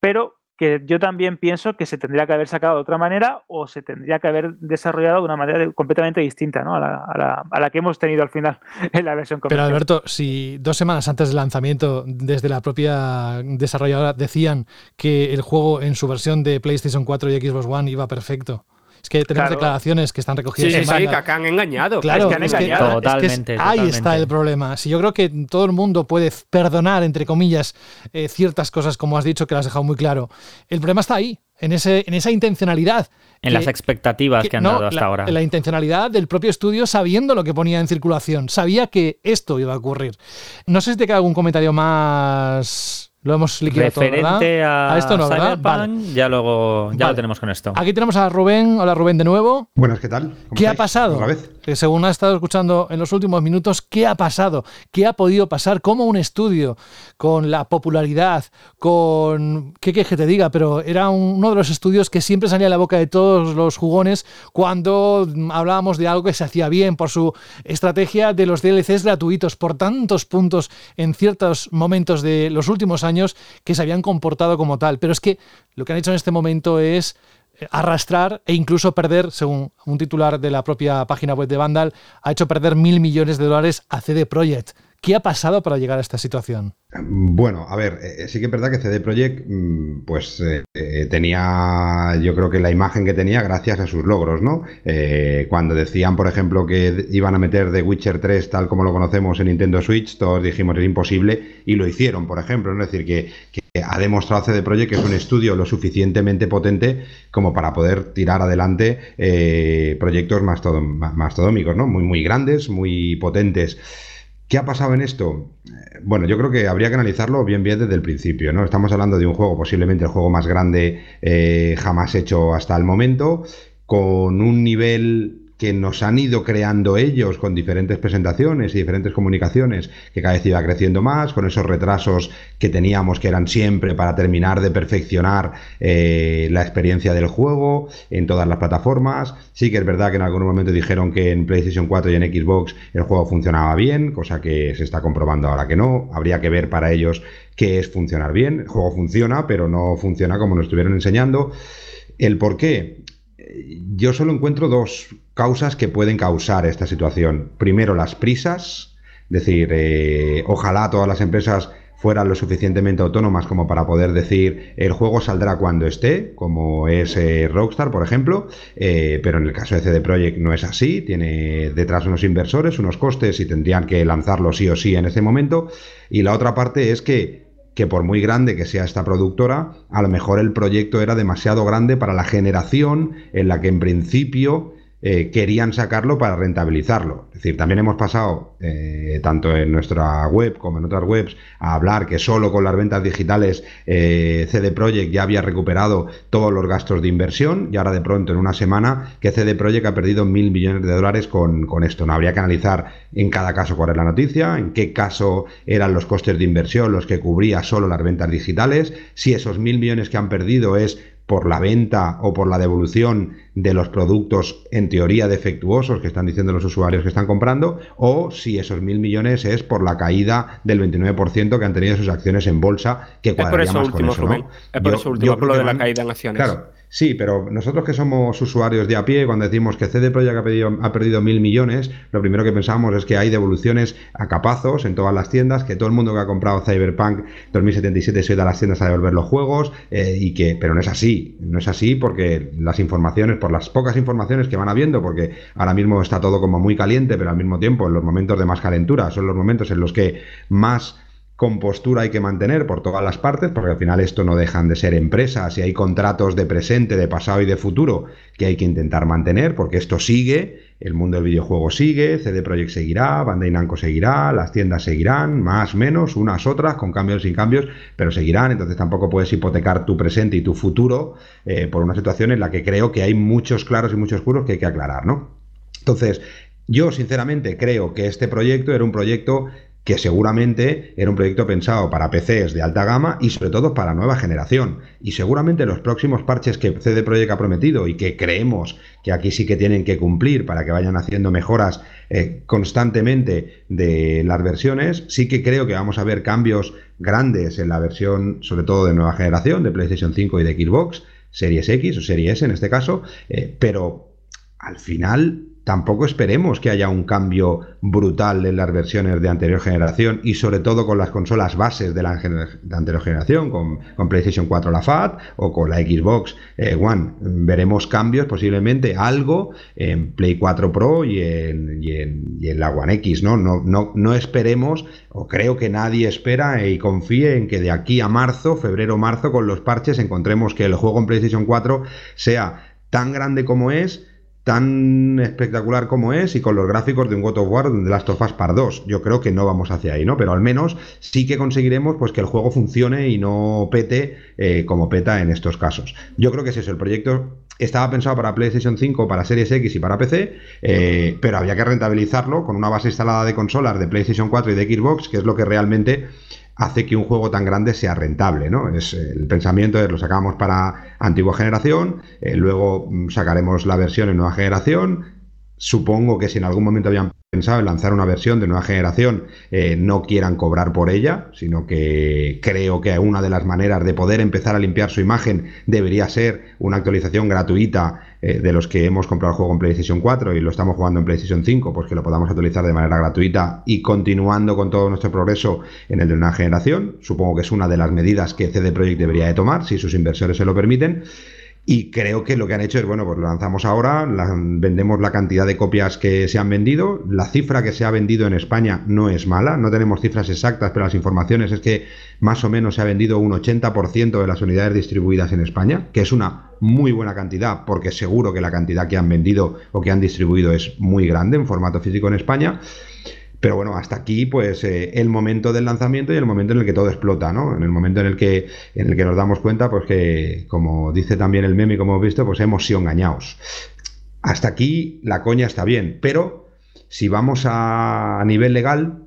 Pero que yo también pienso que se tendría que haber sacado de otra manera o se tendría que haber desarrollado de una manera completamente distinta ¿no? a, la, a, la, a, la, que hemos tenido al final en la versión comercial. Pero Alberto, si dos semanas antes del lanzamiento, desde la propia desarrolladora decían que el juego en su versión de PlayStation 4 y Xbox One iba perfecto. Es que tenemos Claro. declaraciones que están recogidas Sí, en sí, que acá han engañado. Claro, es que han es que- engañado. Totalmente, es que es- ahí totalmente. está el problema. Si yo creo que todo el mundo puede perdonar, entre comillas, eh, ciertas cosas, como has dicho, que lo has dejado muy claro. El problema está ahí, en, ese, en esa intencionalidad. En que- las expectativas que, que- han no, dado hasta la, ahora. La intencionalidad del propio estudio sabiendo lo que ponía en circulación. Sabía que esto iba a ocurrir. No sé si te queda algún comentario más. Lo hemos liquidado todo, ¿verdad? Referente a, esto no, ¿verdad? Cyberpunk, Vale. ya luego ya Vale. lo tenemos con esto. Aquí tenemos a Rubén. Hola Rubén de nuevo. Buenas, ¿qué tal? ¿Cómo ¿Qué ha pasado? Otra vez. Que según ha estado escuchando en los últimos minutos, ¿qué ha pasado? ¿Qué ha podido pasar? ¿Cómo un estudio con la popularidad, con... ¿Qué quieres que te diga? Pero era un- uno de los estudios que siempre salía a la boca de todos los jugones cuando hablábamos de algo que se hacía bien por su estrategia de los DLCs gratuitos, por tantos puntos en ciertos momentos de los últimos años que se habían comportado como tal. Pero es que lo que han hecho en este momento es eh, arrastrar e incluso perder, según un titular de la propia página web de Vandal, ha hecho perder mil millones de dólares a CD Projekt. ¿Qué ha pasado para llegar a esta situación? Bueno, a ver, eh, sí que es verdad que CD Projekt mm, pues eh, eh, tenía, yo creo que la imagen que tenía gracias a sus logros, ¿no? Eh, cuando decían, por ejemplo, que iban a meter The Witcher 3 tal como lo conocemos en Nintendo Switch, todos dijimos es imposible y lo hicieron, por ejemplo, es decir, que, ha demostrado CD Projekt que es un estudio lo suficientemente potente como para poder tirar adelante eh, proyectos mastodómicos, ¿no? Muy, muy grandes, muy potentes. ¿Qué ha pasado en esto? Eh, Bueno, yo creo que habría que analizarlo bien bien desde el principio, ¿no? Estamos hablando de un juego, posiblemente el juego más grande eh, jamás hecho hasta el momento, con un nivel que nos han ido creando ellos con diferentes presentaciones y diferentes comunicaciones que cada vez iba creciendo más, con esos retrasos que teníamos que eran siempre para terminar de perfeccionar eh, la experiencia del juego en todas las plataformas. Sí que es verdad que en algún momento dijeron que en PlayStation 4 y en Xbox el juego funcionaba bien, cosa que se está comprobando ahora que no. Habría que ver para ellos qué es funcionar bien. El juego funciona, pero no funciona como nos estuvieron enseñando. ¿El por qué? Yo solo encuentro dos causas que pueden causar esta situación. Primero, las prisas, es decir, eh, ojalá todas las empresas fueran lo suficientemente autónomas como para poder decir el juego saldrá cuando esté, como es eh, Rockstar, por ejemplo, eh, pero en el caso de CD Projekt no es así, tiene detrás unos inversores, unos costes y tendrían que lanzarlo sí o sí en ese momento. Y la otra parte es que que por muy grande que sea esta productora, a lo mejor el proyecto era demasiado grande para la generación en la que en principio eh, querían sacarlo para rentabilizarlo. Es decir, también hemos pasado, eh, tanto en nuestra web como en otras webs, a hablar que solo con las ventas digitales eh, CD Projekt ya había recuperado todos los gastos de inversión y ahora de pronto en una semana que CD Projekt ha perdido mil millones de dólares con, con esto. No habría que analizar en cada caso cuál es la noticia, en qué caso eran los costes de inversión los que cubría solo las ventas digitales, si esos mil millones que han perdido es por la venta o por la devolución de los productos en teoría defectuosos que están diciendo los usuarios que están comprando, o si esos mil millones es por la caída del 29% que han tenido sus acciones en bolsa, que Es por cuadraría eso más último, con eso, ¿no? Es por Yo- eso último, por lo de la caída en acciones. Claro, Sí, pero nosotros que somos usuarios de a pie, cuando decimos que CD Projekt ha, ha perdido mil millones, lo primero que pensamos es que hay devoluciones a capazos en todas las tiendas, que todo el mundo que ha comprado Cyberpunk 2077 se ha ido a las tiendas a devolver los juegos, eh, y que, pero no es así, no es así porque las informaciones, por las pocas informaciones que van habiendo, porque ahora mismo está todo como muy caliente, pero al mismo tiempo en los momentos de más calentura, son los momentos en los que más compostura hay que mantener por todas las partes, porque al final esto no dejan de ser empresas y hay contratos de presente, de pasado y de futuro que hay que intentar mantener, porque esto sigue, el mundo del videojuego sigue, CD Projekt seguirá, Bandai Namco seguirá, las tiendas seguirán, más, menos, unas otras, con cambios sin cambios, pero seguirán, entonces tampoco puedes hipotecar tu presente y tu futuro eh, por una situación en la que creo que hay muchos claros y muchos oscuros que hay que aclarar, ¿no? Entonces, yo sinceramente creo que este proyecto era un proyecto que seguramente era un proyecto pensado para PCs de alta gama y sobre todo para nueva generación. Y seguramente los próximos parches que CD Projekt ha prometido y que creemos que aquí sí que tienen que cumplir para que vayan haciendo mejoras eh, constantemente de las versiones, sí que creo que vamos a ver cambios grandes en la versión, sobre todo de nueva generación, de PlayStation 5 y de Xbox, Series X o Series S en este caso, eh, pero al final tampoco esperemos que haya un cambio brutal en las versiones de anterior generación y sobre todo con las consolas bases de la anterior generación, con, PlayStation 4 la FAT o con la Xbox eh, One. Veremos cambios, posiblemente algo en Play 4 Pro y en, la One X. ¿no? No, no, no esperemos, o creo que nadie espera y confíe en que de aquí a marzo, febrero-marzo, con los parches encontremos que el juego en PlayStation 4 sea tan grande como es tan espectacular como es y con los gráficos de un God of War de Last of Us Part 2. Yo creo que no vamos hacia ahí, ¿no? Pero al menos sí que conseguiremos pues que el juego funcione y no pete eh, como peta en estos casos. Yo creo que es eso, el proyecto estaba pensado para PlayStation 5, para Series X y para PC, eh, pero había que rentabilizarlo con una base instalada de consolas de PlayStation 4 y de Xbox, que es lo que realmente hace que un juego tan grande sea rentable, ¿no? Es el pensamiento es lo sacamos para antigua generación, eh, luego mm, sacaremos la versión en nueva generación. Supongo que si en algún momento habían pensado en lanzar una versión de nueva generación, eh, no quieran cobrar por ella, sino que creo que una de las maneras de poder empezar a limpiar su imagen debería ser una actualización gratuita eh, de los que hemos comprado el juego en PlayStation 4 y lo estamos jugando en PlayStation 5, pues que lo podamos actualizar de manera gratuita y continuando con todo nuestro progreso en el de una generación. Supongo que es una de las medidas que CD Projekt debería de tomar, si sus inversores se lo permiten. Y creo que lo que han hecho es, bueno, pues lo lanzamos ahora, vendemos la cantidad de copias que se han vendido, la cifra que se ha vendido en España no es mala, no tenemos cifras exactas, pero las informaciones es que más o menos se ha vendido un 80% de las unidades distribuidas en España, que es una muy buena cantidad, porque seguro que la cantidad que han vendido o que han distribuido es muy grande en formato físico en España. Pero bueno, hasta aquí, pues eh, el momento del lanzamiento y el momento en el que todo explota, ¿no? En el momento en el que, en el que nos damos cuenta, pues que, como dice también el meme, como hemos visto, pues hemos sido engañados. Hasta aquí la coña está bien, pero si vamos a, a nivel legal,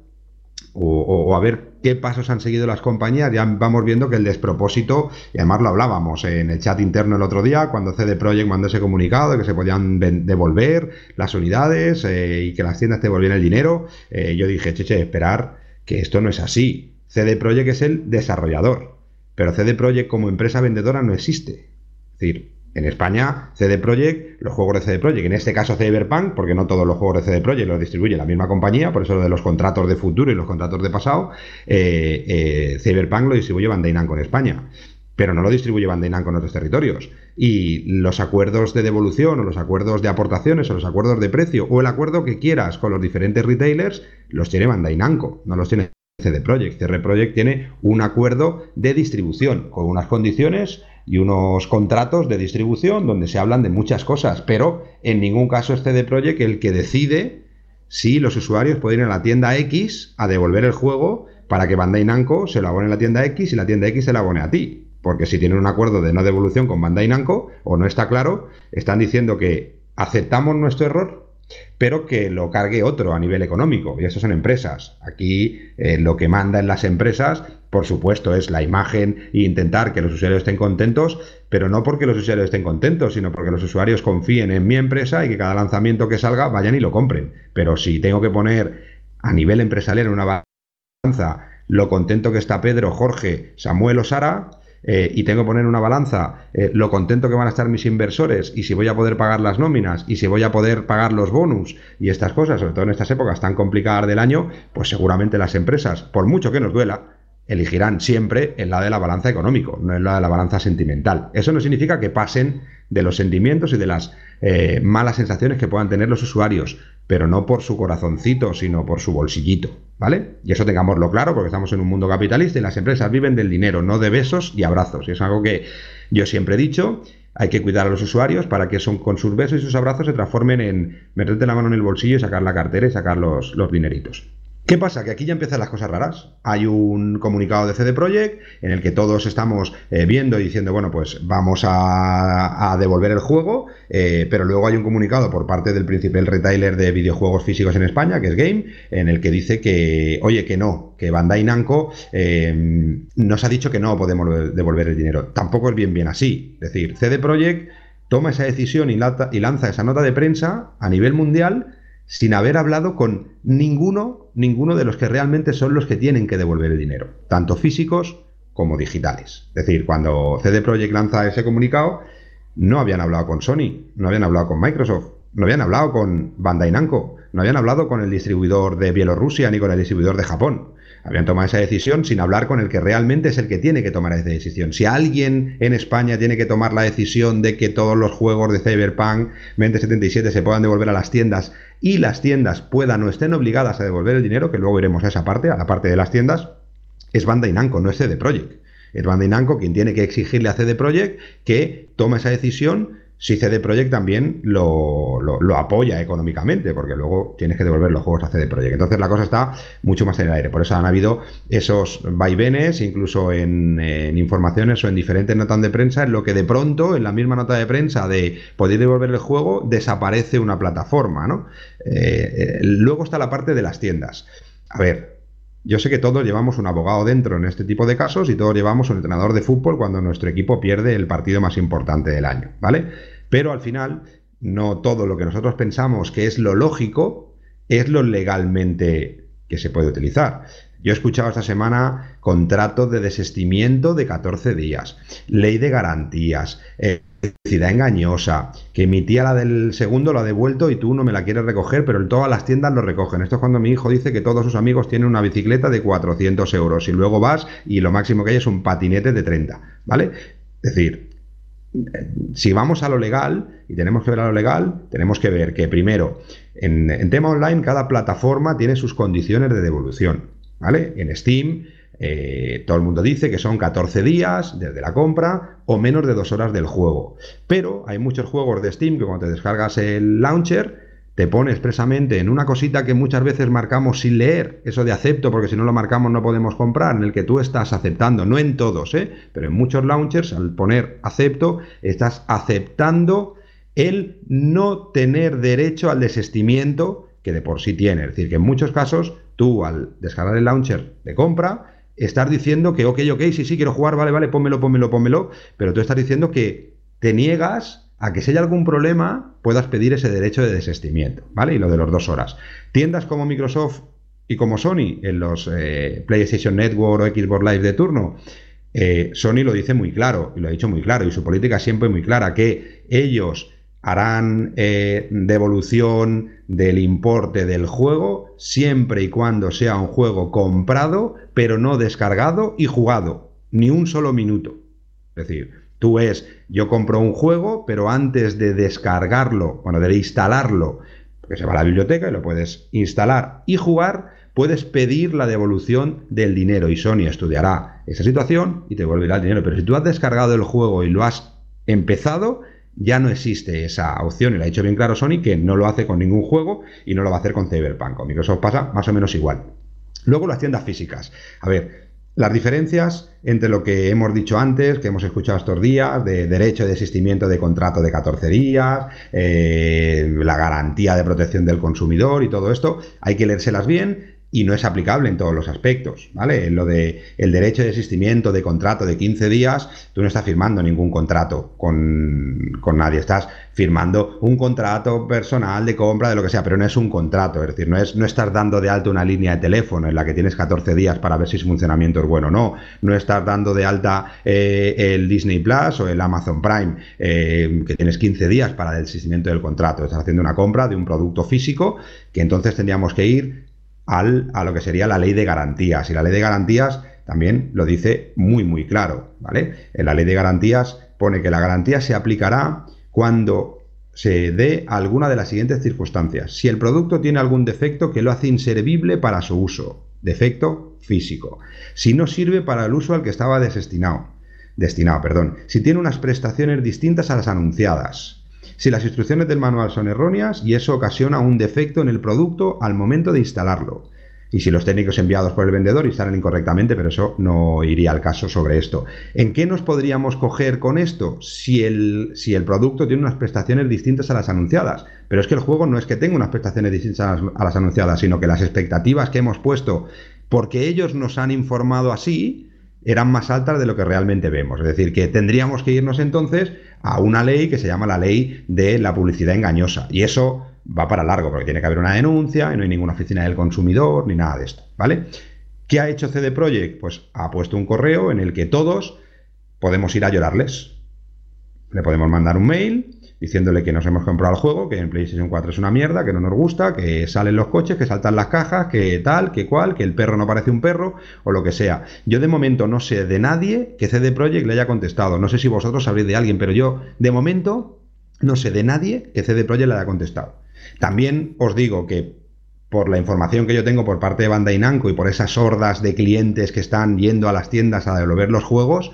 o, a ver qué pasos han seguido las compañías, ya vamos viendo que el despropósito, y además lo hablábamos en el chat interno el otro día, cuando CD Projekt mandó ese comunicado de que se podían devolver las unidades eh, y que las tiendas devolvieran el dinero, eh, yo dije, cheche, esperar que esto no es así. CD Projekt es el desarrollador, pero CD Projekt como empresa vendedora no existe. Es decir, en España, CD Projekt, los juegos de CD Projekt, en este caso Cyberpunk, porque no todos los juegos de CD Projekt los distribuye la misma compañía, por eso lo de los contratos de futuro y los contratos de pasado, eh, eh, Cyberpunk lo distribuye Bandai Namco en España pero no lo distribuye Bandai Namco en otros territorios. Y los acuerdos de devolución o los acuerdos de aportaciones o los acuerdos de precio o el acuerdo que quieras con los diferentes retailers los tiene Bandai Namco, no los tiene CD Projekt. CD Projekt tiene un acuerdo de distribución con unas condiciones y unos contratos de distribución donde se hablan de muchas cosas, pero en ningún caso es CD Projekt el que decide si los usuarios pueden ir a la tienda X a devolver el juego para que Bandai Namco se lo abone en la tienda X y la tienda X se lo abone a ti. Porque si tienen un acuerdo de no devolución con Bandai Namco o no está claro, están diciendo que aceptamos nuestro error, pero que lo cargue otro a nivel económico. Y eso son empresas. Aquí eh, lo que manda en las empresas, por supuesto, es la imagen e intentar que los usuarios estén contentos, pero no porque los usuarios estén contentos, sino porque los usuarios confíen en mi empresa y que cada lanzamiento que salga vayan y lo compren. Pero si tengo que poner a nivel empresarial en una balanza lo contento que está Pedro, Jorge, Samuel o Sara, eh, y tengo que poner una balanza eh, lo contento que van a estar mis inversores y si voy a poder pagar las nóminas y si voy a poder pagar los bonus y estas cosas, sobre todo en estas épocas tan complicadas del año, pues seguramente las empresas, por mucho que nos duela, elegirán siempre el lado de la balanza económico, no el lado de la balanza sentimental. Eso no significa que pasen de los sentimientos y de las eh, malas sensaciones que puedan tener los usuarios, pero no por su corazoncito, sino por su bolsillito, ¿vale? Y eso tengámoslo claro, porque estamos en un mundo capitalista y las empresas viven del dinero, no de besos y abrazos. Y es algo que yo siempre he dicho, hay que cuidar a los usuarios para que son, con sus besos y sus abrazos se transformen en meterte la mano en el bolsillo y sacar la cartera y sacar los, los dineritos. ¿Qué pasa? Que aquí ya empiezan las cosas raras. Hay un comunicado de CD Projekt en el que todos estamos eh, viendo y diciendo, bueno, pues vamos a, devolver el juego, eh, pero luego hay un comunicado por parte del principal retailer de videojuegos físicos en España, que es Game, en el que dice que, oye, que no, que Bandai Namco eh, nos ha dicho que no podemos devolver el dinero. Tampoco es bien bien así. Es decir, CD Projekt toma esa decisión y lanza esa nota de prensa a nivel mundial sin haber hablado con ninguno, ninguno de los que realmente son los que tienen que devolver el dinero, tanto físicos como digitales. Es decir, cuando CD Projekt lanza ese comunicado, no habían hablado con Sony, no habían hablado con Microsoft, no habían hablado con Bandai Namco, no habían hablado con el distribuidor de Bielorrusia ni con el distribuidor de Japón. Habían tomado esa decisión sin hablar con el que realmente es el que tiene que tomar esa decisión. Si alguien en España tiene que tomar la decisión de que todos los juegos de Cyberpunk 2077 se puedan devolver a las tiendas y las tiendas puedan o estén obligadas a devolver el dinero, que luego iremos a esa parte, a la parte de las tiendas, es Bandai Namco, no es CD Projekt. Es Bandai Namco quien tiene que exigirle a CD Projekt que tome esa decisión si CD Projekt también lo, apoya económicamente, porque luego tienes que devolver los juegos a CD Projekt. Entonces la cosa está mucho más en el aire. Por eso han habido esos vaivenes, incluso en, informaciones o en diferentes notas de prensa, en lo que de pronto, en la misma nota de prensa de poder devolver el juego, desaparece una plataforma. ¿no? Eh, eh, luego está la parte de las tiendas. A ver, yo sé que todos llevamos un abogado dentro en este tipo de casos y todos llevamos un entrenador de fútbol cuando nuestro equipo pierde el partido más importante del año, ¿vale? Pero al final, no todo lo que nosotros pensamos que es lo lógico es lo legalmente que se puede utilizar. Yo he escuchado esta semana contrato de desestimiento de 14 días, ley de garantías, eh, engañosa, que mi tía la del segundo lo ha devuelto y tú no me la quieres recoger, pero en todas las tiendas lo recogen. Esto es cuando mi hijo dice que todos sus amigos tienen una bicicleta de 400 euros y luego vas y lo máximo que hay es un patinete de 30, ¿vale? Es decir, si vamos a lo legal y tenemos que ver a lo legal, tenemos que ver que primero, en, tema online, cada plataforma tiene sus condiciones de devolución, ¿vale? En Steam eh, todo el mundo dice que son 14 días desde la compra o menos de dos horas del juego. Pero hay muchos juegos de Steam que cuando te descargas el launcher te pone expresamente en una cosita que muchas veces marcamos sin leer, eso de acepto, porque si no lo marcamos no podemos comprar, en el que tú estás aceptando, no en todos, ¿eh? pero en muchos launchers al poner acepto, estás aceptando el no tener derecho al desestimiento que de por sí tiene. Es decir, que en muchos casos tú al descargar el launcher de compra, estar diciendo que, ok, ok, sí, sí, quiero jugar, vale, vale, pónmelo, pónmelo, pónmelo, pero tú estás diciendo que te niegas a que si hay algún problema puedas pedir ese derecho de desestimiento, ¿vale? Y lo de los dos horas. Tiendas como Microsoft y como Sony en los eh, PlayStation Network o Xbox Live de turno, eh, Sony lo dice muy claro, y lo ha dicho muy claro, y su política siempre muy clara, que ellos harán eh, devolución del importe del juego siempre y cuando sea un juego comprado, pero no descargado y jugado, ni un solo minuto. Es decir, tú es, yo compro un juego, pero antes de descargarlo, bueno, de instalarlo, porque se va a la biblioteca y lo puedes instalar y jugar, puedes pedir la devolución del dinero y Sony estudiará esa situación y te devolverá el dinero. Pero si tú has descargado el juego y lo has empezado, ya no existe esa opción, y lo ha dicho bien claro Sony, que no lo hace con ningún juego y no lo va a hacer con Cyberpunk. Con Microsoft pasa más o menos igual. Luego las tiendas físicas. A ver, las diferencias entre lo que hemos dicho antes, que hemos escuchado estos días, de derecho de desistimiento de contrato de 14 días, eh, la garantía de protección del consumidor y todo esto, hay que leérselas bien y no es aplicable en todos los aspectos, ¿vale? En lo de el derecho de desistimiento de contrato de 15 días, tú no estás firmando ningún contrato con, con, nadie, estás firmando un contrato personal de compra de lo que sea, pero no es un contrato, es decir, no es no estás dando de alta una línea de teléfono en la que tienes 14 días para ver si su funcionamiento es bueno o no, no estás dando de alta eh, el Disney Plus o el Amazon Prime, eh, que tienes 15 días para el desistimiento del contrato, estás haciendo una compra de un producto físico que entonces tendríamos que ir a lo que sería la ley de garantías. Y la ley de garantías también lo dice muy, muy claro, ¿vale? En la ley de garantías pone que la garantía se aplicará cuando se dé alguna de las siguientes circunstancias. Si el producto tiene algún defecto que lo hace inservible para su uso, defecto físico. Si no sirve para el uso al que estaba destinado, destinado, perdón. Si tiene unas prestaciones distintas a las anunciadas. Si las instrucciones del manual son erróneas y eso ocasiona un defecto en el producto al momento de instalarlo y si los técnicos enviados por el vendedor instalan incorrectamente, pero eso no iría al caso sobre esto. ¿En qué nos podríamos coger con esto? Si el, si el producto tiene unas prestaciones distintas a las anunciadas. Pero es que el juego no es que tenga unas prestaciones distintas a las, anunciadas, sino que las expectativas que hemos puesto, porque ellos nos han informado así, eran más altas de lo que realmente vemos. Es decir, que tendríamos que irnos entonces a una ley que se llama la ley de la publicidad engañosa. Y eso va para largo, porque tiene que haber una denuncia y no hay ninguna oficina del consumidor ni nada de esto, ¿vale? ¿Qué ha hecho CD Projekt? Pues ha puesto un correo en el que todos podemos ir a llorarles. Le podemos mandar un mail diciéndole que nos hemos comprado el juego, que en PlayStation 4 es una mierda, que no nos gusta, que salen los coches, que saltan las cajas, que tal, que cual, que el perro no parece un perro, o lo que sea. Yo de momento no sé de nadie que CD Projekt le haya contestado. No sé si vosotros sabréis de alguien, pero yo de momento no sé de nadie que CD Projekt le haya contestado. También os digo que por la información que yo tengo por parte de Bandai Namco y por esas hordas de clientes que están yendo a las tiendas a devolver los juegos,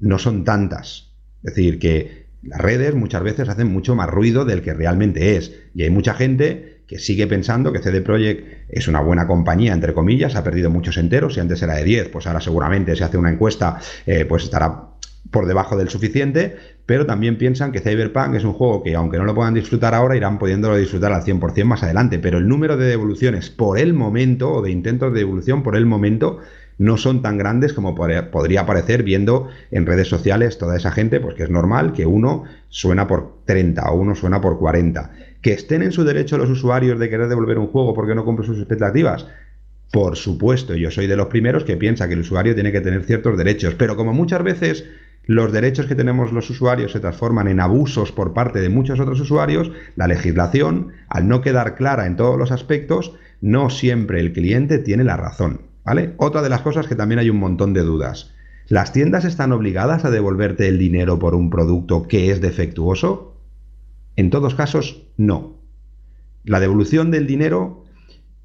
no son tantas. Es decir, que las redes muchas veces hacen mucho más ruido del que realmente es. Y hay mucha gente que sigue pensando que CD Projekt es una buena compañía, entre comillas, ha perdido muchos enteros, si antes era de 10, pues ahora seguramente se hace una encuesta, eh, pues estará por debajo del suficiente, pero también piensan que Cyberpunk es un juego que aunque no lo puedan disfrutar ahora, irán pudiéndolo disfrutar al 100% más adelante, pero el número de devoluciones por el momento, o de intentos de devolución por el momento, no son tan grandes como podría parecer viendo en redes sociales toda esa gente, pues que es normal que uno suena por 30 o uno suena por 40. Que estén en su derecho los usuarios de querer devolver un juego porque no cumple sus expectativas. Por supuesto, yo soy de los primeros que piensa que el usuario tiene que tener ciertos derechos, pero como muchas veces los derechos que tenemos los usuarios se transforman en abusos por parte de muchos otros usuarios, la legislación, al no quedar clara en todos los aspectos, no siempre el cliente tiene la razón. ¿Vale? Otra de las cosas que también hay un montón de dudas. ¿Las tiendas están obligadas a devolverte el dinero por un producto que es defectuoso? En todos casos, no. La devolución del dinero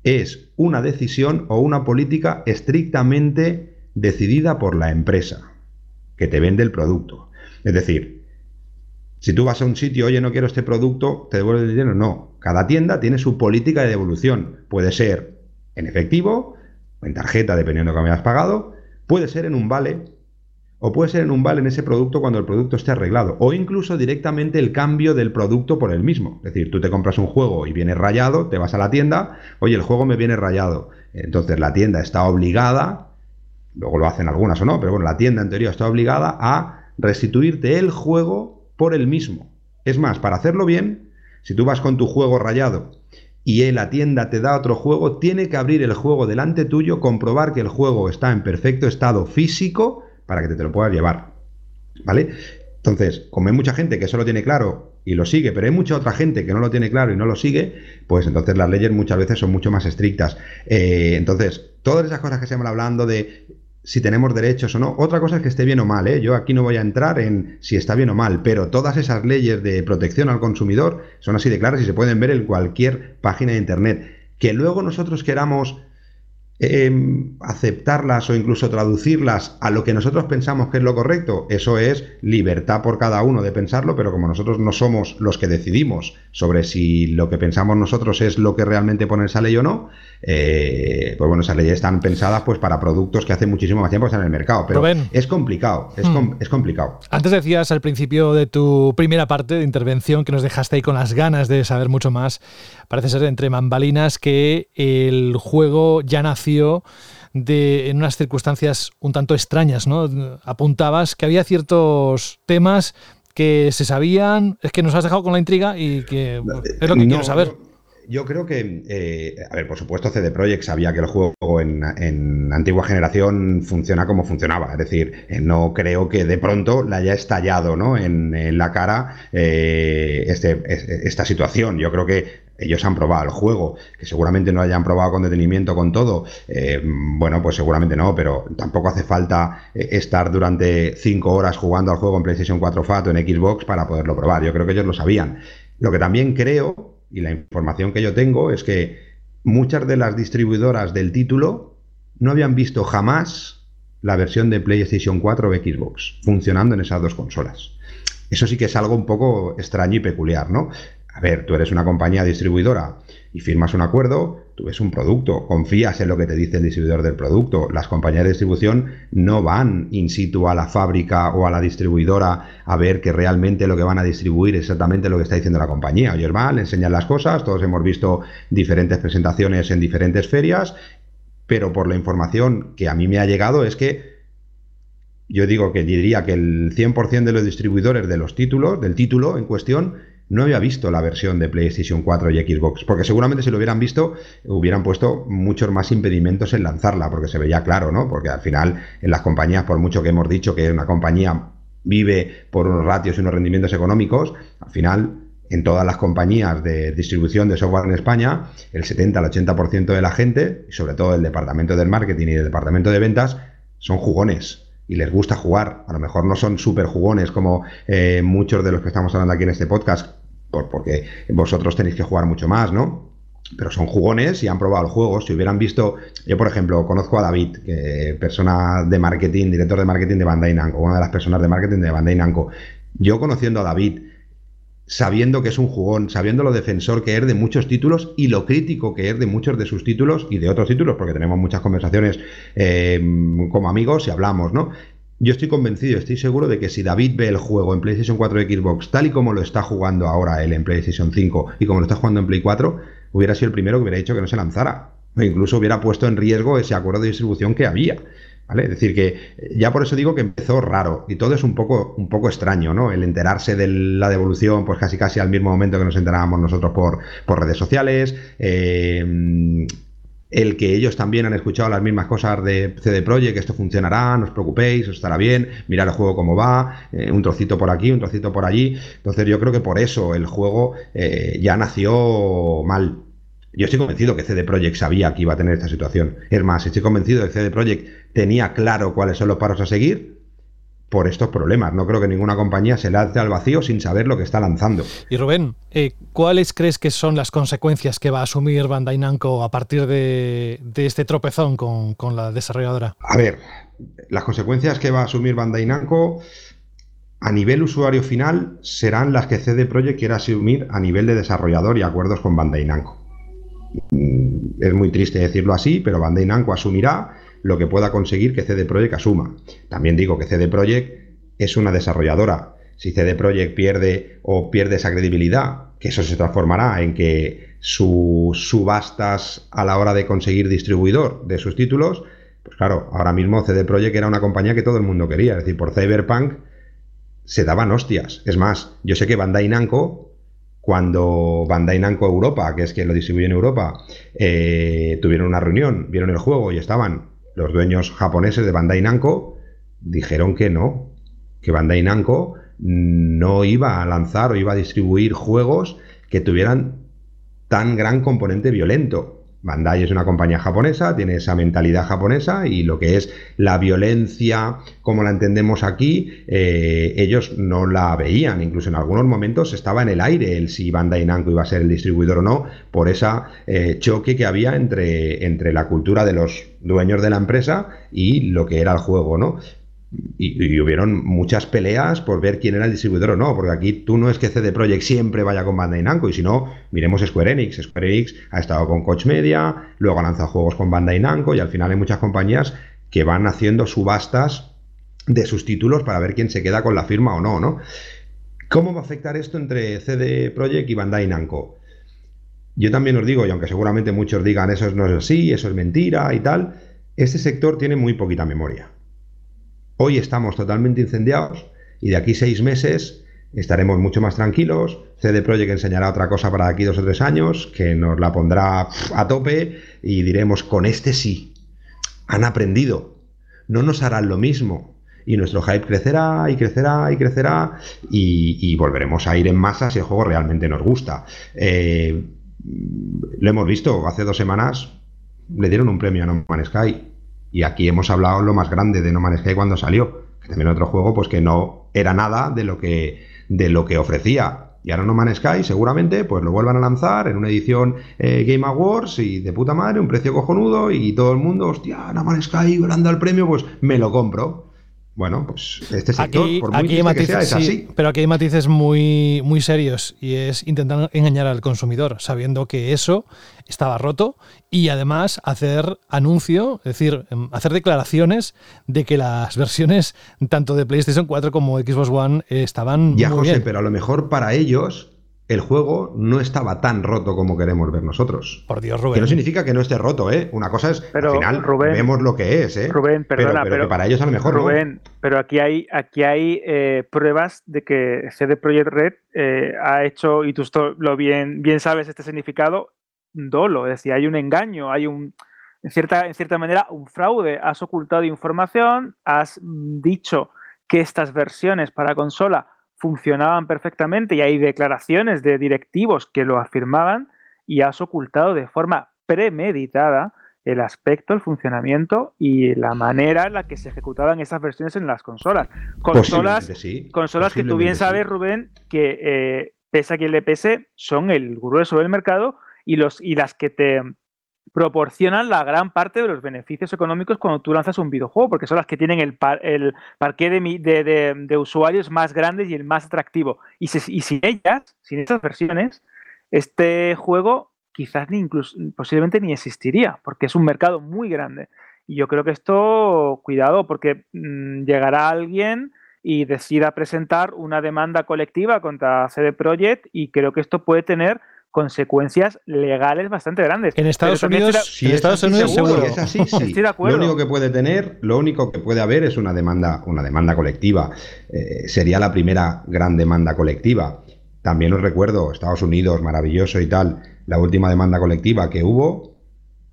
es una decisión o una política estrictamente decidida por la empresa que te vende el producto. Es decir, si tú vas a un sitio, oye, no quiero este producto, ¿te devuelve el dinero? No. Cada tienda tiene su política de devolución. Puede ser en efectivo, en tarjeta, dependiendo de cómo hayas pagado. Puede ser en un vale, o puede ser en un vale en ese producto cuando el producto esté arreglado. O incluso directamente el cambio del producto por el mismo. Es decir, tú te compras un juego y viene rayado, te vas a la tienda, oye, el juego me viene rayado. Entonces la tienda está obligada luego lo hacen algunas o no, pero bueno, la tienda en teoría está obligada a restituirte el juego por el mismo. Es más, para hacerlo bien, si tú vas con tu juego rayado y la tienda te da otro juego, tiene que abrir el juego delante tuyo, comprobar que el juego está en perfecto estado físico para que te, lo puedas llevar. ¿Vale? Entonces, como hay mucha gente que eso lo tiene claro y lo sigue, pero hay mucha otra gente que no lo tiene claro y no lo sigue, pues entonces las leyes muchas veces son mucho más estrictas. Eh, entonces, todas esas cosas que se van hablando de si tenemos derechos o no. Otra cosa es que esté bien o mal, ¿eh? Yo aquí no voy a entrar en si está bien o mal, pero todas esas leyes de protección al consumidor son así de claras y se pueden ver en cualquier página de Internet. Que luego nosotros queramos Em, aceptarlas o incluso traducirlas a lo que nosotros pensamos que es lo correcto, eso es libertad por cada uno de pensarlo, pero como nosotros no somos los que decidimos sobre si lo que pensamos nosotros es lo que realmente pone esa ley o no, eh, pues bueno, esas leyes están pensadas pues para productos que hace muchísimo más tiempo están en el mercado, pero es complicado, es, hmm. es complicado. Antes decías al principio de tu primera parte de intervención que nos dejaste ahí con las ganas de saber mucho más, parece ser entre mambalinas que el juego ya nació de, en unas circunstancias un tanto extrañas, ¿no? Apuntabas que había ciertos temas que se sabían, es que nos has dejado con la intriga y que es lo que quiero saber. Yo creo que, eh, a ver, por supuesto CD Projekt sabía que el juego en, en antigua generación funciona como funcionaba, es decir, eh, no creo que de pronto le haya estallado ¿no? en, la cara eh, este, es- esta situación. Yo creo que ellos han probado el juego, que seguramente no hayan probado con detenimiento con todo, eh, bueno, pues seguramente no, pero tampoco hace falta eh, estar durante cinco horas jugando al juego en PlayStation 4 FAT o en Xbox para poderlo probar. Yo creo que ellos lo sabían. Lo que también creo, y la información que yo tengo, es que muchas de las distribuidoras del título no habían visto jamás la versión de PlayStation 4 o Xbox funcionando en esas dos consolas. Eso sí que es algo un poco extraño y peculiar, ¿no? A ver, tú eres una compañía distribuidora y firmas un acuerdo, tú ves un producto, confías en lo que te dice el distribuidor del producto. Las compañías de distribución no van in situ a la fábrica o a la distribuidora a ver que realmente lo que van a distribuir es exactamente lo que está diciendo la compañía. Ellos van, le enseñan las cosas, todos hemos visto diferentes presentaciones en diferentes ferias, pero por la información que a mí me ha llegado es que yo digo que diría que el 100% de los distribuidores de los títulos, del título en cuestión, no había visto la versión de PlayStation 4 y Xbox, porque seguramente si lo hubieran visto hubieran puesto muchos más impedimentos en lanzarla, porque se veía claro, ¿no? Porque al final en las compañías, por mucho que hemos dicho que una compañía vive por unos ratios y unos rendimientos económicos, al final en todas las compañías de distribución de software en España, el 70 al 80% de la gente, y sobre todo el departamento del marketing y el departamento de ventas, son jugones y les gusta jugar. A lo mejor no son súper jugones como eh, muchos de los que estamos hablando aquí en este podcast, por- porque vosotros tenéis que jugar mucho más, ¿no? Pero son jugones y han probado el juego. Si hubieran visto, yo por ejemplo, conozco a David, que persona de marketing, director de marketing de Bandai Namco, una de las personas de marketing de Bandai Namco. Yo conociendo a David, sabiendo que es un jugón, sabiendo lo defensor que es de muchos títulos y lo crítico que es de muchos de sus títulos y de otros títulos, porque tenemos muchas conversaciones eh, como amigos y hablamos, ¿no? Yo estoy convencido, estoy seguro de que si David ve el juego en PlayStation 4 y Xbox tal y como lo está jugando ahora él en PlayStation 5 y como lo está jugando en Play 4, hubiera sido el primero que hubiera dicho que no se lanzara. O incluso hubiera puesto en riesgo ese acuerdo de distribución que había. ¿Vale? Es decir, que eh, ya por eso digo que empezó raro y todo es un poco, un poco extraño, ¿no? El enterarse de la devolución, pues casi casi al mismo momento que nos enterábamos nosotros por, por redes sociales, eh, el que ellos también han escuchado las mismas cosas de CD Projekt, esto funcionará, no os preocupéis, os estará bien, mirar el juego cómo va, eh, un trocito por aquí, un trocito por allí. Entonces yo creo que por eso el juego eh, ya nació mal. Yo estoy convencido que CD Projekt sabía que iba a tener esta situación. Es más, estoy convencido de que CD Projekt tenía claro cuáles son los paros a seguir por estos problemas. No creo que ninguna compañía se lance al vacío sin saber lo que está lanzando. Y Rubén, eh, ¿cuáles crees que son las consecuencias que va a asumir Bandai Namco a partir de, de este tropezón con, con la desarrolladora? A ver, las consecuencias que va a asumir Bandai Namco a nivel usuario final serán las que CD Projekt quiera asumir a nivel de desarrollador y acuerdos con Bandai Namco. Mm, Es muy triste decirlo así, pero Bandai Namco asumirá lo que pueda conseguir que CD Projekt asuma. También digo que CD Projekt es una desarrolladora. Si CD Projekt pierde o pierde esa credibilidad, que eso se transformará en que sus subastas a la hora de conseguir distribuidor de sus títulos, pues claro, ahora mismo CD Projekt era una compañía que todo el mundo quería. Es decir, por Cyberpunk se daban hostias. Es más, yo sé que Bandai Namco, cuando Bandai Namco Europa, que es quien lo distribuye en Europa, eh, tuvieron una reunión, vieron el juego y estaban los dueños japoneses de Bandai Namco, dijeron que no, que Bandai Namco no iba a lanzar o iba a distribuir juegos que tuvieran tan gran componente violento. Bandai es una compañía japonesa, tiene esa mentalidad japonesa y lo que es la violencia, como la entendemos aquí, eh, ellos no la veían. Incluso en algunos momentos estaba en el aire el si Bandai Namco iba a ser el distribuidor o no, por ese eh, choque que había entre, entre la cultura de los dueños de la empresa y lo que era el juego, ¿no? Y, hubieron muchas peleas por ver quién era el distribuidor o no, porque aquí tú no es que CD Projekt siempre vaya con Bandai Namco, y si no, miremos Square Enix. Square Enix ha estado con Coach Media, luego ha lanzado juegos con Bandai Namco, y al final hay muchas compañías que van haciendo subastas de sus títulos para ver quién se queda con la firma o no, ¿no? ¿Cómo va a afectar esto entre CD Projekt y Bandai Namco? Yo también os digo, y aunque seguramente muchos digan eso no es así, eso es mentira y tal, este sector tiene muy poquita memoria. Hoy estamos totalmente incendiados y de aquí seis meses estaremos mucho más tranquilos. CD Projekt enseñará otra cosa para aquí dos o tres años, que nos la pondrá a tope y diremos, con este sí, han aprendido, no nos harán lo mismo. Y nuestro hype crecerá y crecerá y crecerá y, volveremos a ir en masa si el juego realmente nos gusta. Eh, lo hemos visto, hace dos semanas le dieron un premio a No Man's Sky y aquí hemos hablado lo más grande de No Man's Sky cuando salió, que también otro juego pues que no era nada de lo que de lo que ofrecía. Y ahora No Man's Sky seguramente pues lo vuelvan a lanzar en una edición eh, Game Awards y de puta madre, un precio cojonudo y todo el mundo, hostia, No Man's Sky ganando el premio, pues me lo compro. Bueno, pues este sector, por muy aquí que sea, es así. Pero aquí hay matices muy, muy serios y es intentar engañar al consumidor, sabiendo que eso estaba roto y además hacer anuncio, es decir, em, hacer declaraciones de que las versiones tanto de PlayStation 4 como Xbox One estaban ya, muy José, bien. pero a lo mejor para ellos el juego no estaba tan roto como queremos ver nosotros. Por Dios, Rubén. Que no significa que no esté roto, ¿eh? Una cosa es, Pero, al final, Rubén, vemos lo que es, ¿eh? Rubén, perdona, pero, que para ellos a lo mejor Rubén, pero aquí hay, aquí hay eh, pruebas de que CD Projekt Red eh, ha hecho, y tú lo bien, bien sabes este significado, dolo, es decir, hay un engaño, hay un, en cierta, en cierta manera, un fraude. Has ocultado información, has dicho que estas versiones para consola funcionaban perfectamente y hay declaraciones de directivos que lo afirmaban y has ocultado de forma premeditada el aspecto, el funcionamiento y la manera en la que se ejecutaban esas versiones en las consolas. Consolas, sí, consolas que tú bien sí. sabes, Rubén, que eh, pese a que el EPS son el grueso del mercado y, los, y las que te proporcionan la gran parte de los beneficios económicos cuando tú lanzas un videojuego, porque son las que tienen el, par, el parqué de, usuarios más grandes y el más atractivo. Y, si- y sin ellas, sin estas versiones, este juego quizás ni incluso posiblemente ni existiría, porque es un mercado muy grande. Y yo creo que esto, cuidado, porque mm, llegará alguien y decida presentar una demanda colectiva contra CD Projekt y creo que esto puede tener consecuencias legales bastante grandes. En Estados Pero Unidos, estoy en es Estados Unidos seguro. Si es así, sí. Estoy de acuerdo. Lo único que puede tener, lo único que puede haber es una demanda, una demanda colectiva. Eh, sería la primera gran demanda colectiva. También os recuerdo, Estados Unidos, maravilloso y tal, la última demanda colectiva que hubo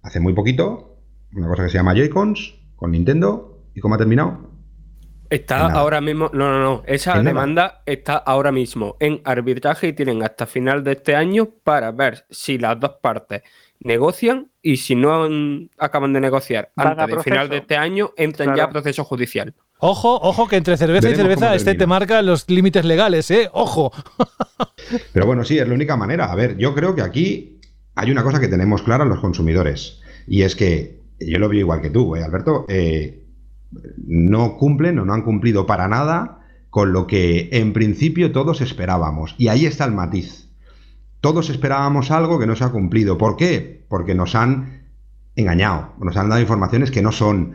hace muy poquito, una cosa que se llama Joy-Cons con Nintendo. ¿Y cómo ha terminado? Está ahora mismo. No, no, no. Esa demanda está ahora mismo en arbitraje y tienen hasta final de este año para ver si las dos partes negocian y si no acaban de negociar antes del final de este año, entran ya a proceso judicial. Ojo, ojo, que entre cerveza y cerveza este te marca los límites legales, ¿eh? Ojo. Pero bueno, sí, es la única manera. A ver, yo creo que aquí hay una cosa que tenemos clara los consumidores. Y es que, yo lo veo igual que tú, ¿eh, Alberto, eh, no cumplen o no han cumplido para nada con lo que en principio todos esperábamos. Y ahí está el matiz. Todos esperábamos algo que no se ha cumplido. ¿Por qué? Porque nos han engañado, nos han dado informaciones que no son.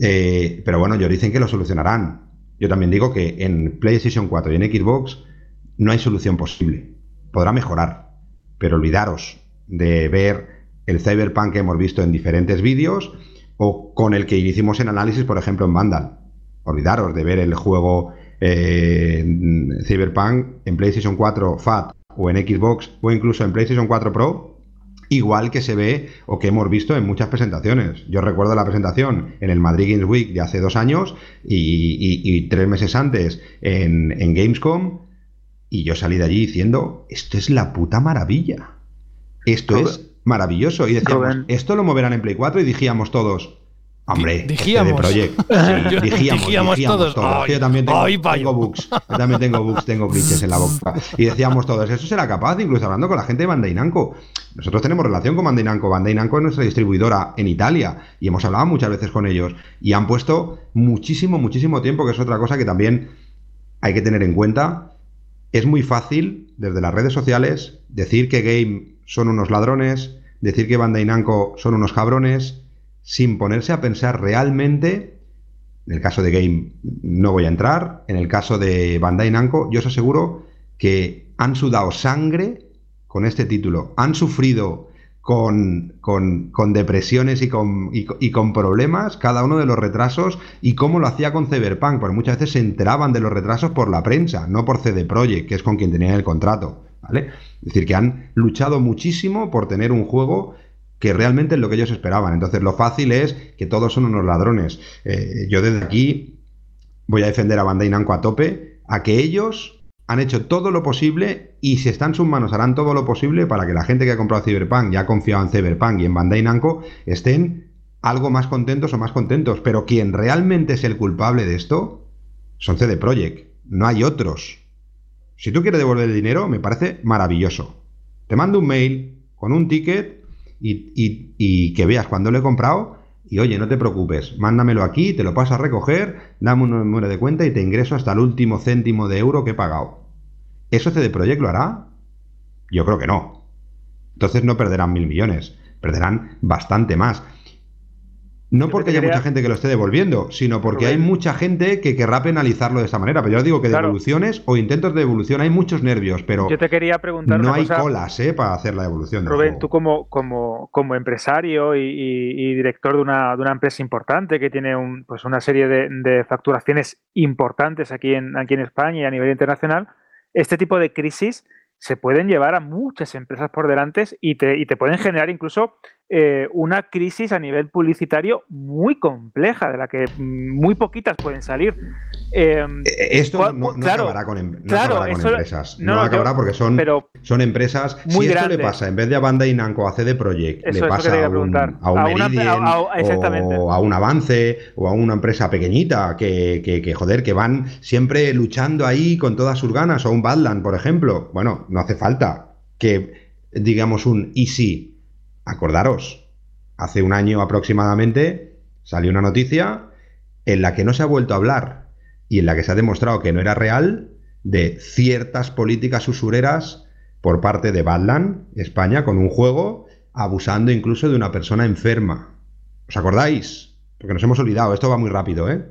Eh, pero bueno, ellos dicen que lo solucionarán. Yo también digo que en PlayStation 4 y en Xbox no hay solución posible. Podrá mejorar, pero olvidaros de ver el Cyberpunk que hemos visto en diferentes vídeos o con el que hicimos en análisis, por ejemplo, en Vandal. Olvidaros de ver el juego eh, Cyberpunk en PlayStation 4 FAT o en Xbox o incluso en PlayStation 4 Pro, igual que se ve o que hemos visto en muchas presentaciones. Yo recuerdo la presentación en el Madrid Games Week de hace dos años y, y- y tres meses antes en, en Gamescom y yo salí de allí diciendo, esto es la puta maravilla. Esto es maravilloso. Y decíamos, Rubén. esto lo moverán en Play 4 y dijíamos todos, hombre, este dijíamos. de Project. Sí, Yo- dijíamos, dijíamos dijíamos todos. Ay, yo también tengo, tengo bugs. Yo también tengo bugs, tengo glitches en la boca. Y decíamos todos, eso será capaz, incluso hablando con la gente de Bandai Namco. Nosotros tenemos relación con Bandai Namco. Bandai Namco es nuestra distribuidora en Italia y hemos hablado muchas veces con ellos y han puesto muchísimo, muchísimo tiempo, que es otra cosa que también hay que tener en cuenta. Es muy fácil desde las redes sociales decir que Game son unos ladrones, decir que Bandai Namco son unos cabrones, sin ponerse a pensar realmente. En el caso de Game no voy a entrar. En el caso de Bandai Namco, yo os aseguro que han sudado sangre con este título. Han sufrido con, con, con depresiones y con, y, con problemas, cada uno de los retrasos y cómo lo hacía con Cyberpunk, porque muchas veces se enteraban de los retrasos por la prensa, no por CD Projekt, que es con quien tenían el contrato. ¿Vale? Es decir, que han luchado muchísimo por tener un juego que realmente es lo que ellos esperaban. Entonces, lo fácil es que todos son unos ladrones. Eh, yo desde aquí voy a defender a Bandai Namco a tope, a que ellos han hecho todo lo posible y si está en sus manos harán todo lo posible para que la gente que ha comprado Cyberpunk y ha confiado en Cyberpunk y en Bandai Namco estén algo más contentos o más contentos. Pero quien realmente es el culpable de esto son CD Projekt, no hay otros. Si tú quieres devolver el dinero, me parece maravilloso. Te mando un mail con un ticket y, que veas cuándo lo he comprado. Y oye, no te preocupes, mándamelo aquí, te lo paso a recoger, dame un número de cuenta y te ingreso hasta el último céntimo de euro que he pagado. ¿Eso CD Projekt lo hará? Yo creo que no. Entonces no perderán mil millones, perderán bastante más. No porque haya quería- mucha gente que lo esté devolviendo, sino porque hay mucha gente que querrá penalizarlo de esa manera. Pero yo os digo que Claro. devoluciones o intentos de devolución hay muchos nervios, pero Yo te quería preguntar no una hay cosa. colas ¿eh? para hacer la devolución. Rubén, tú como, como, como empresario y, y- y director de una, de una empresa importante que tiene un- pues una serie de, de facturaciones importantes aquí en, aquí en España y a nivel internacional, este tipo de crisis se pueden llevar a muchas empresas por delante y te, y te pueden generar incluso eh, una crisis a nivel publicitario muy compleja, de la que mm, muy poquitas pueden salir. Eh, Eh, Esto ¿cuál- no, no claro, acabará con, em- no claro, acabará con eso- empresas. no, No, no, yo- acabará porque son, pero son empresas. muy si esto grande. le pasa, en vez de a Bandai Namco a CD Projekt, Eso es le pasa a un, a un A Meridian a- o a un Avance o a una empresa pequeñita que, que, que, joder, que van siempre luchando ahí con todas sus ganas, o un Badland, por ejemplo. Bueno, no hace falta que digamos un easy. Acordaros, hace un año aproximadamente salió una noticia en la que no se ha vuelto a hablar y en la que se ha demostrado que no era real de ciertas políticas usureras por parte de Badland, España, con un juego abusando incluso de una persona enferma. ¿Os acordáis? Porque nos hemos olvidado, esto va muy rápido, ¿eh?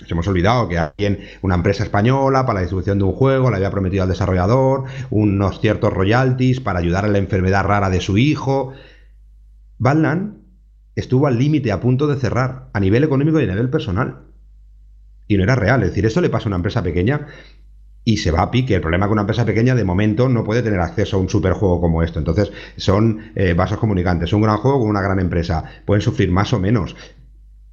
Nos hemos olvidado que alguien, una empresa española para la distribución de un juego le había prometido al desarrollador unos ciertos royalties para ayudar a la enfermedad rara de su hijo. Badland estuvo al límite a punto de cerrar a nivel económico y a nivel personal. Y no era real. Es decir, esto le pasa a una empresa pequeña y se va a pique. El problema es que una empresa pequeña de momento no puede tener acceso a un superjuego como esto. Entonces, son eh, vasos comunicantes. Un gran juego con una gran empresa. Pueden sufrir más o menos.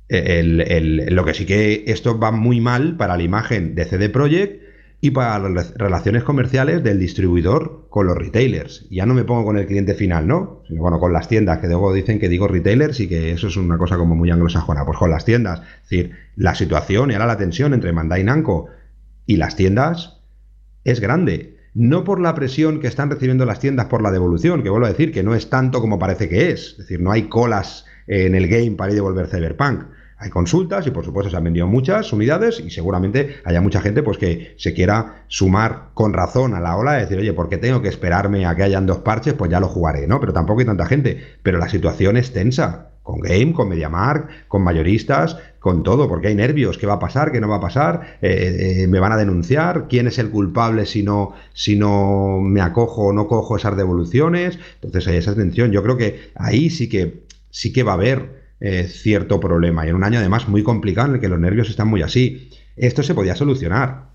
El- el- lo que sí que esto va muy mal para la imagen de CD Projekt y para las relaciones comerciales del distribuidor con los retailers. Ya no me pongo con el cliente final, ¿no? Sino bueno, con las tiendas, que luego dicen que digo retailers y que eso es una cosa como muy anglosajona. Pues con las tiendas. Es decir, la situación y ahora la tensión entre Bandai Namco y las tiendas es grande. No por la presión que están recibiendo las tiendas por la devolución, que vuelvo a decir que no es tanto como parece que es. Es decir, no hay colas en el game para ir a devolver Cyberpunk. Hay consultas y por supuesto se han vendido muchas unidades y seguramente haya mucha gente pues que se quiera sumar con razón a la ola de decir, oye, ¿por qué tengo que esperarme a que hayan dos parches? Pues ya lo jugaré, ¿no? Pero tampoco hay tanta gente. Pero la situación es tensa. Con Game, con MediaMark, con mayoristas, con todo, porque hay nervios. ¿Qué va a pasar? ¿Qué no va a pasar? Eh, eh, ¿Me van a denunciar? ¿Quién es el culpable si no, si no me acojo o no cojo esas devoluciones? Entonces hay esa tensión. Yo creo que ahí sí que, sí que va a haber eh, cierto problema. Y en un año además muy complicado en el que los nervios están muy así. Esto se podía solucionar.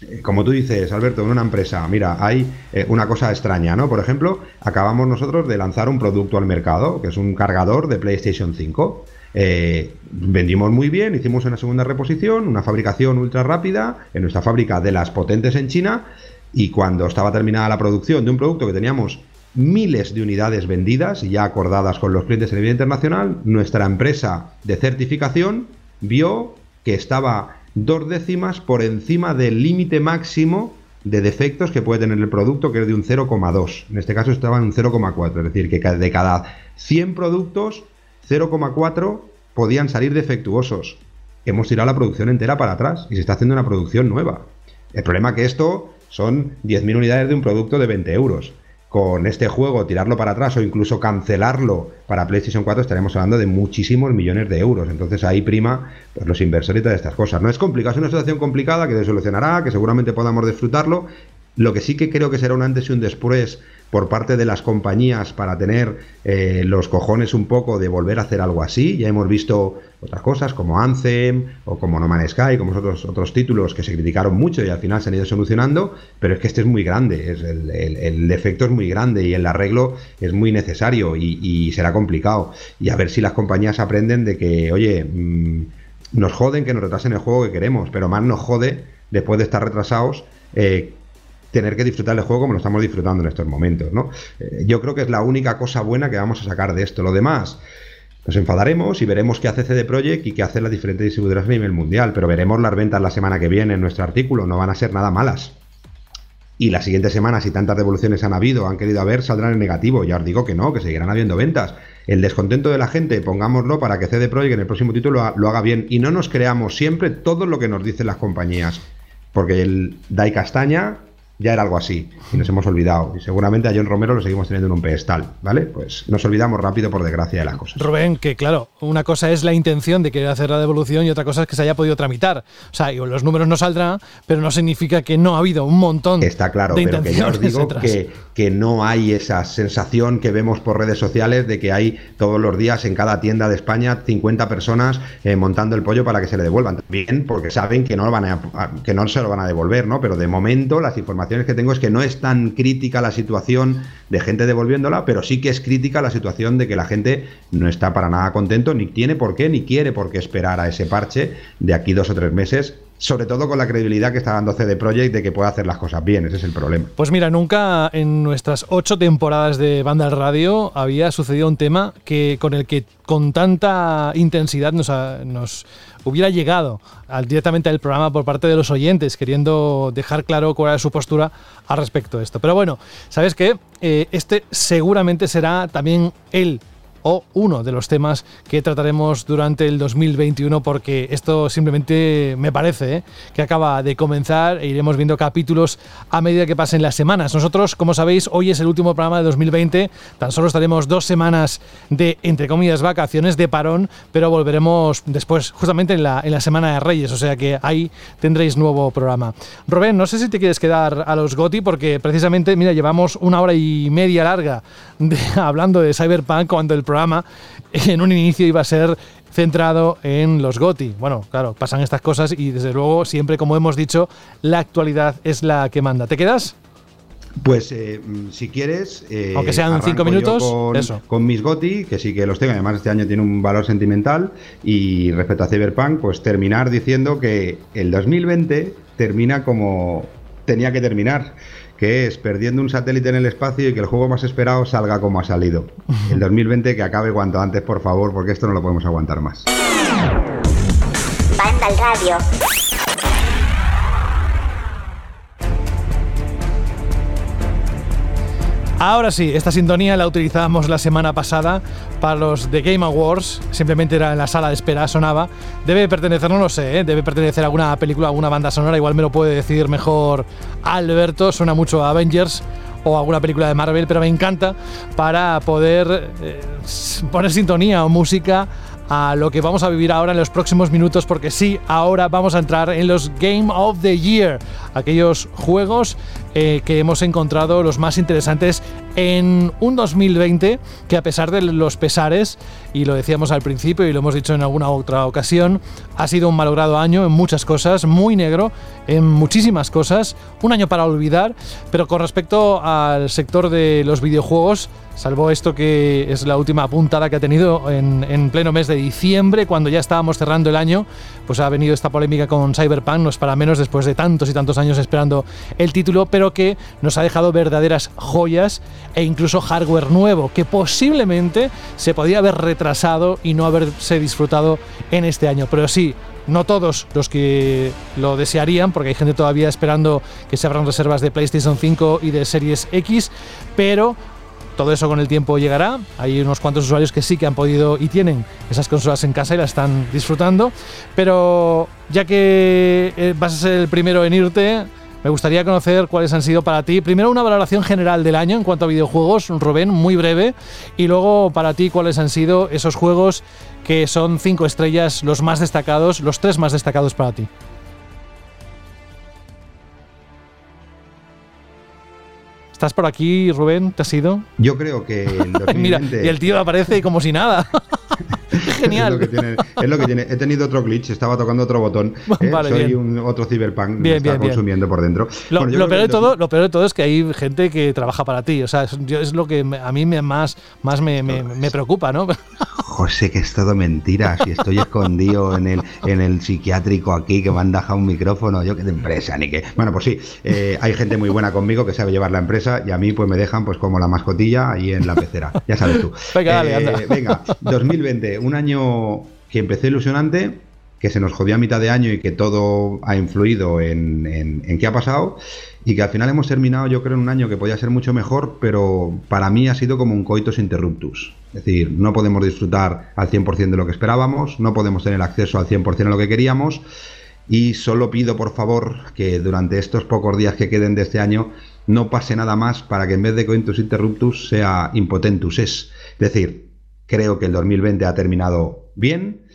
Eh, Como tú dices, Alberto, en una empresa, mira, hay eh, una cosa extraña, ¿no? Por ejemplo, acabamos nosotros de lanzar un producto al mercado, que es un cargador de PlayStation 5. Eh, vendimos muy bien, hicimos una segunda reposición, una fabricación ultra rápida en nuestra fábrica de las potentes en China. Y cuando estaba terminada la producción de un producto que teníamos miles de unidades vendidas y ya acordadas con los clientes a nivel internacional, nuestra empresa de certificación vio que estaba dos décimas por encima del límite máximo de defectos que puede tener el producto, que es de un 0,2. En este caso estaba en un 0,4, es decir, que de cada 100 productos, 0,4 podían salir defectuosos. Hemos tirado la producción entera para atrás y se está haciendo una producción nueva. El problema que esto son 10.000 unidades de un producto de 20 euros. Con este juego, tirarlo para atrás o incluso cancelarlo para PlayStation 4, estaremos hablando de muchísimos millones de euros. Entonces ahí prima pues, los inversores y todas estas cosas. No es complicado, es una situación complicada que se solucionará, que seguramente podamos disfrutarlo, Lo que sí que creo que será un antes y un después por parte de las compañías para tener eh, los cojones un poco de volver a hacer algo así. Ya hemos visto otras cosas como Anthem o como No Man's Sky, como otros, otros títulos que se criticaron mucho y al final se han ido solucionando, pero es que este es muy grande, es el, defecto es muy grande y el arreglo es muy necesario y, será complicado. Y a ver si las compañías aprenden de que, oye, mm, nos joden que nos retrasen el juego que queremos, pero más nos jode después de estar retrasados. Eh, tener que disfrutar el juego como lo estamos disfrutando en estos momentos, ¿no? Eh, yo creo que es la única cosa buena que vamos a sacar de esto. Lo demás, nos enfadaremos y veremos qué hace CD Projekt y qué hacen las diferentes distribuidoras a nivel mundial, pero veremos las ventas la semana que viene en nuestro artículo, no van a ser nada malas. Y las siguientes semanas, si tantas devoluciones han habido, han querido haber, saldrán en negativo. Ya os digo que no, que seguirán habiendo ventas. El descontento de la gente, pongámoslo para que CD Projekt en el próximo título lo haga bien y no nos creamos siempre todo lo que nos dicen las compañías. Porque el Dai Castaña ya era algo así y nos hemos olvidado. Y seguramente a John Romero lo seguimos teniendo en un pedestal, ¿vale? Pues nos olvidamos rápido por desgracia de las cosas. Rubén, que claro, una cosa es la intención de querer hacer la devolución y otra cosa es que se haya podido tramitar. O sea, los números no saldrán, pero no significa que no ha habido un montón Está claro, pero que ya os digo que, que no hay esa sensación que vemos por redes sociales de que hay todos los días en cada tienda de España 50 personas eh, montando el pollo para que se le devuelvan. Bien, porque saben que no, lo van a, que no se lo van a devolver, ¿no? Pero de momento las informaciones que tengo es que no es tan crítica la situación de gente devolviéndola, pero sí que es crítica la situación de que la gente no está para nada contento, ni tiene por qué, ni quiere por qué esperar a ese parche de aquí dos o tres meses sobre todo con la credibilidad que está dando CD Projekt de que puede hacer las cosas bien, ese es el problema. Pues mira, nunca en nuestras ocho temporadas de Banda Radio había sucedido un tema que con el que con tanta intensidad nos, nos hubiera llegado directamente al programa por parte de los oyentes, queriendo dejar claro cuál era su postura al respecto de esto. Pero bueno, ¿sabes qué? Eh, este seguramente será también el o uno de los temas que trataremos durante el 2021 porque esto simplemente me parece ¿eh? que acaba de comenzar e iremos viendo capítulos a medida que pasen las semanas. Nosotros, como sabéis, hoy es el último programa de 2020, tan solo estaremos dos semanas de, entre comillas, vacaciones de parón, pero volveremos después, justamente en la, en la Semana de Reyes, o sea que ahí tendréis nuevo programa. Rubén, no sé si te quieres quedar a los GOTI porque precisamente, mira, llevamos una hora y media larga hablando de Cyberpunk cuando el programa en un inicio iba a ser centrado en los GOTI. Bueno, claro, pasan estas cosas y desde luego siempre, como hemos dicho, la actualidad es la que manda. ¿Te quedas? Pues eh, si quieres. Eh, Aunque sean cinco minutos, con, eso. Con mis GOTI, que sí que los tengo, además este año tiene un valor sentimental. Y respecto a Cyberpunk, pues terminar diciendo que el 2020 termina como tenía que terminar que es perdiendo un satélite en el espacio y que el juego más esperado salga como ha salido. El 2020 que acabe cuanto antes, por favor, porque esto no lo podemos aguantar más. Banda al radio. Ahora sí, esta sintonía la utilizábamos la semana pasada para los The Game Awards. Simplemente era en la sala de espera, sonaba. Debe pertenecer, no lo sé, ¿eh? debe pertenecer a alguna película, a alguna banda sonora. Igual me lo puede decir mejor Alberto. Suena mucho a Avengers o alguna película de Marvel, pero me encanta para poder eh, poner sintonía o música a lo que vamos a vivir ahora en los próximos minutos, porque sí, ahora vamos a entrar en los Game of the Year, aquellos juegos eh, que hemos encontrado los más interesantes en un 2020 que a pesar de los pesares, y lo decíamos al principio y lo hemos dicho en alguna otra ocasión, ha sido un malogrado año en muchas cosas, muy negro en muchísimas cosas, un año para olvidar, pero con respecto al sector de los videojuegos, salvo esto que es la última puntada que ha tenido en, en, pleno mes de diciembre, cuando ya estábamos cerrando el año, pues ha venido esta polémica con Cyberpunk, no es para menos después de tantos y tantos años esperando el título, pero que nos ha dejado verdaderas joyas e incluso hardware nuevo que posiblemente se podía haber retrasado y no haberse disfrutado en este año. Pero sí, no todos los que lo desearían, porque hay gente todavía esperando que se abran reservas de PlayStation 5 y de Series X, pero todo eso con el tiempo llegará. Hay unos cuantos usuarios que sí que han podido y tienen esas consolas en casa y las están disfrutando. Pero ya que eh, vas a ser el primero en irte, me gustaría conocer cuáles han sido para ti, primero una valoración general del año en cuanto a videojuegos, Rubén, muy breve, y luego para ti cuáles han sido esos juegos que son cinco estrellas, los más destacados, los tres más destacados para ti. ¿Estás por aquí, Rubén? ¿Te has ido? Yo creo que el 2020... Mira, y el tío aparece como si nada. Genial. Es lo, que tiene, es lo que tiene. He tenido otro glitch, estaba tocando otro botón. ¿eh? Vale, Soy bien. un otro cyberpunk, me Bien, está bien, bien. consumiendo por dentro. Lo, Bueno, peor de todo, lo peor de todo es que hay gente que trabaja para ti. O sea, es, yo- es lo que me- a mí me, más, más me, me- me preocupa, ¿no? José, que es todo mentira. Si estoy escondido en el, en el psiquiátrico aquí que me han dejado un micrófono, yo que de empresa, ni que. Bueno, pues sí, eh, hay gente muy buena conmigo que sabe llevar la empresa y a mí pues me dejan pues como la mascotilla ahí en la pecera. Ya sabes tú. Venga, dale, Eh, venga, 2020, un año que empezó ilusionante, que se nos jodió a mitad de año y que todo ha influido en, qué ha pasado y que al final hemos terminado yo creo en un año que podía ser mucho mejor, pero para mí ha sido como un coitus interruptus. Es decir, no podemos disfrutar al 100% de lo que esperábamos, no podemos tener acceso al 100% a lo que queríamos y solo pido por favor que durante estos pocos días que queden de este año no pase nada más para que en vez de coitus interruptus sea impotentus es. Es decir, creo que el 2020 ha terminado bien,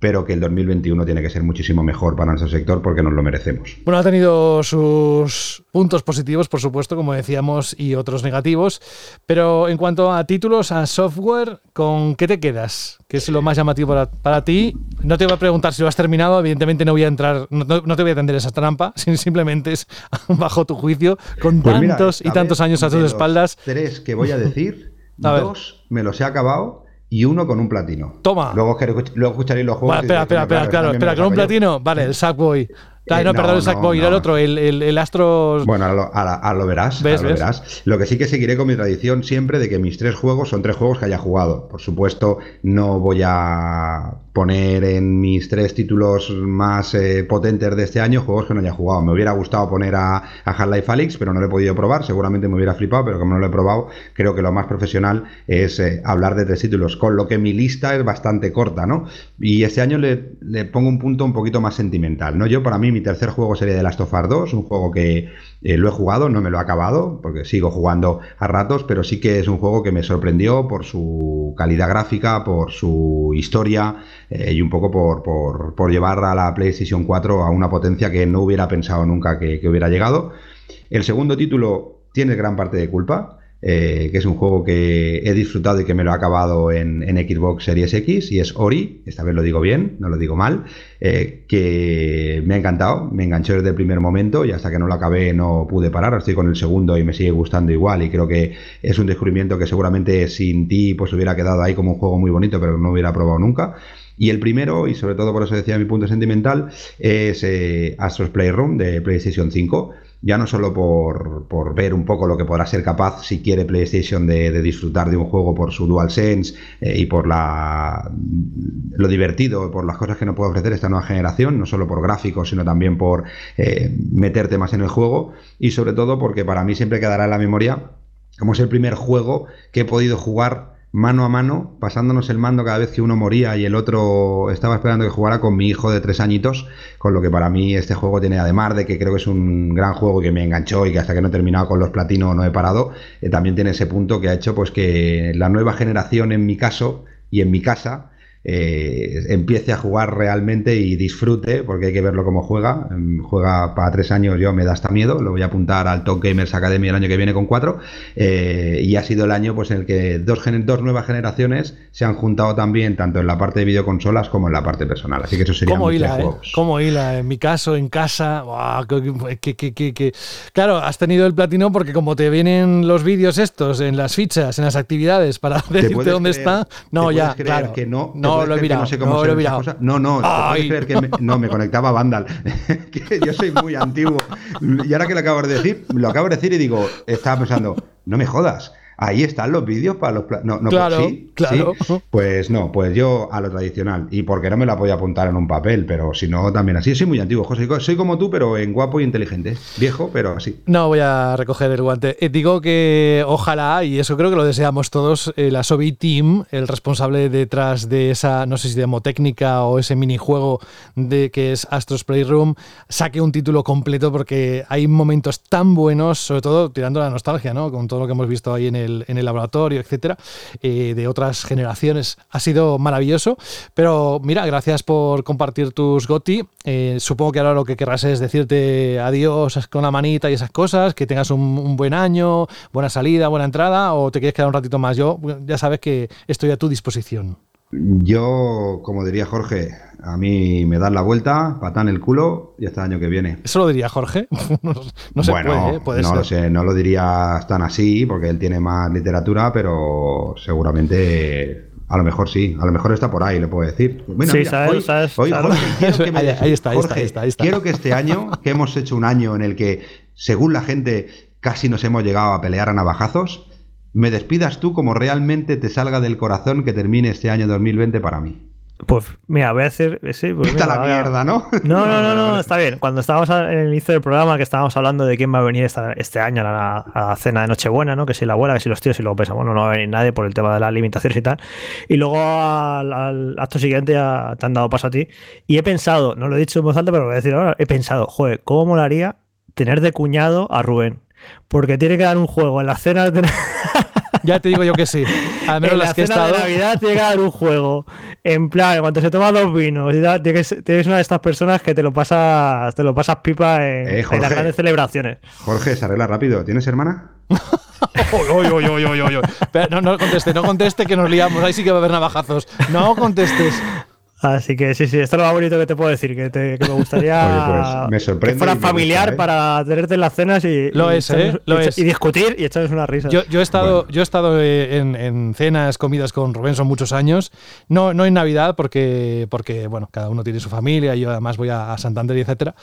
pero que el 2021 tiene que ser muchísimo mejor para nuestro sector porque nos lo merecemos. Bueno, ha tenido sus puntos positivos, por supuesto, como decíamos, y otros negativos. Pero en cuanto a títulos, a software, ¿con qué te quedas? ¿Qué es lo más llamativo para, para ti? No te voy a preguntar si lo has terminado, evidentemente no voy a entrar, no, no te voy a atender esa trampa, simplemente es bajo tu juicio, con Pues mira, tantos y tantos ver, años a tus espaldas. Tres que voy a decir, A ver. dos me los he acabado y uno con un platino. Toma. Luego, luego escucharéis los juegos. Espera, espera, "Coño, espera, claro, espera, con un hago yo". platino, vale, el Sackboy. Eh, no, no, perdón, el no, Sackboy, era el no. otro, el, el, el Astros. Bueno, ahora lo, verás. ¿Ves, ahora lo ves? verás. Lo que sí que seguiré con mi tradición siempre de que mis tres juegos son tres juegos que haya jugado. Por supuesto, no voy a poner en mis tres títulos más eh, potentes de este año juegos que no haya jugado. Me hubiera gustado poner a, a Half-Life Alyx, pero no lo he podido probar. Seguramente me hubiera flipado, pero como no lo he probado, creo que lo más profesional es eh, hablar de tres títulos. Con lo que mi lista es bastante corta, ¿no? Y este año le, pongo un punto un poquito más sentimental, ¿no? Yo, para mí, mi tercer juego sería The Last of Us 2, un juego que eh, lo he jugado, no me lo he acabado, porque sigo jugando a ratos, pero sí que es un juego que me sorprendió por su calidad gráfica, por su historia eh, y un poco por, por- por llevar a la PlayStation 4 a una potencia que no hubiera pensado nunca que, que hubiera llegado. El segundo título tiene gran parte de culpa, eh, que es un juego que he disfrutado y que me lo he acabado en, Xbox Series X, y es Ori, esta vez lo digo bien, no lo digo mal, eh, que me ha encantado, me enganchó desde el primer momento y hasta que no lo acabé no pude parar, estoy con el segundo y me sigue gustando igual y creo que es un descubrimiento que seguramente sin ti pues hubiera quedado ahí como un juego muy bonito, pero no hubiera probado nunca. Y el primero, y sobre todo por eso decía mi punto sentimental, es eh, Astros Playroom de PlayStation 5. Ya no solo por, por ver un poco lo que podrá ser capaz si quiere PlayStation de, de disfrutar de un juego por su DualSense eh, y por la, lo divertido, por las cosas que nos puede ofrecer esta nueva generación, no solo por gráficos, sino también por eh, meterte más en el juego y sobre todo porque para mí siempre quedará en la memoria como es el primer juego que he podido jugar mano a mano, pasándonos el mando cada vez que uno moría y el otro estaba esperando que jugara con mi hijo de tres añitos, con lo que para mí este juego tiene, además de que creo que es un gran juego que me enganchó y que hasta que no he terminado con los platinos no he parado, eh, también tiene ese punto que ha hecho pues que la nueva generación en mi caso y en mi casa eh, empiece a jugar realmente y disfrute, porque hay que verlo como juega. Mm, Juega para tres años, yo me da hasta miedo. Lo voy a apuntar al Top Gamers Academy el año que viene con cuatro. Eh, y ha sido el año pues, en el que dos, dos nuevas generaciones se han juntado también, tanto en la parte de videoconsolas como en la parte personal. Así que eso sería ¿Cómo tres hila, eh? ¿Cómo hila? En mi caso, en casa. ¡buah! que- que- que- que- que- Claro, has tenido el platino porque como te vienen los vídeos estos en las fichas, en las actividades para decirte dónde creer- está. No, ¿Te ya, creer claro. que no, ¿Te no lo he mirado. No sé cómo no lo he ven esas mirado. cosas? No, no, ¿te Ay. puedes creer que me, no, me conectaba a Vandal. que yo soy muy antiguo. Y ahora que lo acabo de decir, lo acabo de decir y digo, estaba pensando, no me jodas. Ahí están los vídeos para los... No, no, pues Claro, sí, claro. sí. Pues no, pues yo a lo tradicional. Y porque no me la podía apuntar en un papel, pero si no, también así. Soy muy antiguo, José. Soy como tú, pero en guapo y inteligente. Viejo, pero así. No voy a recoger el guante. Eh, digo que ojalá, y eso creo que lo deseamos todos, eh, la Sobi Team, el responsable detrás de esa, no sé si demotécnica o ese minijuego de que es Astros Playroom, saque un título completo porque hay momentos tan buenos, sobre todo tirando la nostalgia, ¿no? Con todo lo que hemos visto ahí en el, en el laboratorio, etcétera, eh, de otras generaciones. Ha sido maravilloso. Pero mira, gracias por compartir tus GOTI. Eh, supongo que ahora lo que querrás es decirte adiós con la manita y esas cosas, que tengas un, un buen año, buena salida, buena entrada, o te quieres quedar un ratito más. Yo ya sabes que estoy a tu disposición. Yo, como diría Jorge, a mí me dan la vuelta, patán el culo y hasta el año que viene. ¿Eso lo diría Jorge? no, no se bueno, puede, ¿eh? Puede no ser. lo sé, no lo diría tan así porque él tiene más literatura, pero seguramente a lo mejor sí, a lo mejor está por ahí, le puedo decir. Bueno, Sí, mira, sabes, hoy, sabes, hoy, sabes. Jorge, quiero que me Ahí- dejes- ahí está, ahí está, Jorge, ahí está, ahí está. Quiero que este año, que hemos hecho un año en el que, según la gente, casi nos hemos llegado a pelear a navajazos, me despidas tú como realmente te salga del corazón que termine este año 2020 para mí. Pues mira, voy a decir. Sí, pues Está mira, la mierda, ¿no? No, no, no, no, está bien. Cuando estábamos en el inicio del programa, que estábamos hablando de quién va a venir esta- este año a la, a la cena de Nochebuena, ¿no? Que si la abuela, que si los tíos, y luego pensamos, bueno, no va a venir nadie por el tema de las limitaciones y tal. Y luego al, al acto siguiente ya te han dado paso a ti. Y he pensado, no lo he dicho en voz alta, pero lo voy a decir ahora, he pensado, joder, ¿cómo molaría tener de cuñado a Rubén? Porque tiene que dar un juego en la cena de, Ya te digo yo que sí. Al menos en las la que he cena estado. de Navidad tiene que dar un juego. En plan, cuando se toman los vinos tienes, tienes una de estas personas que te lo pasas, te lo pasas pipa en, Eh, en las grandes celebraciones. Jorge, se arregla rápido. ¿Tienes hermana? Uy, uy, uy. Pero no, no conteste, no conteste que nos liamos. Ahí sí que va a haber navajazos. No contestes. Así que sí, sí, esto es lo más bonito que te puedo decir, que, te- que me gustaría Oye, pues, me sorprende que fuera me familiar ¿eh? para tenerte en las cenas y, Lo y es, echarnos- ¿eh? Lo y, es. y discutir y echarnos una risa. Yo, yo he estado, yo he estado eh, en, en cenas, comidas con Rubén, son muchos años. No, no en Navidad, porque, porque bueno, cada uno tiene su familia, y yo además voy a, a Santander y etcétera.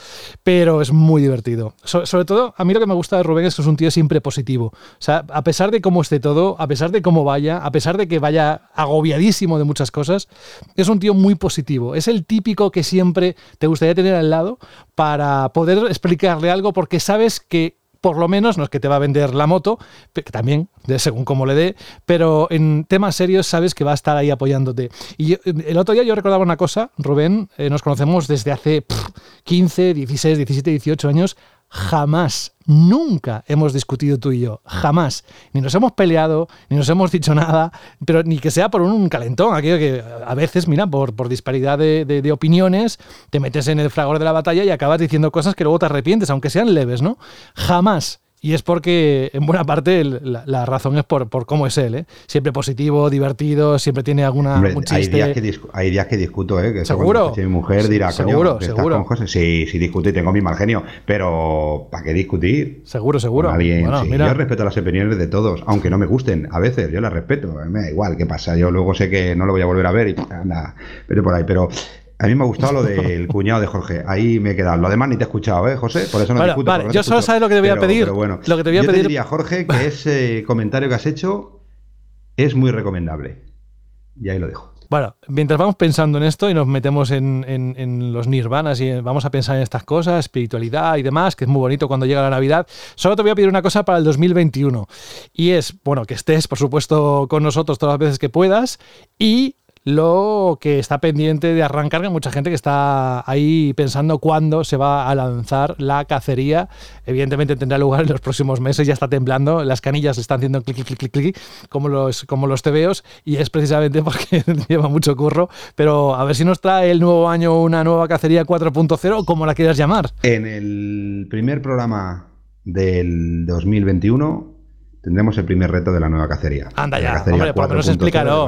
Pero es muy divertido. So- sobre todo, a mí lo que me gusta de Rubén es que es un tío siempre positivo. O sea, a pesar de cómo esté todo, a pesar de cómo vaya, a pesar de que vaya agobiadísimo de muchas cosas, es un tío muy positivo. Es el típico que siempre te gustaría tener al lado para poder explicarle algo, porque sabes que por lo menos, no es que te va a vender la moto, que también, según cómo le dé, pero en temas serios sabes que va a estar ahí apoyándote. Y el otro día yo recordaba una cosa, Rubén, eh, nos conocemos desde hace pff, 15, 16, 17, 18 años, jamás, nunca hemos discutido tú y yo, jamás. Ni nos hemos peleado, ni nos hemos dicho nada, pero ni que sea por un calentón, aquello que a veces, mira, por, por disparidad de, de- de opiniones, te metes en el fragor de la batalla y acabas diciendo cosas que luego te arrepientes, aunque sean leves, ¿no? Jamás. Y es porque, en buena parte, el- la, la razón es por, por cómo es él, ¿eh? Siempre positivo, divertido, siempre tiene alguna, Hombre, un hay, días que hay días que discuto, ¿eh? Que ¿Seguro? mi mujer dirá, coño, seguro, estás seguro. con José. Sí, sí discuto y tengo mi mal genio, pero ¿para qué discutir? Seguro, seguro. Alguien, Bueno, sí. Yo respeto las opiniones de todos, aunque no me gusten. A veces yo las respeto, me da igual qué pasa. Yo luego sé que no lo voy a volver a ver y anda, vete por ahí. Pero a mí me ha gustado lo del cuñado de Jorge. Ahí me he quedado. Lo demás ni te he escuchado, ¿eh, José? Por eso no Bueno, discuto. vale, no yo solo sabes lo que te voy a Pero- pedir. pero bueno, Lo que te voy a yo pedir- te diría, Jorge, que ese comentario que has hecho es muy recomendable. Y ahí lo dejo. Bueno, mientras vamos pensando en esto y nos metemos en, en- en los nirvanas y vamos a pensar en estas cosas, espiritualidad y demás, que es muy bonito cuando llega la Navidad, solo te voy a pedir una cosa para el 2021. Y es, bueno, que estés, por supuesto, con nosotros todas las veces que puedas y lo que está pendiente de arrancar, que mucha gente que está ahí pensando cuándo se va a lanzar la cacería. Evidentemente tendrá lugar en los próximos meses, ya está temblando, las canillas están haciendo clic, clic, clic, clic, como los, como los tebeos, y es precisamente porque lleva mucho curro. Pero a ver si nos trae el nuevo año una nueva cacería 4.0, o como la quieras llamar. En el primer programa del 2021 tendremos el primer reto de la nueva cacería. Anda ya, hombre, por lo menos 4.0 de explícalo.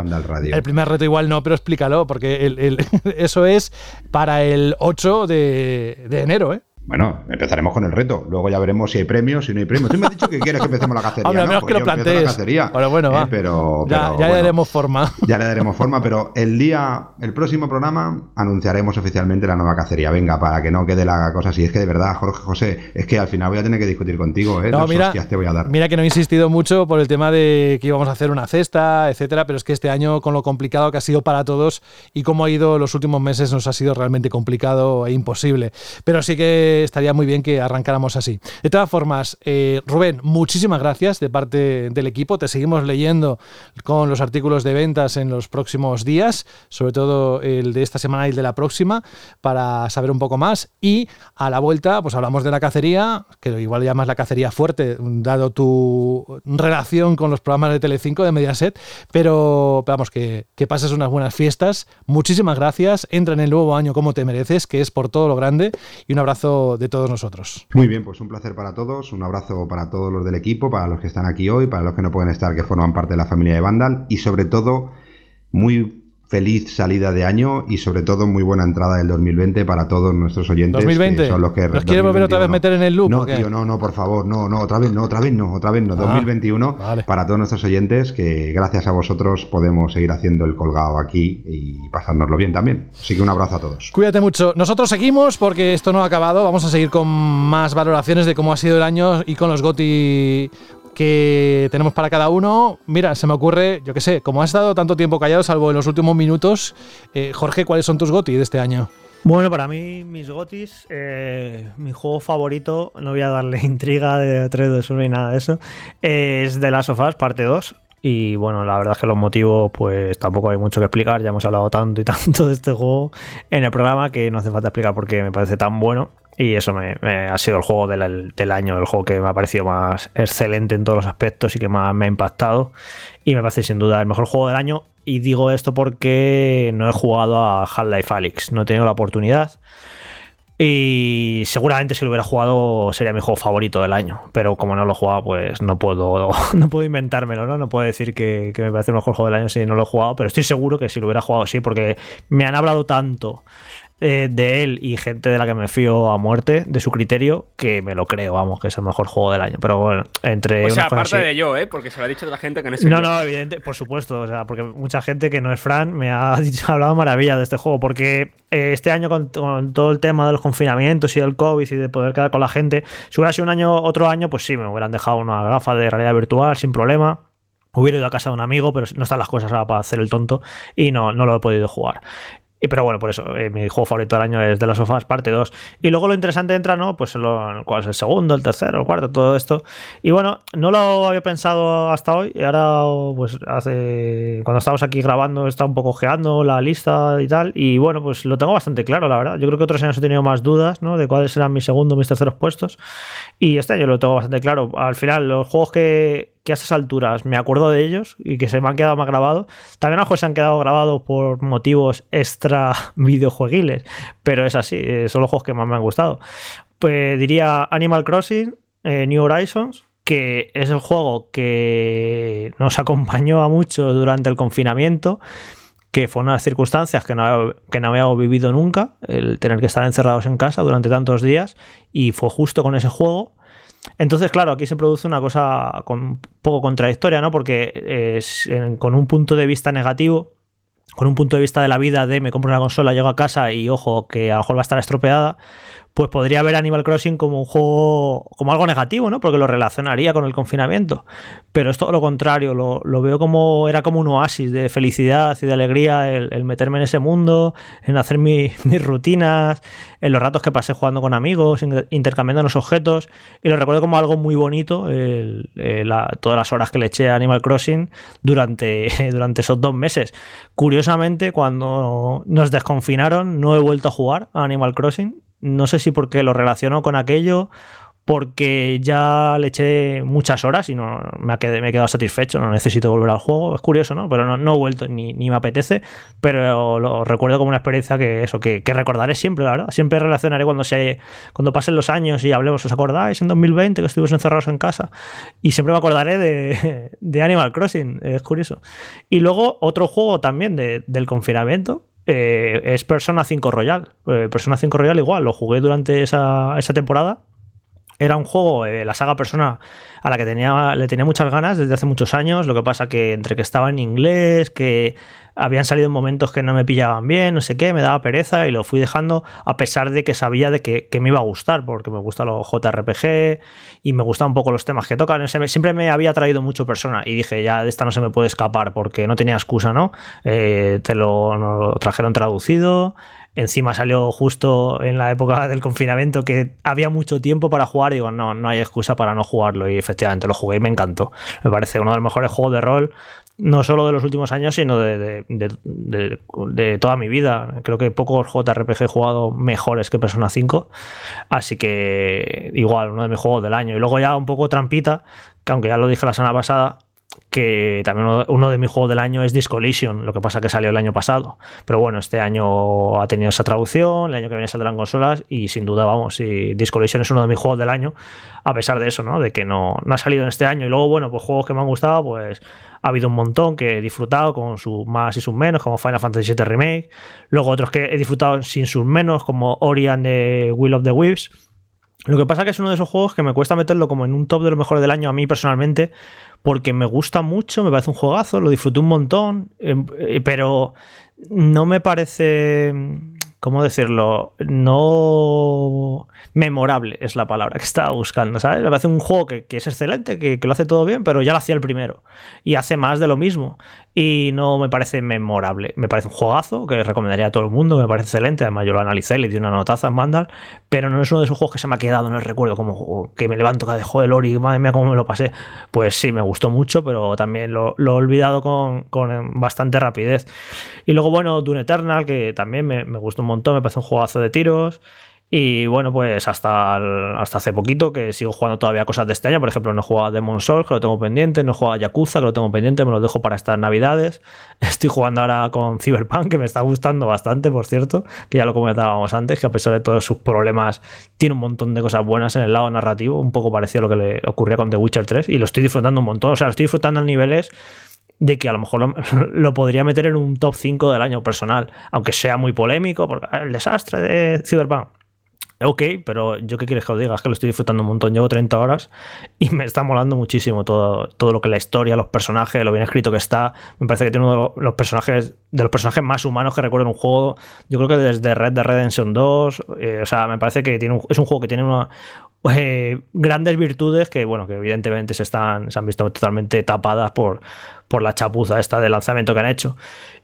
El primer reto igual no, pero explícalo, porque el- el- eso es para el 8 de, de enero, ¿eh? Bueno, empezaremos con el reto. Luego ya veremos si hay premios, si no hay premios. Tú me has dicho que quieres que empecemos la cacería. Hombre, a ¿no? menos Pues que lo plantees. cacería. Bueno, Eh, va. pero, Ya, pero, ya le daremos forma. Ya le daremos forma, pero el día, el próximo programa, anunciaremos oficialmente la nueva cacería. Venga, para que no quede la cosa así. Es que de verdad, Jorge José, es que al final voy a tener que discutir contigo, ¿eh? No, mira, te voy a dar. mira que no he insistido mucho por el tema de que íbamos a hacer una cesta, etcétera, pero es que este año, con lo complicado que ha sido para todos y cómo ha ido los últimos meses, nos ha sido realmente complicado e imposible. Pero sí que estaría muy bien que arrancáramos así. De todas formas, eh, Rubén, muchísimas gracias de parte del equipo. Te seguimos leyendo con los artículos de ventas en los próximos días, sobre todo el de esta semana y el de la próxima, para saber un poco más. Y a la vuelta, pues hablamos de la cacería, que igual llamas la cacería fuerte, dado tu relación con los programas de Telecinco de Mediaset, pero vamos, que, que pases unas buenas fiestas. Muchísimas gracias. Entra en el nuevo año como te mereces, que es por todo lo grande. Y un abrazo de todos nosotros. Muy bien, pues un placer para todos. Un abrazo para todos los del equipo, para los que están aquí hoy, para los que no pueden estar, que forman parte de la familia de Vandal. Y sobre todo, muy feliz salida de año y sobre todo muy buena entrada del 2020 para todos nuestros oyentes. 2020. Que son los que ¿Nos quiere volver otra vez meter en el loop? No, tío, no, no, por favor, no, no, otra vez no, otra vez no, otra vez no. Ah, 2021 vale. para todos nuestros oyentes que gracias a vosotros podemos seguir haciendo el colgado aquí y pasárnoslo bien también. Así que un abrazo a todos. Cuídate mucho. Nosotros seguimos porque esto no ha acabado. Vamos a seguir con más valoraciones de cómo ha sido el año y con los GOTI que tenemos para cada uno. Mira, se me ocurre, yo qué sé, como has estado tanto tiempo callado, salvo en los últimos minutos, eh, Jorge, ¿cuáles son tus GOTI de este año? Bueno, para mí, mis gotis, eh, mi juego favorito, no voy a darle intriga de 3 2 1 ni nada de eso, es The Last of Us, parte 2. Y bueno, la verdad es que los motivos, pues tampoco hay mucho que explicar. Ya hemos hablado tanto y tanto de este juego en el programa que no hace falta explicar por qué me parece tan bueno. Y eso me, ha sido el juego del, del año, el juego que me ha parecido más excelente en todos los aspectos y que más me ha impactado. Y me parece sin duda el mejor juego del año. Y digo esto porque no he jugado a Half-Life Alyx, no he tenido la oportunidad. Y seguramente si lo hubiera jugado sería mi juego favorito del año. Pero como no lo he jugado, pues no puedo, no puedo inventármelo, ¿no? No puedo decir que, que me parece el mejor juego del año si no lo he jugado. Pero estoy seguro que si lo hubiera jugado sí, porque me han hablado tanto eh, de él y gente de la que me fío a muerte, de su criterio, que me lo creo, vamos, que es el mejor juego del año. Pero bueno, entre. O sea, aparte así- de yo, ¿eh? Porque se lo ha dicho otra gente que no es no, no, evidente, por supuesto, o sea, porque mucha gente que no es Fran me ha dicho, ha hablado maravilla de este juego, porque eh, este año con, con todo el tema de los confinamientos y del COVID y de poder quedar con la gente, si hubiera sido un año, otro año, pues sí, me hubieran dejado una gafa de realidad virtual sin problema. Hubiera ido a casa de un amigo, pero no están las cosas ahora para hacer el tonto y no, no lo he podido jugar. Y, pero bueno, por eso, eh, mi juego favorito del año es de las sofás, parte 2. Y luego lo interesante entra, ¿no? Pues lo, cuál es el segundo, el tercero, el cuarto, todo esto. Y bueno, no lo había pensado hasta hoy. Y ahora, pues hace. Cuando estamos aquí grabando, está un poco ojeando la lista y tal. Y bueno, pues lo tengo bastante claro, la verdad. Yo creo que otros años he tenido más dudas, ¿no? De cuáles eran mis segundos, mis terceros puestos. Y este año lo tengo bastante claro. Al final, los juegos que, que a estas alturas me acuerdo de ellos y que se me han quedado más grabados. También a se han quedado grabados por motivos extra videojueguiles, pero es así, eh, son los juegos que más me han gustado. Pues diría Animal Crossing, eh, New Horizons, que es el juego que nos acompañó a muchos durante el confinamiento, que fue unas circunstancias que no, que no habíamos vivido nunca, el tener que estar encerrados en casa durante tantos días, y fue justo con ese juego. Entonces, claro, aquí se produce una cosa un poco contradictoria, ¿no? Porque en- con un punto de vista negativo, con un punto de vista de la vida de me compro una consola, llego a casa y ojo, que a lo mejor va a estar estropeada, pues podría ver Animal Crossing como un juego, como algo negativo, ¿no? Porque lo relacionaría con el confinamiento. Pero es todo lo contrario, lo, veo como, era como un oasis de felicidad y de alegría el, meterme en ese mundo, en hacer mi- mis rutinas, en los ratos que pasé jugando con amigos, in- intercambiando los objetos. Y lo recuerdo como algo muy bonito, eh, todas las horas que le eché a Animal Crossing durante, durante esos dos meses. Curiosamente, cuando nos desconfinaron, no he vuelto a jugar a Animal Crossing. No sé si porque lo relaciono con aquello, porque ya le eché muchas horas y no me, ha quedé- me he quedado satisfecho, no necesito volver al juego. Es curioso, ¿no? Pero no, no he vuelto ni, ni me apetece, pero lo recuerdo como una experiencia que eso, que, que recordaré siempre, la verdad. Siempre relacionaré cuando se cuando pasen los años y hablemos, ¿os acordáis? En 2020 que estuvimos encerrados en casa. Y siempre me acordaré de, de Animal Crossing, es curioso. Y luego otro juego también de- del confinamiento, eh, es Persona 5 Royal. Eh, Persona 5 Royal igual, lo jugué durante esa, esa temporada. Era un juego, eh, la saga Persona, a la que tenía, le tenía muchas ganas desde hace muchos años. Lo que pasa que entre que estaba en inglés, que habían salido momentos que no me pillaban bien, no sé qué, me daba pereza y lo fui dejando a pesar de que sabía de que, que me iba a gustar, porque me gustan los JRPG y me gustan un poco los temas que tocan. Siempre me había traído mucho Persona y dije, ya de esta no se me puede escapar porque no tenía excusa, ¿no? Eh, te lo, lo trajeron traducido. Encima salió justo en la época del confinamiento que había mucho tiempo para jugar. Y digo, no, no hay excusa para no jugarlo. Y efectivamente lo jugué y me encantó. Me parece uno de los mejores juegos de rol no solo de los últimos años, sino de, de, toda mi vida. Creo que pocos JRPG he jugado mejores que Persona 5. Así que igual, uno de mis juegos del año. Y luego ya un poco trampita, que aunque ya lo dije la semana pasada, que también uno de mis juegos del año es Discollision, lo que pasa que salió el año pasado. Pero bueno, este año ha tenido esa traducción, el año que viene saldrán consolas y sin duda, vamos, si Discollision es uno de mis juegos del año, a pesar de eso, ¿no? De que no, no ha salido en este año. Y luego, bueno, pues juegos que me han gustado, pues ha habido un montón que he disfrutado con sus más y sus menos, como Final Fantasy VII Remake. Luego otros que he disfrutado sin sus menos, como Ori and the Will of the Wisps. Lo que pasa que es uno de esos juegos que me cuesta meterlo como en un top de los mejores del año a mí personalmente, porque me gusta mucho, me parece un juegazo, lo disfruté un montón, em, eh, pero no me parece, ¿cómo decirlo? No memorable es la palabra que estaba buscando, ¿sabes? Me parece un juego que, es excelente, que, lo hace todo bien, pero ya lo hacía el primero. Y hace más de lo mismo. Y no me parece memorable. Me parece un juegazo que recomendaría a todo el mundo, me parece excelente. Además, yo lo analicé, le di una notaza en Mandal, pero no es uno de esos juegos que se me ha quedado en el recuerdo, como que me levanto cada de el Ori, madre mía, cómo me lo pasé. Pues sí, me gustó mucho, pero también lo, he olvidado con, bastante rapidez. Y luego, bueno, Dune Eternal, que también me, me gustó un montón, me parece un juegazo de tiros. Y bueno, pues hasta, hasta hace poquito que sigo jugando todavía cosas de este año. Por ejemplo, no he jugado a Demon Souls, que lo tengo pendiente. No he jugado a Yakuza, que lo tengo pendiente. Me lo dejo para estas navidades. Estoy jugando ahora con Cyberpunk, que me está gustando bastante, por cierto. Que ya lo comentábamos antes, que a pesar de todos sus problemas, tiene un montón de cosas buenas en el lado narrativo. Un poco parecido a lo que le ocurría con The Witcher 3. Y lo estoy disfrutando un montón. O sea, lo estoy disfrutando a niveles de que a lo mejor lo, lo, podría meter en un top 5 del año personal, aunque sea muy polémico, porque el desastre de Cyberpunk. Ok, pero yo qué quieres que os diga, es que lo estoy disfrutando un montón, llevo 30 horas y me está molando muchísimo todo, todo lo que la historia, los personajes, lo bien escrito que está. Me parece que tiene uno de los personajes, de los personajes más humanos que recuerdo en un juego. Yo creo que desde Red Dead Redemption 2, eh, o sea, me parece que tiene es un juego que tiene una, eh, grandes virtudes que, bueno, que evidentemente se, están, se han visto totalmente tapadas por, por la chapuza esta de lanzamiento que han hecho.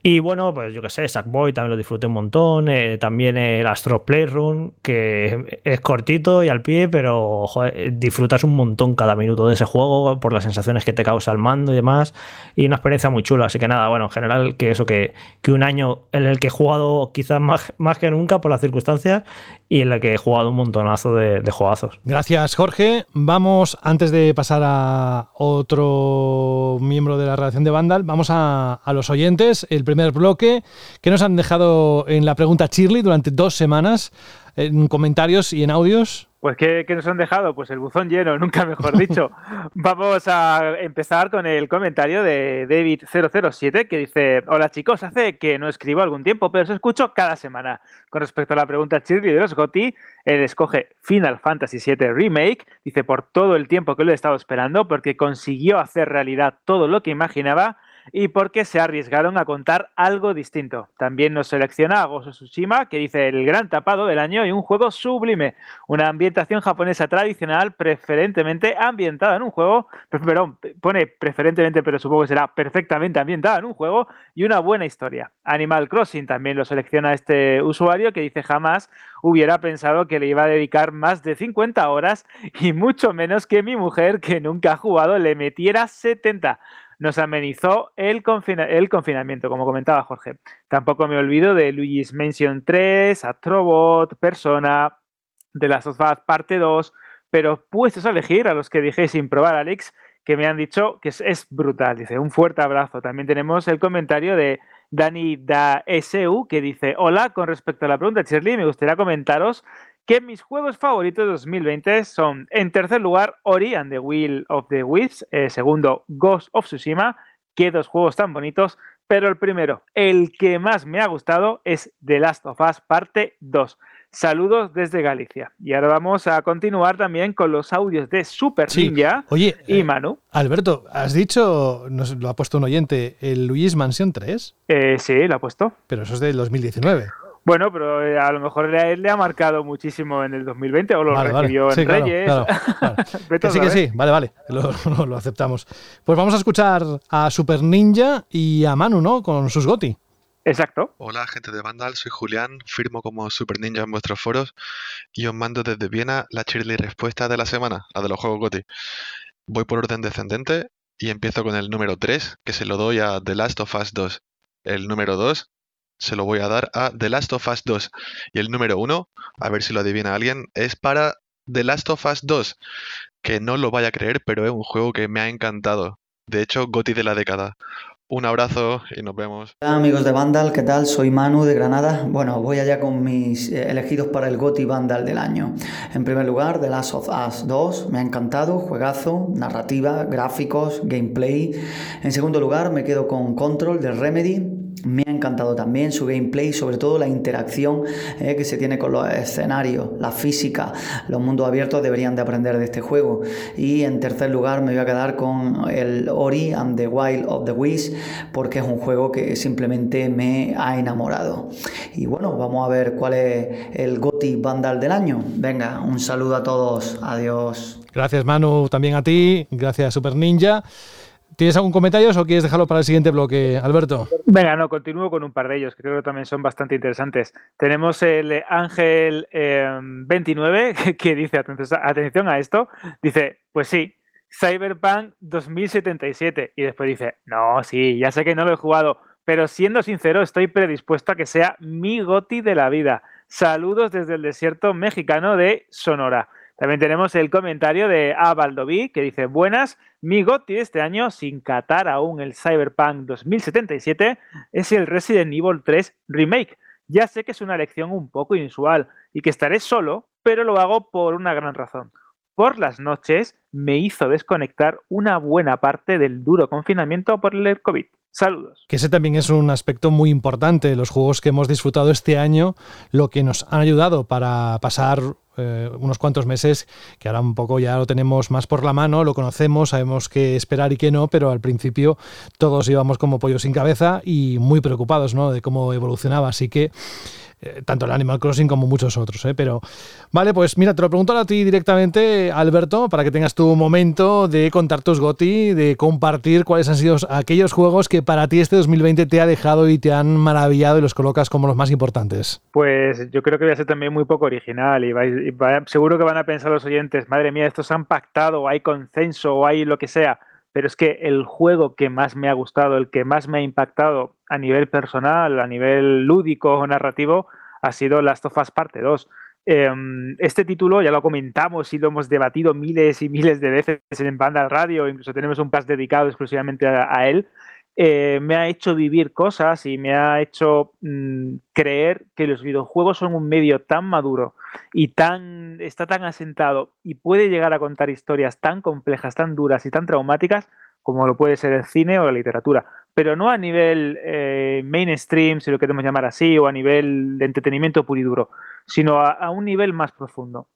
Y bueno, pues yo qué sé, Sackboy también lo disfruté un montón. Eh, también el Astro Playroom, que es cortito y al pie, pero disfrutas un montón cada minuto de ese juego por las sensaciones que te causa el mando y demás. Y una experiencia muy chula. Así que nada, bueno, en general, que eso, que, que un año en el que he jugado quizás más, más que nunca por las circunstancias y en el que he jugado un montonazo de, de juegazos. Gracias, Jorge. Vamos, antes de pasar a otro miembro de la de Vandal, vamos a, a los oyentes. El primer bloque que nos han dejado en la pregunta Shirley durante dos semanas en comentarios y en audios. Pues ¿qué, nos han dejado? Pues el buzón lleno, nunca mejor dicho. Vamos a empezar con el comentario de David007 que dice, hola chicos, hace que no escribo algún tiempo, pero os escucho cada semana. Con respecto a la pregunta Shirley de los Gotti, él escoge Final Fantasy VII Remake, dice por todo el tiempo que lo he estado esperando, porque consiguió hacer realidad todo lo que imaginaba y porque se arriesgaron a contar algo distinto. También nos selecciona Gozo Tsushima, que dice el gran tapado del año y un juego sublime, una ambientación japonesa tradicional, preferentemente ambientada en un juego, perdón, pone preferentemente, pero supongo que será perfectamente ambientada en un juego y una buena historia. Animal Crossing también lo selecciona este usuario que dice jamás hubiera pensado que le iba a dedicar más de 50 horas y mucho menos que mi mujer que nunca ha jugado le metiera 70 nos amenizó el, confinamiento, como comentaba Jorge. Tampoco me olvido de Luigi's Mansion 3, Astrobot, Persona, de la of parte 2, pero puestos a elegir a los que dije sin probar Alex, que me han dicho que es, brutal. Dice, un fuerte abrazo. También tenemos el comentario de Dani da SU que dice, hola, con respecto a la pregunta, Shirley, me gustaría comentaros que mis juegos favoritos de 2020 son, en tercer lugar, Ori and the Will of the Wisps, eh, segundo, Ghost of Tsushima, qué dos juegos tan bonitos, pero el primero, el que más me ha gustado es The Last of Us parte 2. Saludos desde Galicia. Y ahora vamos a continuar también con los audios de Super Ninja Oye, y eh, Manu. Alberto, has dicho, nos lo ha puesto un oyente, el Luis Mansion 3. Eh, sí, lo ha puesto. Pero eso es del 2019. Bueno, pero eh, a lo mejor le, le, ha marcado muchísimo en el 2020 o lo recibió en Reyes. sí, que sí, vale, vale, lo, aceptamos. Pues vamos a escuchar a Super Ninja y a Manu, ¿no? Con sus Goti. Exacto. Hola, gente de Vandal, soy Julián, firmo como Super Ninja en vuestros foros y os mando desde Viena la chirly respuesta de la semana, la de los juegos GOTI. Voy por orden descendente y empiezo con el número 3, que se lo doy a The Last of Us 2. El número 2 se lo voy a dar a The Last of Us 2. Y el número 1, a ver si lo adivina alguien, es para The Last of Us 2, que no lo vaya a creer, pero es un juego que me ha encantado. De hecho, GOTI de la década. Un abrazo y nos vemos. Hola amigos de Vandal, ¿qué tal? Soy Manu de Granada. Bueno, voy allá con mis eh, elegidos para el GOTI Vandal del año. En primer lugar, The Last of Us 2, me ha encantado, juegazo, narrativa, gráficos, gameplay. En segundo lugar, me quedo con Control de Remedy. Me ha encantado también su gameplay, sobre todo la interacción eh, que se tiene con los escenarios, la física, los mundos abiertos deberían de aprender de este juego. Y en tercer lugar me voy a quedar con el Ori and the Wild of the Wisps porque es un juego que simplemente me ha enamorado. Y bueno, vamos a ver cuál es el GOTI Vandal del año. Venga, un saludo a todos, adiós. Gracias Manu, también a ti, gracias Super Ninja. ¿Tienes algún comentario o quieres dejarlo para el siguiente bloque, Alberto? Venga, no, continúo con un par de ellos que creo que también son bastante interesantes. Tenemos el Ángel 29 que dice, atención a esto, dice, pues sí, Cyberpunk 2077 y después dice, no, sí, ya sé que no lo he jugado, pero siendo sincero estoy predispuesto a que sea mi goti de la vida. Saludos desde el desierto mexicano de Sonora. También tenemos el comentario de A. Baldoví que dice: Buenas, mi GOTI de este año, sin catar aún el Cyberpunk 2077, es el Resident Evil 3 Remake. Ya sé que es una elección un poco inusual y que estaré solo, pero lo hago por una gran razón. Por las noches me hizo desconectar una buena parte del duro confinamiento por el COVID. Saludos. Que ese también es un aspecto muy importante. Los juegos que hemos disfrutado este año, lo que nos han ayudado para pasar eh, unos cuantos meses, que ahora un poco ya lo tenemos más por la mano, lo conocemos, sabemos qué esperar y qué no, pero al principio todos íbamos como pollo sin cabeza y muy preocupados ¿no? de cómo evolucionaba. Así que eh, tanto el Animal Crossing como muchos otros. ¿eh? Pero vale, pues mira, te lo pregunto a ti directamente, Alberto, para que tengas tu momento de contar tus GOTI, de compartir cuáles han sido aquellos juegos que para ti este 2020 te ha dejado y te han maravillado y los colocas como los más importantes. Pues yo creo que voy a ser también muy poco original y, seguro que van a pensar los oyentes, madre mía, estos han pactado, o hay consenso o hay lo que sea pero es que el juego que más me ha gustado, el que más me ha impactado a nivel personal, a nivel lúdico o narrativo, ha sido Last of Us Parte 2. Em, este título ya lo comentamos y lo hemos debatido miles y miles de veces en Banda Radio, incluso tenemos un pass dedicado exclusivamente a él, eh, me ha hecho vivir cosas y me ha hecho mm, creer que los videojuegos son un medio tan maduro y tan está tan asentado y puede llegar a contar historias tan complejas, tan duras y tan traumáticas como lo puede ser el cine o la literatura, pero no a nivel eh, mainstream, si lo queremos llamar así, o a nivel de entretenimiento puro duro, sino a, un nivel más profundo.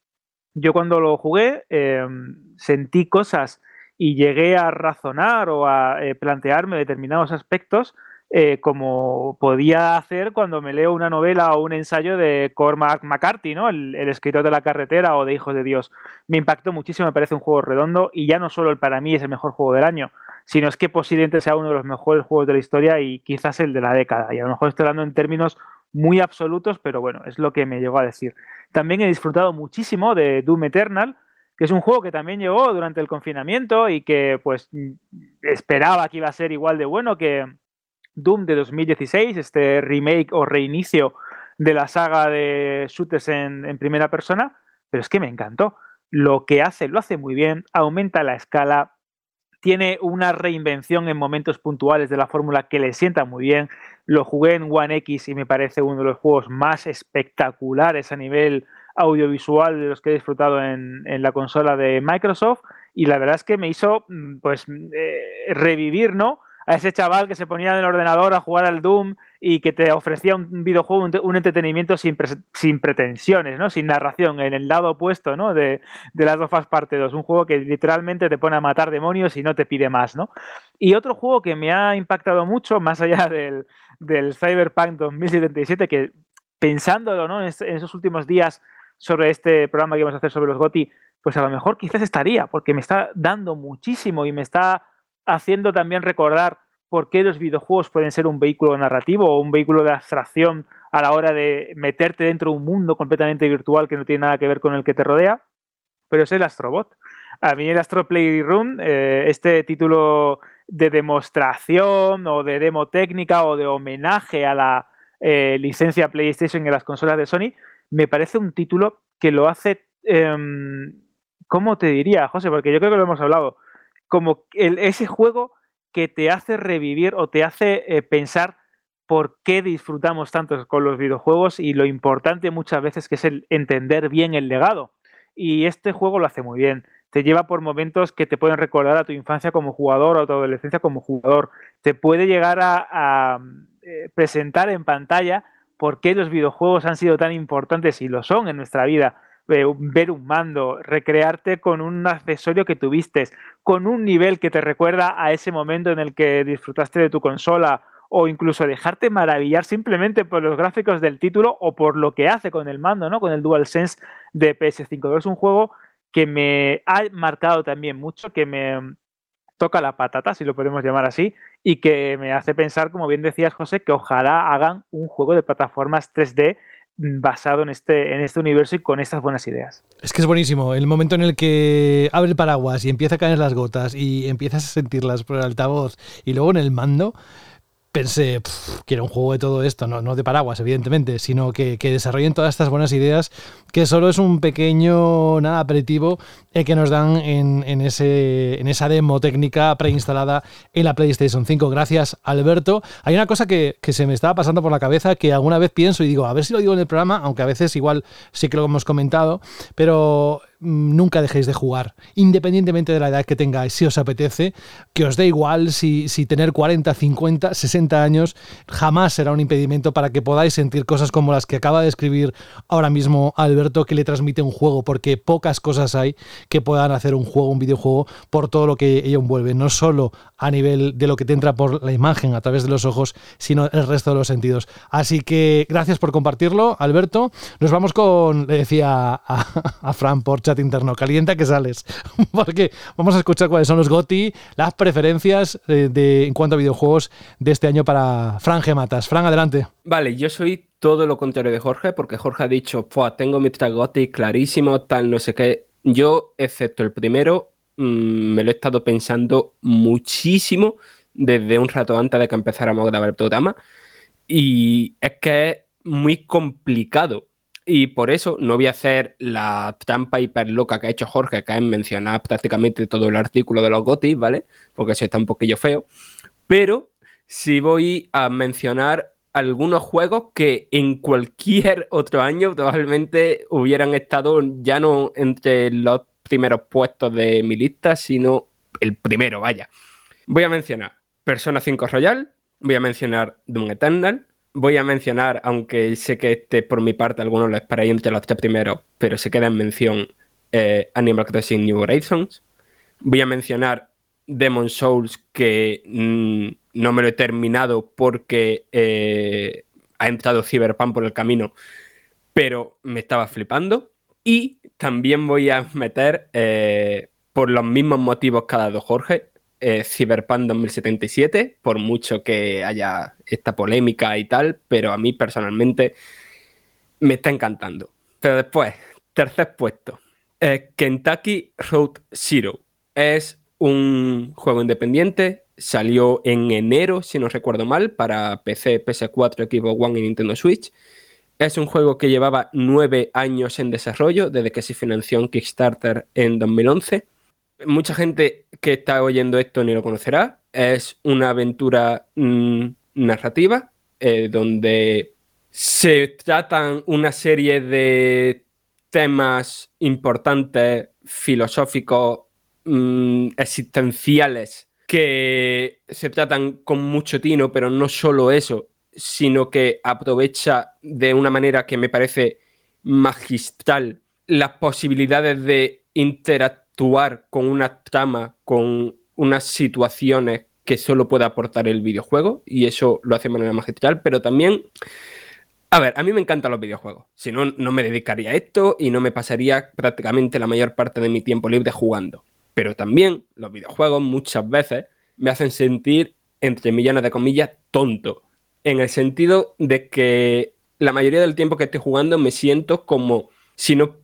Yo cuando lo jugué em, sentí cosas y llegué a razonar o a eh, plantearme determinados aspectos eh, como podía hacer cuando me leo una novela o un ensayo de Cormac McCarthy, ¿no? El, escritor de la carretera o de Hijos de Dios. Me impactó muchísimo, me parece un juego redondo y ya no solo el para mí es el mejor juego del año, sino es que posiblemente sea uno de los mejores juegos de la historia y quizás el de la década. Y a lo mejor estoy hablando en términos muy absolutos, pero bueno, es lo que me llegó a decir. También he disfrutado muchísimo de Doom Eternal, que es un juego que también llegó durante el confinamiento y que pues esperaba que iba a ser igual de bueno que Doom de 2016, este remake o reinicio de la saga de shooters en, primera persona, pero es que me encantó. Lo que hace, lo hace muy bien, aumenta la escala, tiene una reinvención en momentos puntuales de la fórmula que le sienta muy bien. Lo jugué en One X y me parece uno de los juegos más espectaculares a nivel audiovisual de los que he disfrutado en, la consola de Microsoft y la verdad es que me hizo mm, pues eh, revivir, ¿no? A ese chaval que se ponía en el ordenador a jugar al Doom y que te ofrecía un videojuego, un, entretenimiento sin, sin, pretensiones, ¿no? Sin narración, en el lado opuesto, ¿no? De, de las dos parte 2. Un juego que literalmente te pone a matar demonios y no te pide más, ¿no? Y otro juego que me ha impactado mucho, más allá del, del Cyberpunk 2077, que pensándolo, ¿no? En, en esos últimos días sobre este programa que vamos a hacer sobre los GOTI, pues a lo mejor quizás estaría, porque me está dando muchísimo y me está haciendo también recordar por qué los videojuegos pueden ser un vehículo narrativo o un vehículo de abstracción a la hora de meterte dentro de un mundo completamente virtual que no tiene nada que ver con el que te rodea, pero es el Astrobot. A mí el Astro Playroom, eh, este título de demostración o de demo técnica o de homenaje a la eh, licencia PlayStation en las consolas de Sony, me parece un título que lo hace, em, ¿cómo te diría, José? Porque yo creo que lo hemos hablado, como ese juego que te hace revivir o te hace eh, pensar por qué disfrutamos tanto con los videojuegos y lo importante muchas veces que es el entender bien el legado. Y este juego lo hace muy bien. Te lleva por momentos que te pueden recordar a tu infancia como jugador o a tu adolescencia como jugador. Te puede llegar a, eh, presentar en pantalla por qué los videojuegos han sido tan importantes y lo son en nuestra vida ver un mando, recrearte con un accesorio que tuviste, con un nivel que te recuerda a ese momento en el que disfrutaste de tu consola o incluso dejarte maravillar simplemente por los gráficos del título o por lo que hace con el mando, ¿no? Con el DualSense de PS5. Es un juego que me ha marcado también mucho, que me toca la patata, si lo podemos llamar así, y que me hace pensar, como bien decías, José, que ojalá hagan un juego de plataformas 3D basado en este, en este universo y con estas buenas ideas. Es que es buenísimo. El momento en el que abre el paraguas y empieza a caer las gotas y empiezas a sentirlas por el altavoz y luego en el mando, pensé, que era un juego de todo esto, no, no de paraguas, evidentemente, sino que, que, desarrollen todas estas buenas ideas, que solo es un pequeño nada aperitivo el que nos dan en, en, ese, en esa demo técnica preinstalada en la PlayStation 5. Gracias, Alberto. Hay una cosa que, que, se me estaba pasando por la cabeza que alguna vez pienso y digo, a ver si lo digo en el programa, aunque a veces igual sí que lo hemos comentado, pero nunca dejéis de jugar, independientemente de la edad que tengáis, si os apetece, que os dé igual si, si, tener 40, 50, 60 años jamás será un impedimento para que podáis sentir cosas como las que acaba de escribir ahora mismo Alberto que le transmite un juego, porque pocas cosas hay que puedan hacer un juego, un videojuego, por todo lo que ello envuelve, no solo a nivel de lo que te entra por la imagen a través de los ojos, sino el resto de los sentidos. Así que gracias por compartirlo, Alberto. Nos vamos con, le decía a, a Fran por chat interno, calienta que sales, porque vamos a escuchar cuáles son los GOTI, las preferencias de, en cuanto a videojuegos de este año para Fran Gematas. Fran, adelante. Vale, yo soy todo lo contrario de Jorge, porque Jorge ha dicho, tengo mi GOTI clarísimo, tal, no sé qué. Yo, excepto el primero, mm, me lo he estado pensando muchísimo desde un rato antes de que empezáramos a grabar el programa. Y es que es muy complicado y por eso no voy a hacer la trampa hiper loca que ha hecho Jorge, que es mencionar prácticamente todo el artículo de los GOTI, ¿vale? Porque eso está un poquillo feo. Pero sí voy a mencionar algunos juegos que en cualquier otro año probablemente hubieran estado ya no entre los primeros puestos de mi lista, sino el primero, vaya. Voy a mencionar Persona 5 Royal, voy a mencionar Doom Eternal, voy a mencionar, aunque sé que este por mi parte algunos lo esperáis entre los tres primeros, pero se queda en mención eh, Animal Crossing New Horizons. Voy a mencionar Demon Souls, que mm, no me lo he terminado porque eh, ha entrado Cyberpunk por el camino, pero me estaba flipando. Y también voy a meter, eh, por los mismos motivos que ha dado Jorge, eh, Cyberpunk 2077, por mucho que haya esta polémica y tal, pero a mí personalmente me está encantando. Pero después, tercer puesto, eh, Kentucky Road Zero. Es un juego independiente, salió en enero, si no recuerdo mal, para PC, PS4, Xbox One y Nintendo Switch. Es un juego que llevaba nueve años en desarrollo desde que se financió en Kickstarter en 2011 mucha gente que está oyendo esto ni lo conocerá. Es una aventura mm, narrativa eh, donde se tratan una serie de temas importantes, filosóficos, mm, existenciales, que se tratan con mucho tino, pero no solo eso, sino que aprovecha de una manera que me parece magistral las posibilidades de interactuar actuar con una trama, con unas situaciones que solo puede aportar el videojuego y eso lo hace de manera magistral, pero también, a ver, a mí me encantan los videojuegos, si no, no me dedicaría a esto y no me pasaría prácticamente la mayor parte de mi tiempo libre jugando, pero también los videojuegos muchas veces me hacen sentir entre millones de comillas, tonto. En el sentido de que la mayoría del tiempo que estoy jugando me siento como si no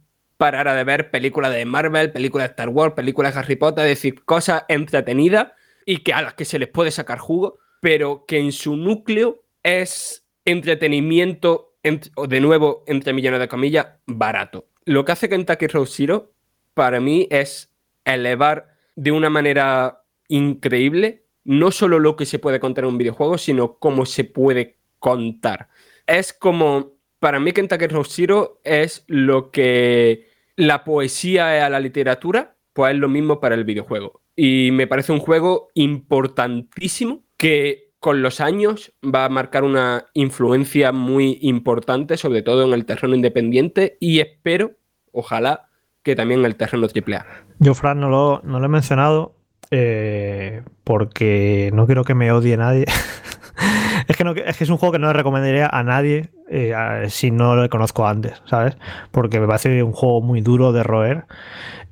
parara de ver películas de Marvel, películas de Star Wars, películas de Harry Potter, es decir, cosas entretenidas y que a las que se les puede sacar jugo, pero que en su núcleo es entretenimiento, o de nuevo, entre millones de comillas, barato. Lo que hace Kentucky Road Zero para mí es elevar de una manera increíble no solo lo que se puede contar en un videojuego, sino cómo se puede contar. Es como, para mí Kentucky Road Zero es lo que la poesía es a la literatura, pues es lo mismo para el videojuego. Y me parece un juego importantísimo que con los años va a marcar una influencia muy importante, sobre todo en el terreno independiente, y espero, ojalá, que también en el terreno AAA. Yo, Fran, no lo, no lo he mencionado eh, porque no quiero que me odie nadie. es, que no, es que es un juego que no le recomendaría a nadie eh, si no lo conozco antes, ¿sabes? Porque me parece un juego muy duro de roer.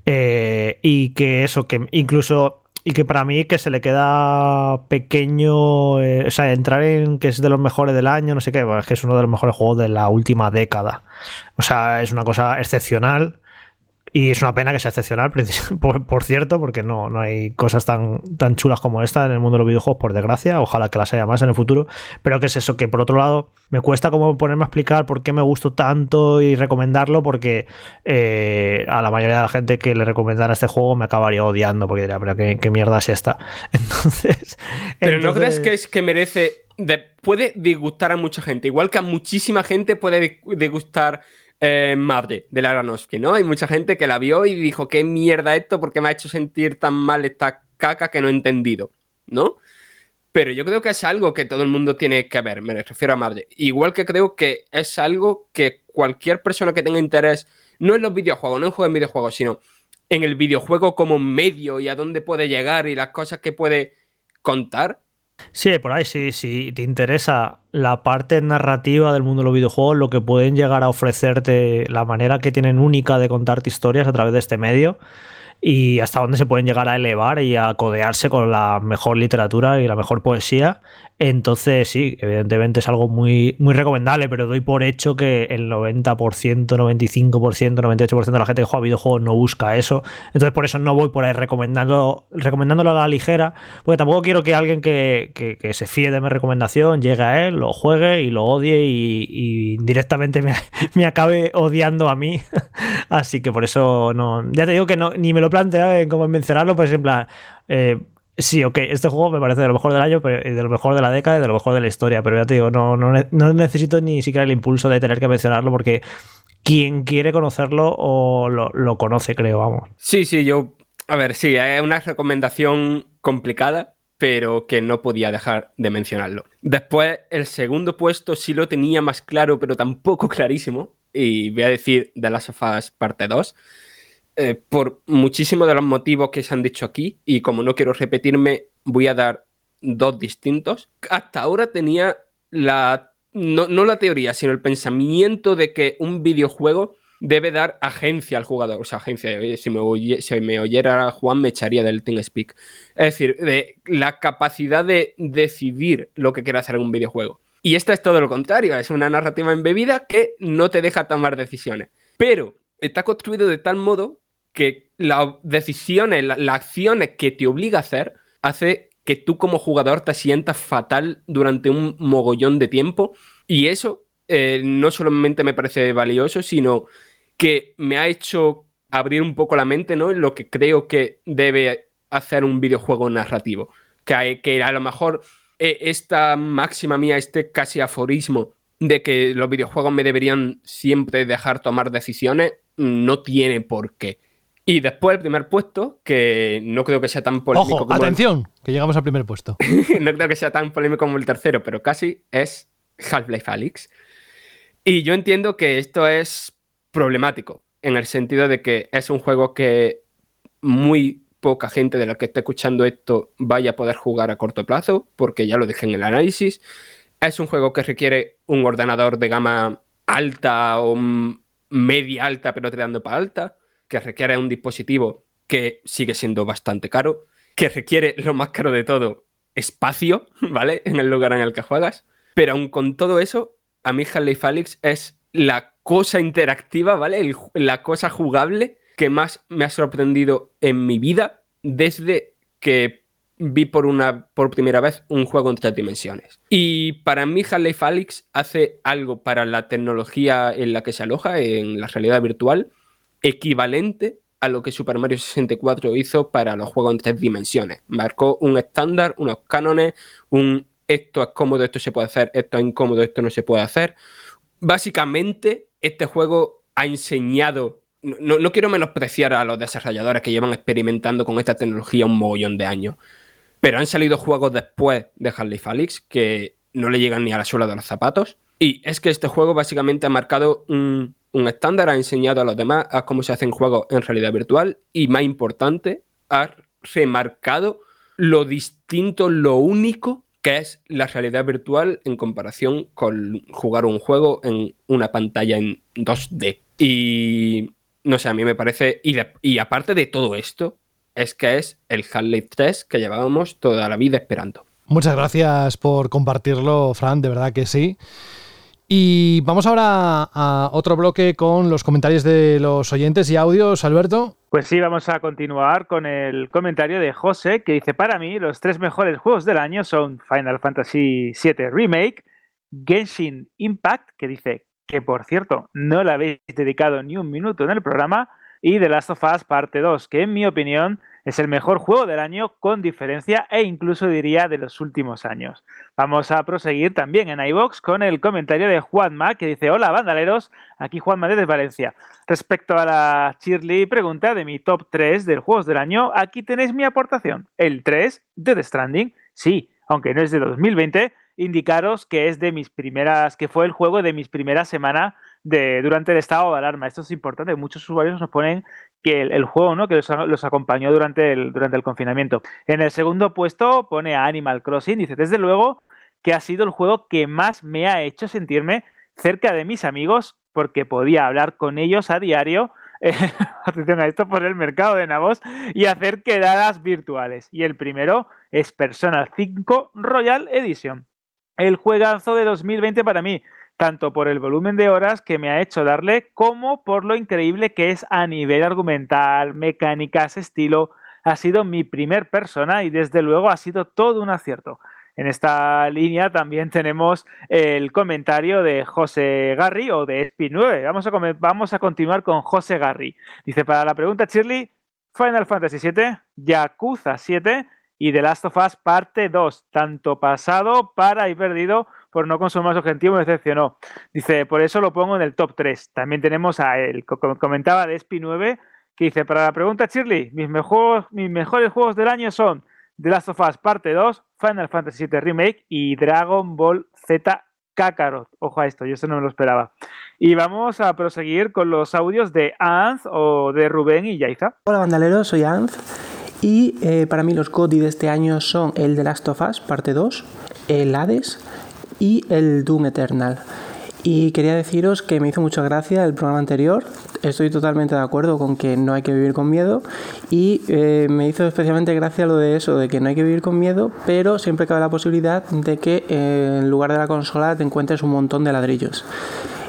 Eh, y que eso, que incluso y que para mí que se le queda pequeño, eh, o sea, entrar en que es de los mejores del año, no sé qué, es que es uno de los mejores juegos de la última década. O sea, es una cosa excepcional. Y es una pena que sea excepcional, por, cierto, porque no, no hay cosas tan, tan chulas como esta en el mundo de los videojuegos, por desgracia. Ojalá que las haya más en el futuro. Pero que es eso, que por otro lado, me cuesta como ponerme a explicar por qué me gustó tanto y recomendarlo, porque eh, a la mayoría de la gente que le recomendara este juego me acabaría odiando, porque diría, pero qué, mierda es esta. Entonces. Pero ¿no crees que es que merece. puede disgustar a mucha gente, igual que a muchísima gente puede disgustar eh, Madre de la Aronofsky, ¿no? Hay mucha gente que la vio y dijo, qué mierda esto, porque me ha hecho sentir tan mal esta caca que no he entendido, ¿no? Pero yo creo que es algo que todo el mundo tiene que ver, me refiero a Madre. Igual que creo que es algo que cualquier persona que tenga interés, no en los videojuegos, no en juegos en videojuegos, sino en el videojuego como medio y a dónde puede llegar y las cosas que puede contar, Sí, por ahí, sí, si te interesa la parte narrativa del mundo de los videojuegos, lo que pueden llegar a ofrecerte, la manera que tienen única de contarte historias a través de este medio y hasta dónde se pueden llegar a elevar y a codearse con la mejor literatura y la mejor poesía entonces, sí, evidentemente es algo muy, muy recomendable, pero doy por hecho que el 90%, 95%, 98% de la gente que juega videojuegos no busca eso. Entonces, por eso no voy por ahí recomendando, recomendándolo a la ligera, porque tampoco quiero que alguien que, se fíe de mi recomendación llegue a él, lo juegue y lo odie y, directamente me, acabe odiando a mí. Así que por eso no. Ya te digo que no, ni me lo plantea en cómo mencionarlo, pues en plan. Eh, Sí, ok, este juego me parece de lo mejor del año, de lo mejor de la década y de lo mejor de la historia, pero ya te digo, no, no, necesito ni siquiera el impulso de tener que mencionarlo porque quien quiere conocerlo o lo, conoce, creo, vamos. Sí, sí, yo, a ver, sí, es una recomendación complicada, pero que no podía dejar de mencionarlo. Después, el segundo puesto sí lo tenía más claro, pero tampoco clarísimo, y voy a decir The Last of Us parte 2 eh, por muchísimos de los motivos que se han dicho aquí, y como no quiero repetirme, voy a dar dos distintos. Hasta ahora tenía la, no, la teoría, sino el pensamiento de que un videojuego debe dar agencia al jugador. O sea, agencia, si me, si me oyera Juan me echaría del TeamSpeak. Es decir, de la capacidad de decidir lo que quiere hacer en un videojuego. Y esto es todo lo contrario, es una narrativa embebida que no te deja tomar decisiones. Pero está construido de tal modo que las decisiones, las acciones que te obliga a hacer, hace que tú como jugador te sientas fatal durante un mogollón de tiempo. Y eso eh, no solamente me parece valioso, sino que me ha hecho abrir un poco la mente ¿no? en lo que creo que debe hacer un videojuego narrativo. Que, que a lo mejor eh, esta máxima mía, este casi aforismo de que los videojuegos me deberían siempre dejar tomar decisiones, no tiene por qué. Y después el primer puesto, que no creo que sea tan polémico Ojo, atención, que llegamos al primer puesto. no creo que sea tan polémico como el tercero, pero casi es Half-Life Alyx. Y yo entiendo que esto es problemático, en el sentido de que es un juego que muy poca gente de la que esté escuchando esto vaya a poder jugar a corto plazo, porque ya lo dije en el análisis. Es un juego que requiere un ordenador de gama alta o media alta, pero tirando para alta que requiere un dispositivo que sigue siendo bastante caro, que requiere lo más caro de todo, espacio, ¿vale? En el lugar en el que juegas. Pero aun con todo eso, a mí Half-Life Alyx es la cosa interactiva, ¿vale? la cosa jugable que más me ha sorprendido en mi vida desde que vi por, una, por primera vez un juego en tres dimensiones. Y para mí Half-Life Alyx hace algo para la tecnología en la que se aloja, en la realidad virtual, equivalente a lo que Super Mario 64 hizo para los juegos en tres dimensiones. Marcó un estándar, unos cánones, un esto es cómodo, esto se puede hacer, esto es incómodo, esto no se puede hacer. Básicamente, este juego ha enseñado no, quiero menospreciar a los desarrolladores que llevan experimentando con esta tecnología un mogollón de años, pero han salido juegos después de Half-Life Alyx que no le llegan ni a la suela de los zapatos. Y es que este juego básicamente ha marcado un, estándar, ha enseñado a los demás a cómo se hacen juegos en realidad virtual y, más importante, ha remarcado lo distinto, lo único que es la realidad virtual en comparación con jugar un juego en una pantalla en 2D. Y no sé, a mí me parece, y, aparte de todo esto, es que es el Half-Life 3 que llevábamos toda la vida esperando. Muchas gracias por compartirlo, Fran, de verdad que sí. Y vamos ahora a otro bloque con los comentarios de los oyentes y audios, Alberto. Pues sí, vamos a continuar con el comentario de José, que dice, para mí los tres mejores juegos del año son Final Fantasy VII Remake, Genshin Impact, que dice que por cierto no le habéis dedicado ni un minuto en el programa, y The Last of Us Parte 2, que en mi opinión es el mejor juego del año con diferencia e incluso diría de los últimos años. Vamos a proseguir también en iBox con el comentario de Juanma que dice: Hola, bandaleros, aquí Juanma desde Valencia. Respecto a la Shirley pregunta de mi top 3 del juegos del año, aquí tenéis mi aportación. El 3 de The Stranding, sí, aunque no es de 2020, indicaros que es de mis primeras, que fue el juego de mis primeras semanas de, durante el estado de alarma. Esto es importante, muchos usuarios nos ponen que el, juego ¿no? que los, acompañó durante el, durante el confinamiento. En el segundo puesto pone a Animal Crossing, dice, desde luego que ha sido el juego que más me ha hecho sentirme cerca de mis amigos porque podía hablar con ellos a diario atención a esto por el mercado de Navos y hacer quedadas virtuales. Y el primero es Persona 5 Royal Edition el juegazo de 2020 para mí, tanto por el volumen de horas que me ha hecho darle, como por lo increíble que es a nivel argumental, mecánicas, estilo. Ha sido mi primer persona y desde luego ha sido todo un acierto. En esta línea también tenemos el comentario de José Garry o de SP9. Vamos a, vamos a continuar con José Garry. Dice, para la pregunta, Shirley, Final Fantasy VII, Yakuza 7 y The Last of Us parte 2, tanto pasado para y perdido por no consumir más objetivo me decepcionó. Dice, por eso lo pongo en el top 3. También tenemos a él, como comentaba de Spi 9, que dice, para la pregunta Shirley, mis, mejores juegos del año son The Last of Us parte 2, Final Fantasy VII Remake y Dragon Ball Z Kakarot. Ojo a esto, yo eso no me lo esperaba. Y vamos a proseguir con los audios de Anz o de Rubén y Yaiza. Hola bandaleros, soy Anz y eh, para mí los GOTY de este año son el de Last of Us, parte 2, el Hades y el Doom Eternal. Y quería deciros que me hizo mucha gracia el programa anterior. Estoy totalmente de acuerdo con que no hay que vivir con miedo. Y eh, me hizo especialmente gracia lo de eso, de que no hay que vivir con miedo, pero siempre cabe la posibilidad de que eh, en lugar de la consola te encuentres un montón de ladrillos.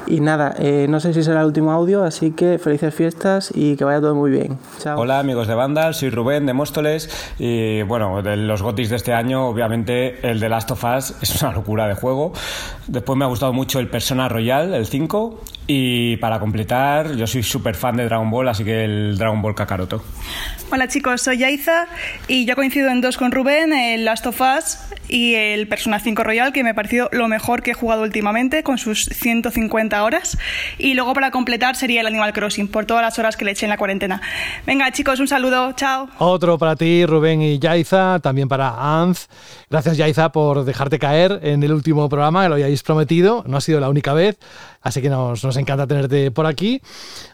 Y nada, eh, no sé si será el último audio, así que felices fiestas y que vaya todo muy bien. Hola amigos de Vandal, soy Rubén de Móstoles y bueno, de los gotis de este año, obviamente el de Last of Us es una locura de juego. Después me ha gustado mucho el Persona Royal, el 5. Y para completar, yo soy súper fan de Dragon Ball, así que el Dragon Ball Kakaroto. Hola chicos, soy Yaiza y yo coincido en dos con Rubén, el Last of Us y el Persona 5 Royal, que me ha parecido lo mejor que he jugado últimamente, con sus 150 horas. Y luego para completar sería el Animal Crossing, por todas las horas que le eché en la cuarentena. Venga chicos, un saludo, chao. Otro para ti, Rubén y Yaiza, también para Anz. Gracias Yaiza por dejarte caer en el último programa, que lo hayáis prometido, no ha sido la única vez, así que nos, encanta tenerte por aquí.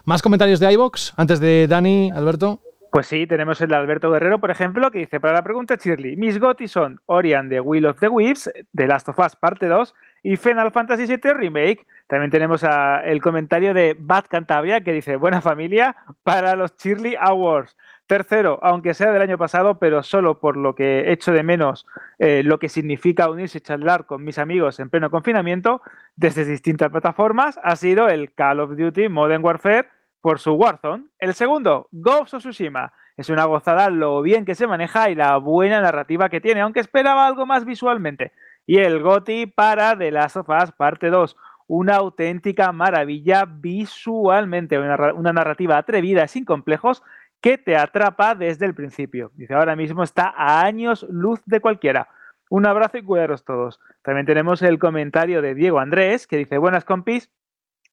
¿Más comentarios de iBox antes de Dani, Alberto? Pues sí, tenemos el de Alberto Guerrero, por ejemplo, que dice, para la pregunta Shirley, mis GOTY son Orion de Will of the Wisps, The Last of Us parte 2 y Final Fantasy VII Remake. También tenemos el comentario de Bad Cantabria que dice, buena familia para los Shirley Awards. Tercero, aunque sea del año pasado, pero solo por lo que echo de menos eh, lo que significa unirse y charlar con mis amigos en pleno confinamiento desde distintas plataformas, ha sido el Call of Duty Modern Warfare por su Warzone. El segundo, Ghost of Tsushima. Es una gozada lo bien que se maneja y la buena narrativa que tiene, aunque esperaba algo más visualmente. Y el GOTI para The Last of Us Parte 2. Una auténtica maravilla visualmente, una, una narrativa atrevida, sin complejos, que te atrapa desde el principio. Dice, ahora mismo está a años luz de cualquiera. Un abrazo y cuidaros todos. También tenemos el comentario de Diego Andrés, que dice, buenas compis,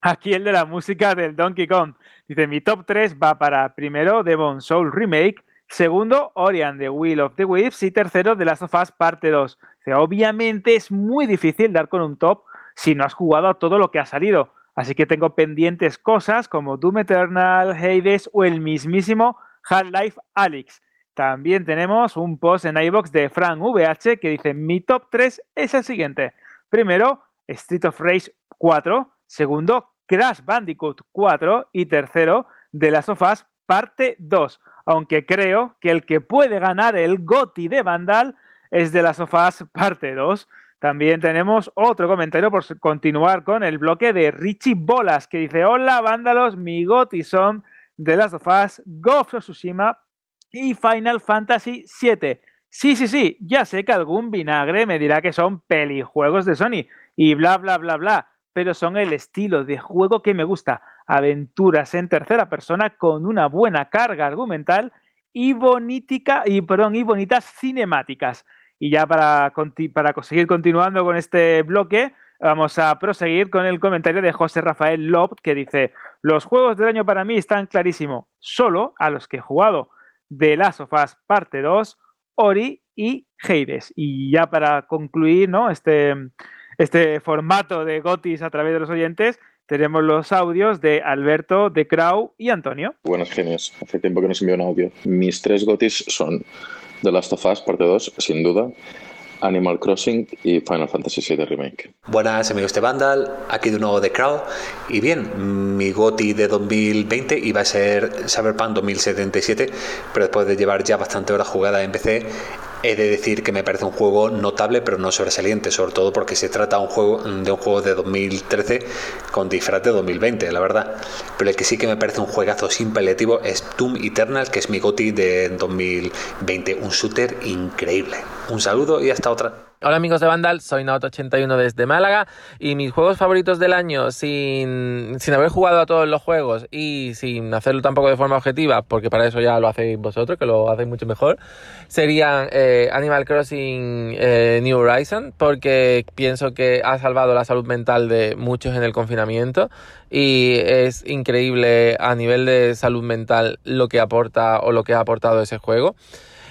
aquí el de la música del Donkey Kong. Dice, mi top 3 va para primero Demon Soul Remake, segundo Orion The Wheel of the Wisps y tercero The Last of Us Parte 2. Dice, obviamente es muy difícil dar con un top si no has jugado a todo lo que ha salido. Así que tengo pendientes cosas como Doom Eternal, Hades o el mismísimo Half-Life Alyx. También tenemos un post en iBox de Frank VH que dice: Mi top 3 es el siguiente. Primero, Street of Rage 4. Segundo, Crash Bandicoot 4. Y tercero, The Last of Us parte 2. Aunque creo que el que puede ganar el GOTI de Vandal es The Last of parte 2. También tenemos otro comentario por continuar con el bloque de Richie Bolas que dice: Hola, vándalos, mi goti son The Last of Us, Ghost of Tsushima y Final Fantasy VII. Sí, sí, sí, ya sé que algún vinagre me dirá que son pelijuegos de Sony y bla, bla, bla, bla, pero son el estilo de juego que me gusta. Aventuras en tercera persona con una buena carga argumental y, bonítica, y, perdón, y bonitas cinemáticas. Y ya para, para seguir continuando con este bloque, vamos a proseguir con el comentario de José Rafael Lob, que dice: Los juegos del año para mí están clarísimos, solo a los que he jugado. The Last of Us Parte 2, Ori y Hades. Y ya para concluir ¿no? este, este formato de Gotis a través de los oyentes, tenemos los audios de Alberto, de Krau y Antonio. Buenos genios. Hace tiempo que nos envió un audio. Mis tres Gotis son The Last of Us Parte 2, sin duda. Animal Crossing y Final Fantasy VII Remake. Buenas amigos de Vandal, aquí de nuevo de Crowd. Y bien, mi GOTI de 2020 iba a ser Cyberpunk 2077, pero después de llevar ya bastante horas jugadas en PC, He de decir que me parece un juego notable pero no sobresaliente, sobre todo porque se trata un juego, de un juego de 2013 con disfraz de 2020, la verdad. Pero el que sí que me parece un juegazo sin paliativo es Doom Eternal, que es mi GOTI de 2020, un shooter increíble. Un saludo y hasta otra. Hola amigos de Vandal, soy Naoto81 desde Málaga y mis juegos favoritos del año sin, sin haber jugado a todos los juegos y sin hacerlo tampoco de forma objetiva, porque para eso ya lo hacéis vosotros, que lo hacéis mucho mejor, serían eh, Animal Crossing eh, New Horizon, porque pienso que ha salvado la salud mental de muchos en el confinamiento y es increíble a nivel de salud mental lo que aporta o lo que ha aportado ese juego.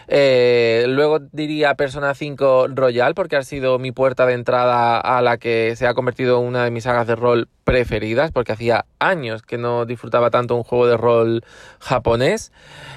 Eh, luego diría Persona 5 Royal, porque ha sido mi puerta de entrada a la que se ha convertido una de mis sagas de rol preferidas, porque hacía años que no disfrutaba tanto un juego de rol japonés.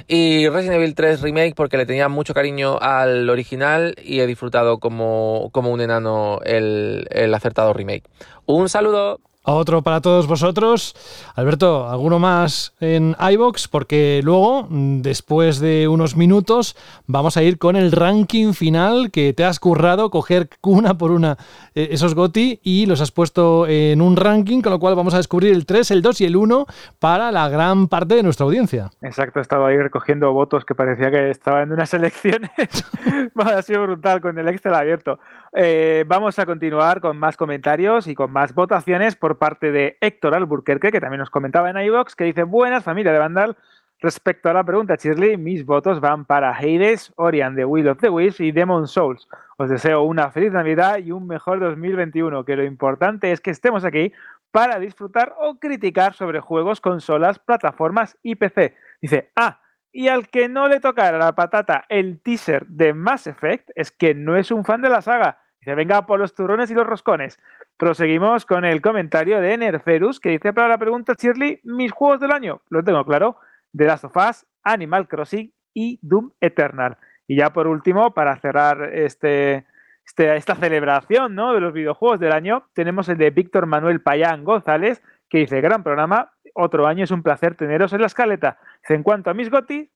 Y Resident Evil 3 Remake, porque le tenía mucho cariño al original y he disfrutado como, como un enano el, el acertado remake. Un saludo. Otro para todos vosotros. Alberto, ¿alguno más en iBox? Porque luego, después de unos minutos, vamos a ir con el ranking final que te has currado, coger una por una eh, esos GOTI y los has puesto en un ranking, con lo cual vamos a descubrir el 3, el 2 y el 1 para la gran parte de nuestra audiencia. Exacto, estaba ahí recogiendo votos que parecía que estaba en unas elecciones. ha sido brutal con el Excel abierto. Eh, vamos a continuar con más comentarios y con más votaciones por parte de Héctor Alburquerque, que también nos comentaba en iVox, que dice: Buenas, familia de Vandal. Respecto a la pregunta, Shirley, mis votos van para Hades, Orion, The Will of the Wisps y Demon Souls. Os deseo una feliz Navidad y un mejor 2021, que lo importante es que estemos aquí para disfrutar o criticar sobre juegos, consolas, plataformas y PC. Dice, ah, y al que no le tocara la patata el teaser de Mass Effect es que no es un fan de la saga. Dice, venga por los turrones y los roscones. Proseguimos con el comentario de Nerferus que dice para la pregunta, Shirley, mis juegos del año, lo tengo claro, The Last of Us, Animal Crossing y Doom Eternal. Y ya por último, para cerrar este, este, esta celebración ¿no? de los videojuegos del año, tenemos el de Víctor Manuel Payán González, que dice, gran programa, otro año es un placer teneros en la escaleta. En cuanto a mis gotis,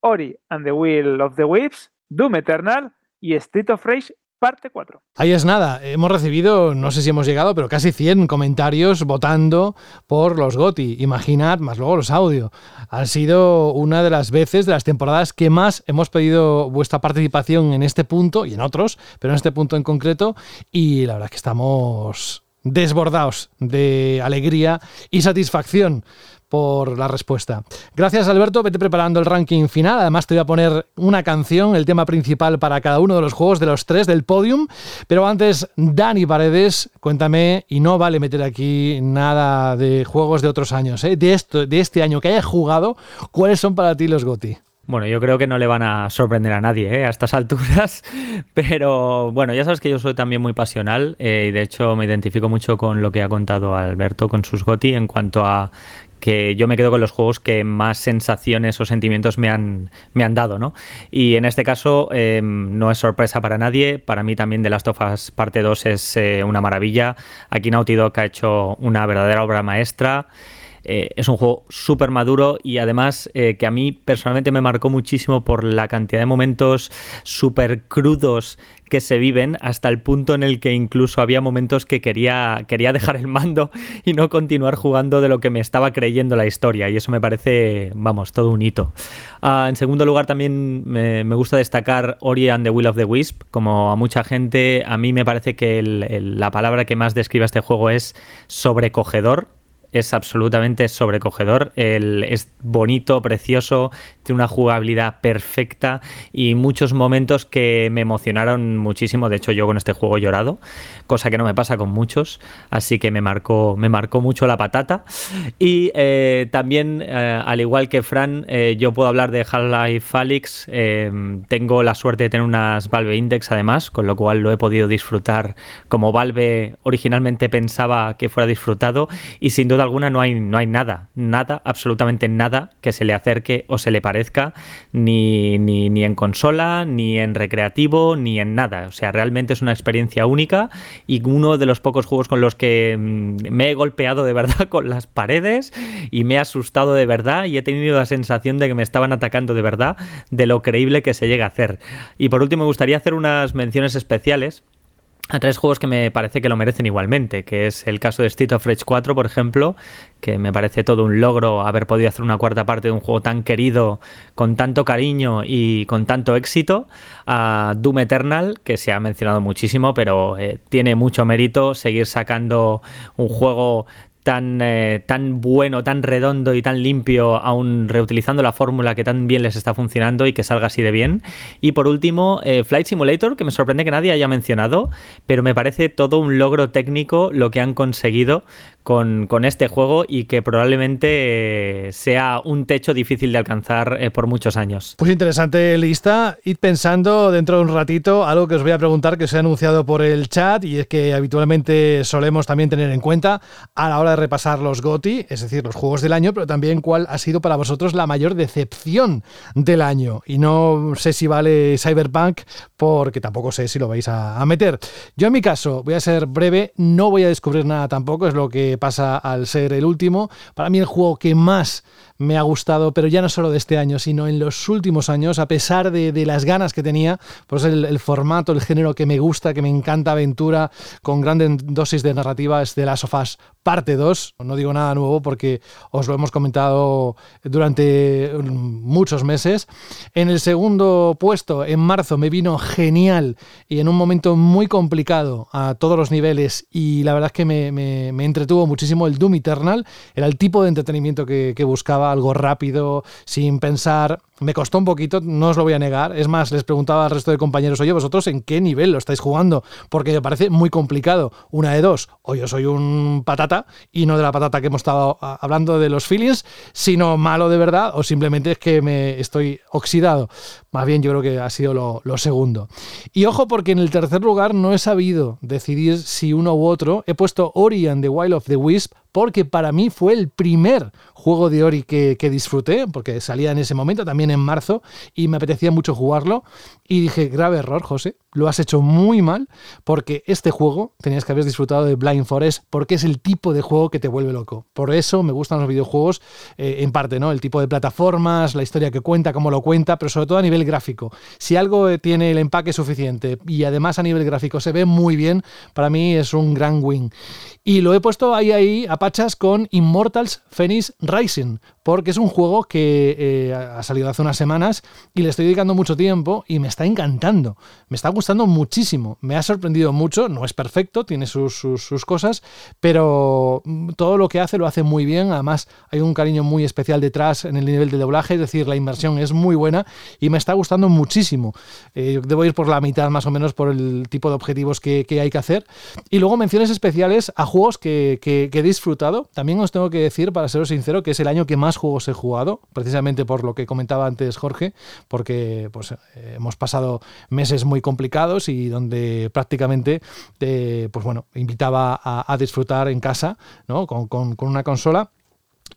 Ori and the Will of the Wisps, Doom Eternal y Street of Rage parte 4. Ahí es nada, hemos recibido, no sé si hemos llegado, pero casi 100 comentarios votando por los GOTI. Imaginad, más luego los audio. Han sido una de las veces, de las temporadas que más hemos pedido vuestra participación en este punto y en otros, pero en este punto en concreto. Y la verdad es que estamos desbordados de alegría y satisfacción por la respuesta. Gracias Alberto, vete preparando el ranking final. Además te voy a poner una canción, el tema principal para cada uno de los juegos de los tres del podium. Pero antes, Dani Paredes, cuéntame, y no vale meter aquí nada de juegos de otros años, ¿eh? de, esto, de este año que hayas jugado, ¿cuáles son para ti los GOTI? Bueno, yo creo que no le van a sorprender a nadie ¿eh? a estas alturas, pero bueno, ya sabes que yo soy también muy pasional eh, y de hecho me identifico mucho con lo que ha contado Alberto con sus GOTI en cuanto a que yo me quedo con los juegos que más sensaciones o sentimientos me han, me han dado, ¿no? Y en este caso eh, no es sorpresa para nadie, para mí también The Last of Us Parte 2 es eh, una maravilla, aquí Naughty Dog ha hecho una verdadera obra maestra, eh, es un juego súper maduro y además que a mí personalmente me marcó muchísimo por la cantidad de momentos súper crudos que se viven hasta el punto en el que incluso había momentos que quería, quería dejar el mando y no continuar jugando de lo que me estaba creyendo la historia. Y eso me parece, vamos, todo un hito. Ah, en segundo lugar también me, gusta destacar Ori and the Will of the Wisp, como a mucha gente, a mí me parece que la palabra que más describe este juego es sobrecogedor, es absolutamente sobrecogedor. es bonito, precioso, tiene una jugabilidad perfecta y muchos momentos que me emocionaron muchísimo. De hecho, yo con este juego he llorado, cosa que no me pasa con muchos, así que me marcó, me marcó mucho la patata. Y eh, también, eh, al igual que Fran, eh, yo puedo hablar de Half-Life Alyx. tengo la suerte de tener unas Valve Index además, con lo cual lo he podido disfrutar como Valve originalmente pensaba que fuera disfrutado y sin duda alguna no hay, no hay nada, nada, absolutamente nada que se le acerque o se le parezca ni, ni, ni en consola, ni en recreativo, ni en nada. O sea, realmente es una experiencia única y uno de los pocos juegos con los que mm, me he golpeado de verdad con las paredes y me he asustado de verdad y he tenido la sensación de que me estaban atacando de verdad de lo creíble que se llega a hacer. Y por último, me gustaría hacer unas menciones especiales a tres juegos que me parece que lo merecen igualmente, que es el caso de Street of Rage 4, por ejemplo, que me parece todo un logro haber podido hacer una cuarta parte de un juego tan querido, con tanto cariño y con tanto éxito, a Doom Eternal, que se ha mencionado muchísimo, pero eh, tiene mucho mérito seguir sacando un juego tan, eh, tan bueno, tan redondo y tan limpio, aún reutilizando la fórmula que tan bien les está funcionando y que salga así de bien. Y por último, eh, Flight Simulator, que me sorprende que nadie haya mencionado, pero me parece todo un logro técnico lo que han conseguido con, este juego y que probablemente eh, sea un techo difícil de alcanzar por muchos años. Pues interesante lista. Id pensando dentro de un ratito algo que os voy a preguntar que os he anunciado por el chat y es que habitualmente solemos también tener en cuenta a la hora de repasar los GOTI, es decir, los juegos del año, pero también cuál ha sido para vosotros la mayor decepción del año. Y no sé si vale Cyberpunk, porque tampoco sé si lo vais a, meter. Yo en mi caso voy a ser breve, no voy a descubrir nada tampoco, es lo que pasa al ser el último. Para mí el juego que más me ha gustado, pero ya no solo de este año, sino en los últimos años, a pesar de, las ganas que tenía, pues el, el, formato, el género que me gusta, que me encanta, aventura, con grandes dosis de narrativa, es de Last of Us parte 2. No digo nada nuevo porque os lo hemos comentado durante muchos meses. En el segundo puesto, en marzo, me vino genial y en un momento muy complicado a todos los niveles y la verdad es que me, entretuvo muchísimo el Doom Eternal. Era el tipo de entretenimiento que buscaba, algo rápido, sin pensar, me costó un poquito, no os lo voy a negar. Es más, les preguntaba al resto de compañeros, oye, vosotros en qué nivel lo estáis jugando, porque me parece muy complicado. Una de dos, o yo soy un patata, y no de la patata que hemos estado hablando de los feelings, sino malo de verdad, o simplemente es que me estoy oxidado. Más bien yo creo que ha sido lo, segundo. Y ojo, porque en el tercer lugar no he sabido decidir si uno u otro. He puesto Ori and the Wild of the Wisp porque para mí fue el primer juego de Ori que, disfruté, porque salía en ese momento, también en marzo, y me apetecía mucho jugarlo. Y dije, grave error, José, lo has hecho muy mal, porque este juego tenías que haber disfrutado de Blind Forest, porque es el tipo de juego que te vuelve loco. Por eso me gustan los videojuegos, eh, en parte, ¿no? El tipo de plataformas, la historia que cuenta, cómo lo cuenta, pero sobre todo a nivel gráfico. Si algo eh, tiene el empaque suficiente y además a nivel gráfico se ve muy bien, para mí es un gran win. Y lo he puesto ahí, ahí, a pachas con Immortals Phoenix Rising, porque es un juego que eh, ha salido hace unas semanas y le estoy dedicando mucho tiempo y me está encantando. Me está gustando muchísimo. Me ha sorprendido mucho. No es perfecto, tiene sus, sus, cosas, pero mm, todo lo que hace lo hace muy bien. Además, hay un cariño muy especial detrás en el nivel de doblaje, es decir, la inversión es muy buena y me está gustando muchísimo. Eh, debo ir por la mitad más o menos por el tipo de objetivos que, que hay que hacer. Y luego menciones especiales a juegos que, que, he disfrutado. También os tengo que decir, para seros sincero, que es el año que más juegos he jugado, precisamente por lo que comentaba antes Jorge, porque pues, eh, hemos pasado meses muy complicados y donde prácticamente eh, pues bueno, invitaba a, disfrutar en casa ¿no? con, con, una consola.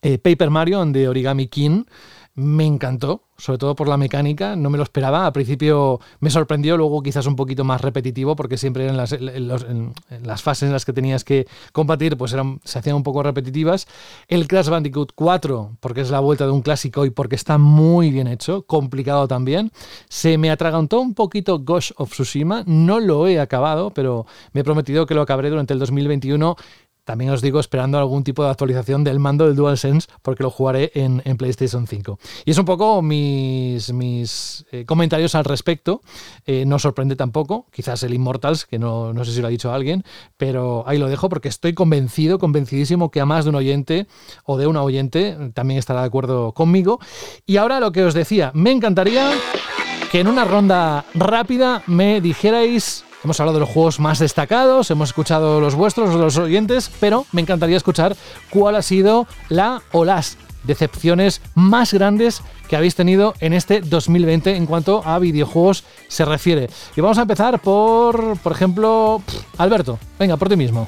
Eh, Paper Mario de Origami King me encantó, sobre todo por la mecánica, no me lo esperaba. Al principio me sorprendió, luego quizás un poquito más repetitivo, porque siempre en las, las fases en las que tenías que combatir, pues eran, se hacían un poco repetitivas. El Crash Bandicoot 4, porque es la vuelta de un clásico y porque está muy bien hecho, complicado también. Se me atragantó un poquito Ghost of Tsushima, no lo he acabado, pero me he prometido que lo acabaré durante el 2021 también os digo esperando algún tipo de actualización del mando del DualSense porque lo jugaré en, PlayStation 5. Y es un poco mis, mis eh, comentarios al respecto. Eh, no sorprende tampoco, quizás el Immortals, que no, no sé si lo ha dicho alguien, pero ahí lo dejo porque estoy convencido, convencidísimo que a más de un oyente o de una oyente también estará de acuerdo conmigo. Y ahora lo que os decía, me encantaría que en una ronda rápida me dijerais Hemos hablado de los juegos más destacados, hemos escuchado los vuestros, los oyentes, pero me encantaría escuchar cuál ha sido la o las decepciones más grandes que habéis tenido en este 2020 en cuanto a videojuegos se refiere. Y vamos a empezar por, por ejemplo, Alberto, venga, por ti mismo.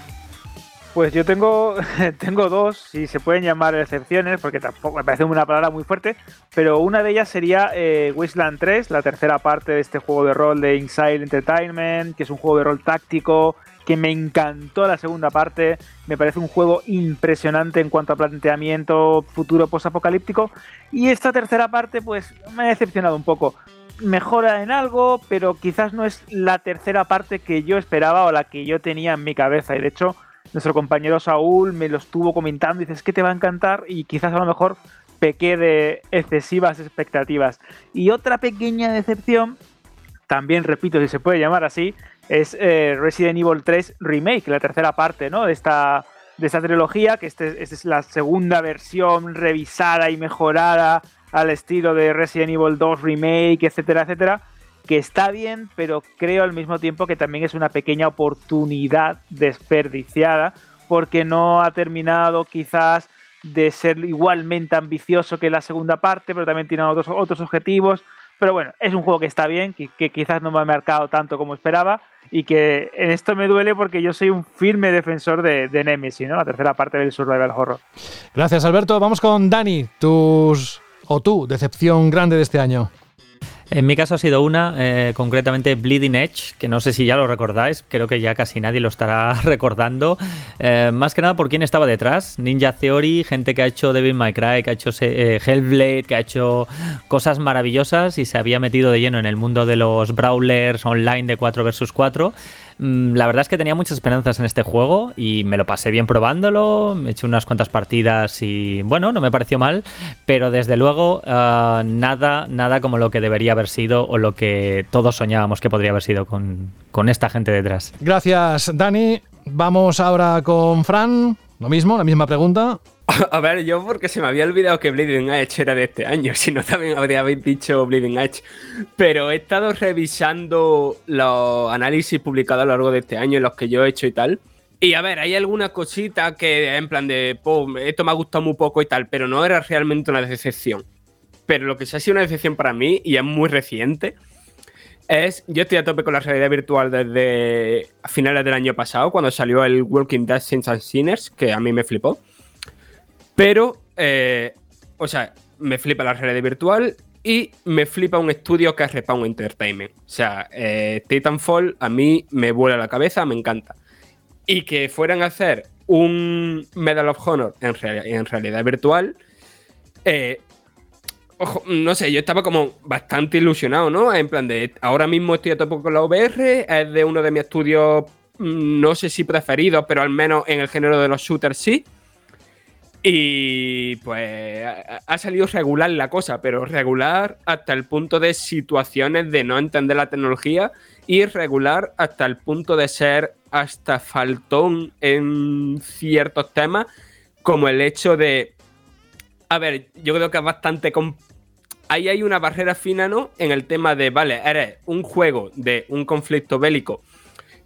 Pues yo tengo, tengo dos, si se pueden llamar excepciones, porque tampoco me parece una palabra muy fuerte, pero una de ellas sería eh, Wasteland 3, la tercera parte de este juego de rol de Inside Entertainment, que es un juego de rol táctico que me encantó la segunda parte, me parece un juego impresionante en cuanto a planteamiento futuro post-apocalíptico, y esta tercera parte pues me ha decepcionado un poco. Mejora en algo, pero quizás no es la tercera parte que yo esperaba o la que yo tenía en mi cabeza, y de hecho nuestro compañero Saúl me lo estuvo comentando y dices que te va a encantar y quizás a lo mejor pequé de excesivas expectativas. Y otra pequeña decepción, también repito si se puede llamar así, es eh, Resident Evil 3 Remake, la tercera parte ¿no? de, esta, de esta trilogía, que este, esta es la segunda versión revisada y mejorada al estilo de Resident Evil 2 Remake, etcétera, etcétera que está bien, pero creo al mismo tiempo que también es una pequeña oportunidad desperdiciada porque no ha terminado quizás de ser igualmente ambicioso que la segunda parte, pero también tiene otros, otros objetivos. Pero bueno, es un juego que está bien, que, quizás no me ha marcado tanto como esperaba y que en esto me duele porque yo soy un firme defensor de, de Nemesis, ¿no? la tercera parte del Survival Horror. Gracias, Alberto. Vamos con Dani, tus o tu decepción grande de este año. En mi caso ha sido una, eh, concretamente Bleeding Edge, que no sé si ya lo recordáis, creo que ya casi nadie lo estará recordando. Eh, más que nada por quién estaba detrás. Ninja Theory, gente que ha hecho Devil May Cry, que ha hecho eh, Hellblade, que ha hecho cosas maravillosas y se había metido de lleno en el mundo de los brawlers online de 4 vs 4 Mm, la verdad es que tenía muchas esperanzas en este juego y me lo pasé bien probándolo, me eché unas cuantas partidas y bueno, no me pareció mal, pero desde luego ah, nada, nada como lo que debería haber sido o lo que todos soñábamos que podría haber sido con, con esta gente detrás. Gracias, Dani. Vamos ahora con Fran. Lo mismo, la misma pregunta. A ver, yo porque se me había olvidado que Bleeding Edge era de este año, si no también habría dicho Bleeding Edge. Pero he estado revisando los análisis publicados a lo largo de este año, los que yo he hecho y tal. Y a ver, hay alguna cosita que en plan de, esto me ha gustado muy poco y tal, pero no era realmente una decepción. Pero lo que sí ha sido una decepción para mí, y es muy reciente, es, yo estoy a tope con la realidad virtual desde finales del año pasado, cuando salió el Walking Dead Saints and Sinners, que a mí me flipó. Pero, eh, o sea, me flipa la realidad virtual y me flipa un estudio que es Respawn Entertainment. O sea, eh, Titanfall a mí me vuela la cabeza, me encanta. Y que fueran a hacer un Medal of Honor en realidad virtual, eh, ojo, no sé, yo estaba como bastante ilusionado, ¿no? En plan de, ahora mismo estoy a tope con la VR, es de uno de mis estudios, mm, no sé si preferidos, pero al menos en el género de los shooters sí. Y pues ha- salido regular la cosa, pero regular hasta el punto de situaciones de no entender la tecnología y regular hasta el punto de ser hasta faltón en ciertos temas, como el hecho de... A ver, yo creo que es bastante... Ahí hay una barrera fina, ¿no? En el tema de, vale, eres un juego de un conflicto bélico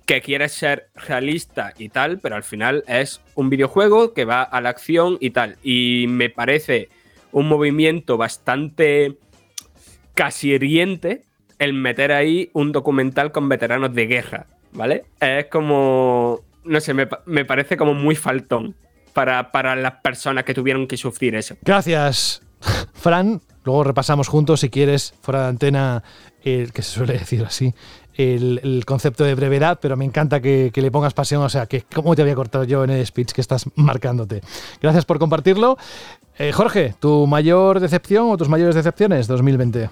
que quiere ser realista y tal, pero al final es un videojuego que va a la acción y tal. Y me parece un movimiento bastante casi hiriente el meter ahí un documental con veteranos de guerra, ¿vale? Es como, no sé, me, me parece como muy faltón para, para las personas que tuvieron que sufrir eso. Gracias, Fran. Luego repasamos juntos, si quieres, fuera de antena, el que se suele decir así, el, concepto de brevedad, pero me encanta que, le pongas pasión. O sea, que cómo te había cortado yo en el speech que estás marcándote. Gracias por compartirlo. Eh, Jorge, ¿tu mayor decepción o tus mayores decepciones 2020?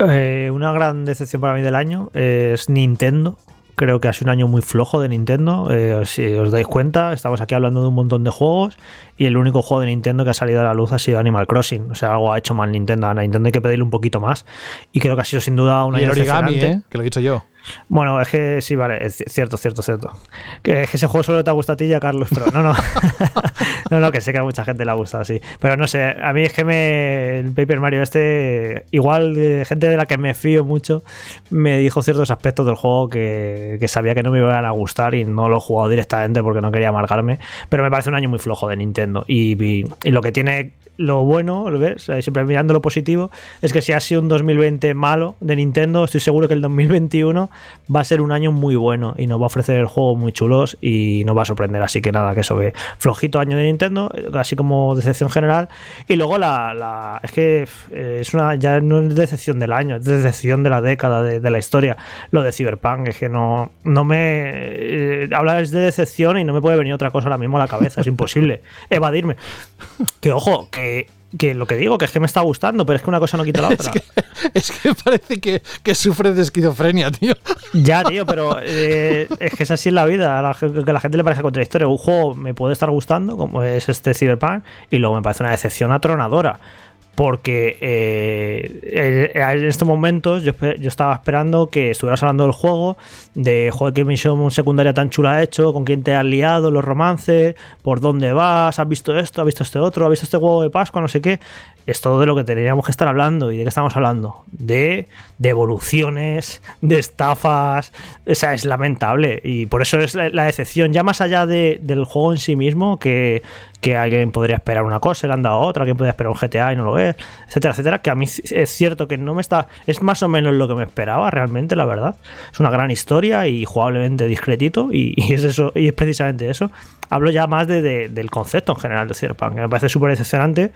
Eh, una gran decepción para mí del año es Nintendo. Creo que ha sido un año muy flojo de Nintendo. Eh, si os dais cuenta, estamos aquí hablando de un montón de juegos y el único juego de Nintendo que ha salido a la luz ha sido Animal Crossing. O sea, algo ha hecho mal Nintendo. A Nintendo hay que pedirle un poquito más. Y creo que ha sido sin duda un Y el año origami. ¿eh? que lo he dicho yo. Bueno, es que sí, vale, es cierto, cierto, cierto. Que es que ese juego solo te ha gustado a ti y a Carlos, pero no, no. no, no, que sé que a mucha gente le ha gustado, sí. Pero no sé, a mí es que me. El Paper Mario este, igual de gente de la que me fío mucho, me dijo ciertos aspectos del juego que, que sabía que no me iban a gustar y no lo he jugado directamente porque no quería amargarme. Pero me parece un año muy flojo de Nintendo. Y, y- y lo que tiene lo bueno, ¿lo ves? Siempre mirando lo positivo, es que si ha sido un 2020 malo de Nintendo, estoy seguro que el 2021 va a ser un año muy bueno y nos va a ofrecer juegos muy chulos y nos va a sorprender. Así que nada, que eso que flojito año de Nintendo, así como decepción general. Y luego la, la- es que eh, es una ya no es decepción del año, es decepción de la década, de, de la historia. Lo de Cyberpunk, es que no, no me eh, hablas de decepción y no me puede venir otra cosa ahora mismo a la cabeza, es imposible evadirme. Que ojo, que, que lo que digo, que es que me está gustando, pero es que una cosa no quita la otra. Es que parece que, que sufres de esquizofrenia, tío. Ya, tío, pero eh, es que es así en la vida. A la, que a la gente le parece contradictorio. Un juego me puede estar gustando, como es este Cyberpunk, y luego me parece una decepción atronadora. Porque eh, en estos momentos yo, estaba esperando que estuvieras hablando del juego, de joder, qué misión secundaria tan chula has hecho, con quién te has liado, los romances, por dónde vas, has visto esto, has visto este otro, has visto este juego de Pascua, no sé qué. Es todo de lo que tendríamos que estar hablando. ¿Y de qué estamos hablando? De, de evoluciones, de estafas. O sea, es lamentable. Y por eso es la, la decepción. Ya más allá de- del juego en sí mismo, que, que alguien podría esperar una cosa le han dado otra, alguien podría esperar un GTA y no lo es, etcétera, etcétera. Que a mí es cierto que no me está. Es más o menos lo que me esperaba realmente, la verdad. Es una gran historia y jugablemente discretito. Y, y es eso, y es precisamente eso. Hablo ya más de- del concepto en general de Cyberpunk, que me parece súper decepcionante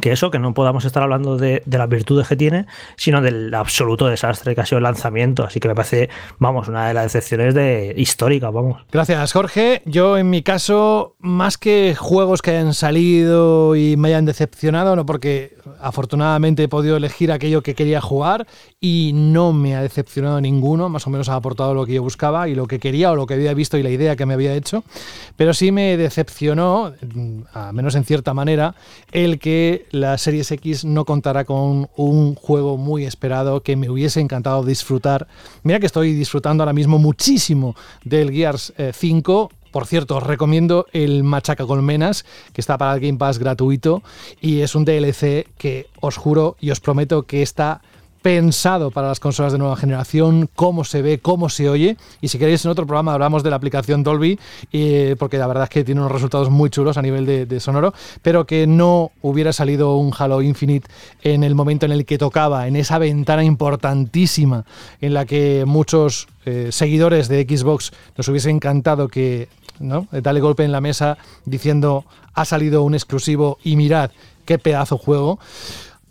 que eso, que no podamos estar hablando de, las virtudes que tiene, sino del absoluto desastre que ha sido el lanzamiento. Así que me parece, vamos, una de las decepciones de, históricas, vamos. Gracias, Jorge. Yo, en mi caso, más que juegos que hayan salido y me hayan decepcionado, no porque afortunadamente he podido elegir aquello que quería jugar y no me ha decepcionado ninguno, más o menos ha aportado lo que yo buscaba y lo que quería o lo que había visto y la idea que me había hecho, pero sí me decepcionó, a menos en cierta manera, el que la Series X no contará con un juego muy esperado que me hubiese encantado disfrutar. Mira que estoy disfrutando ahora mismo muchísimo del Gears eh, 5. Por cierto, os recomiendo el Machaca Colmenas, que está para el Game Pass gratuito y es un DLC que os juro y os prometo que está pensado para las consolas de nueva generación, cómo se ve, cómo se oye. Y si queréis, en otro programa hablamos de la aplicación Dolby, porque la verdad es que tiene unos resultados muy chulos a nivel de, de sonoro, pero que no hubiera salido un Halo Infinite en el momento en el que tocaba, en esa ventana importantísima en la que muchos eh, seguidores de Xbox nos hubiese encantado que ¿no? Dale golpe en la mesa diciendo ha salido un exclusivo y mirad qué pedazo juego.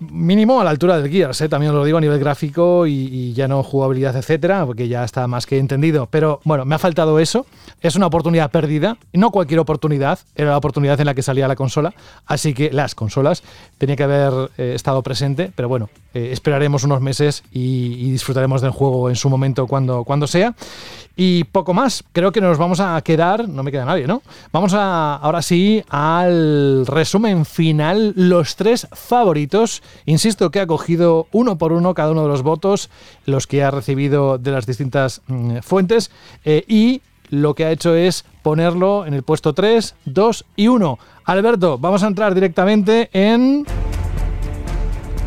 Mínimo a la altura del Gears, ¿eh? también os lo digo a nivel gráfico y, ya no jugabilidad, etcétera, porque ya está más que entendido. Pero bueno, me ha faltado eso. Es una oportunidad perdida, no cualquier oportunidad, era la oportunidad en la que salía la consola, así que las consolas tenía que haber eh, estado presente, pero bueno, eh, esperaremos unos meses y, y disfrutaremos del juego en su momento cuando, cuando sea. Y poco más, creo que nos vamos a quedar, no me queda nadie, ¿no? Vamos a, ahora sí al resumen final, los tres favoritos. Insisto que ha cogido uno por uno cada uno de los votos, los que ha recibido de las distintas mm, fuentes, eh, y lo que ha hecho es ponerlo en el puesto 3, 2 y 1. Alberto, vamos a entrar directamente en...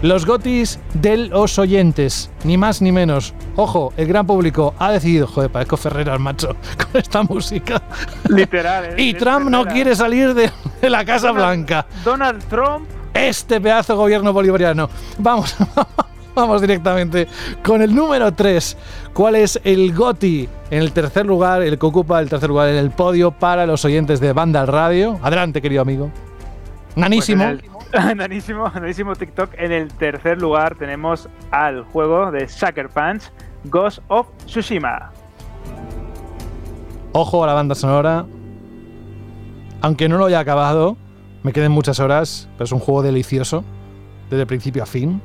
Los gotis de los oyentes, ni más ni menos. Ojo, el gran público ha decidido, joder, parezco Ferreras, macho, con esta música. Literal. ¿eh? Y Trump no quiere salir de, de la Casa Blanca. Donald Trump. Este pedazo de gobierno bolivariano. Vamos, vamos directamente con el número 3. ¿Cuál es el GOTI en el tercer lugar, el que ocupa el tercer lugar en el podio para los oyentes de Banda Radio? Adelante, querido amigo. Nanísimo. Pues en el- nanísimo, nanísimo TikTok. En el tercer lugar tenemos al juego de Sucker Punch, Ghost of Tsushima. Ojo a la banda sonora. Aunque no lo haya acabado, me queden muchas horas, pero es un juego delicioso, desde principio a fin.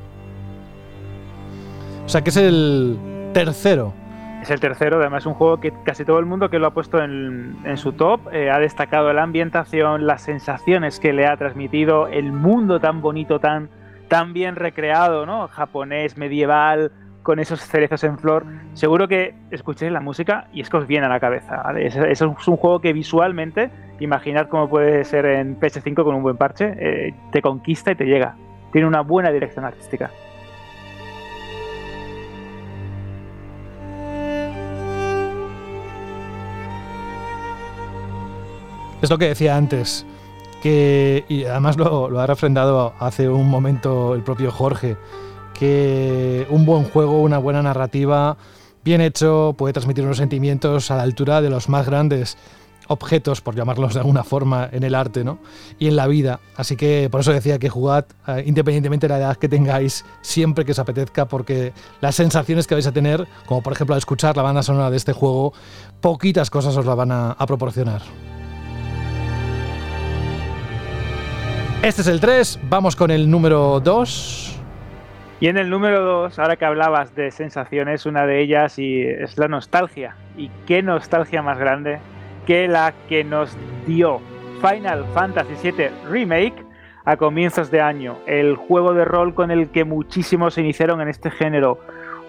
O sea que es el tercero. Es el tercero, además es un juego que casi todo el mundo que lo ha puesto en, en su top eh, ha destacado la ambientación, las sensaciones que le ha transmitido, el mundo tan bonito, tan, tan bien recreado, ¿no? Japonés, medieval, con esos cerezos en flor. Seguro que escuchéis la música y es que os viene a la cabeza. ¿vale? Es, un juego que visualmente, imaginad cómo puede ser en PS5 con un buen parche, eh, te conquista y te llega. Tiene una buena dirección artística. Es lo que decía antes, que, y además lo ha refrendado hace un momento el propio Jorge, que un buen juego, una buena narrativa, bien hecho, puede transmitir unos sentimientos a la altura de los más grandes objetos, por llamarlos de alguna forma, en el arte ¿no? y en la vida. Así que por eso decía que jugad, eh, independientemente de la edad que tengáis, siempre que os apetezca, porque las sensaciones que vais a tener, como por ejemplo al escuchar la banda sonora de este juego, poquitas cosas os la van a, a proporcionar. Este es el 3, vamos con el número 2. Y en el número 2, ahora que hablabas de sensaciones, una de ellas y es la nostalgia. ¿Y qué nostalgia más grande que la que nos dio Final Fantasy VII Remake a comienzos de año? El juego de rol con el que muchísimos se iniciaron en este género.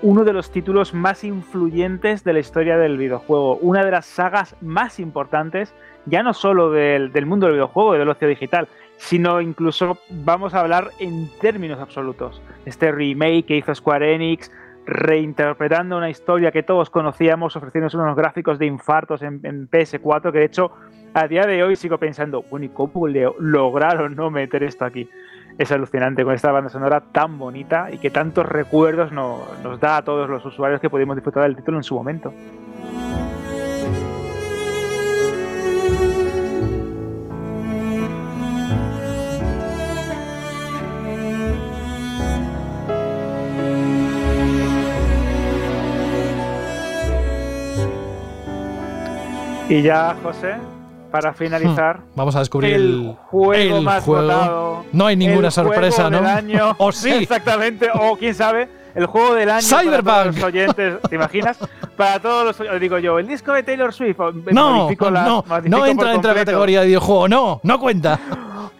Uno de los títulos más influyentes de la historia del videojuego. Una de las sagas más importantes, ya no solo del, del mundo del videojuego y del ocio digital, sino incluso vamos a hablar en términos absolutos. Este remake que hizo Square Enix, reinterpretando una historia que todos conocíamos, ofreciéndonos unos gráficos de infartos en, en PS4, que de hecho a día de hoy sigo pensando, bueno, ¿y cómo le- lograron no meter esto aquí? Es alucinante con esta banda sonora tan bonita y que tantos recuerdos no- nos da a todos los usuarios que pudimos disfrutar del título en su momento. Y ya, José, para finalizar, Vamos a descubrir el juego el más juego. votado, No hay ninguna el sorpresa, juego ¿no? del año, ¿O sí? Exactamente, o quién sabe, el juego del año para Cyberpunk. todos los oyentes, ¿te imaginas? Para todos los oyentes, digo yo, el disco de Taylor Swift, No, la- no, no entra dentro de la categoría de videojuego, no, no cuenta.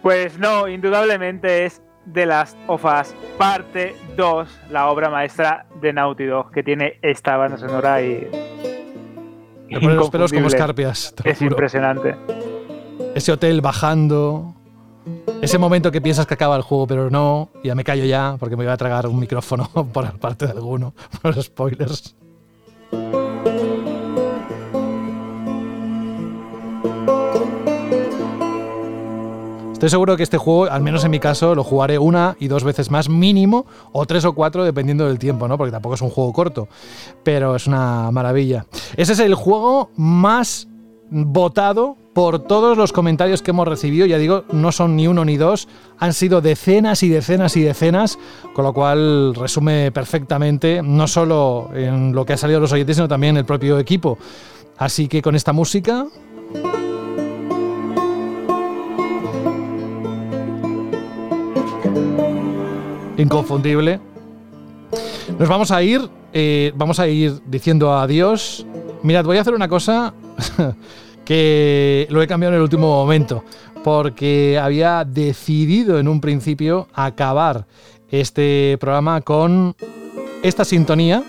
Pues no, indudablemente es The Last of Us parte 2, la obra maestra de Naughty Dog, que tiene esta banda sonora y... Ponen los pelos como escarpias, te lo Es juro. impresionante. Ese hotel bajando. Ese momento que piensas que acaba el juego, pero no. Ya me callo ya, porque me voy a tragar un micrófono por parte de alguno. Por los spoilers. Estoy seguro que este juego, al menos en mi caso, lo jugaré una y dos veces más mínimo, o tres o cuatro, dependiendo del tiempo, ¿no? Porque tampoco es un juego corto. Pero es una maravilla. Ese es el juego más votado por todos los comentarios que hemos recibido. Ya digo, no son ni uno ni dos, han sido decenas y decenas y decenas, con lo cual resume perfectamente, no solo en lo que ha salido los oyentes, sino también el propio equipo. Así que con esta música. Inconfundible. Nos vamos a ir, eh, vamos a ir diciendo adiós. Mirad, voy a hacer una cosa que lo he cambiado en el último momento, porque había decidido en un principio acabar este programa con esta sintonía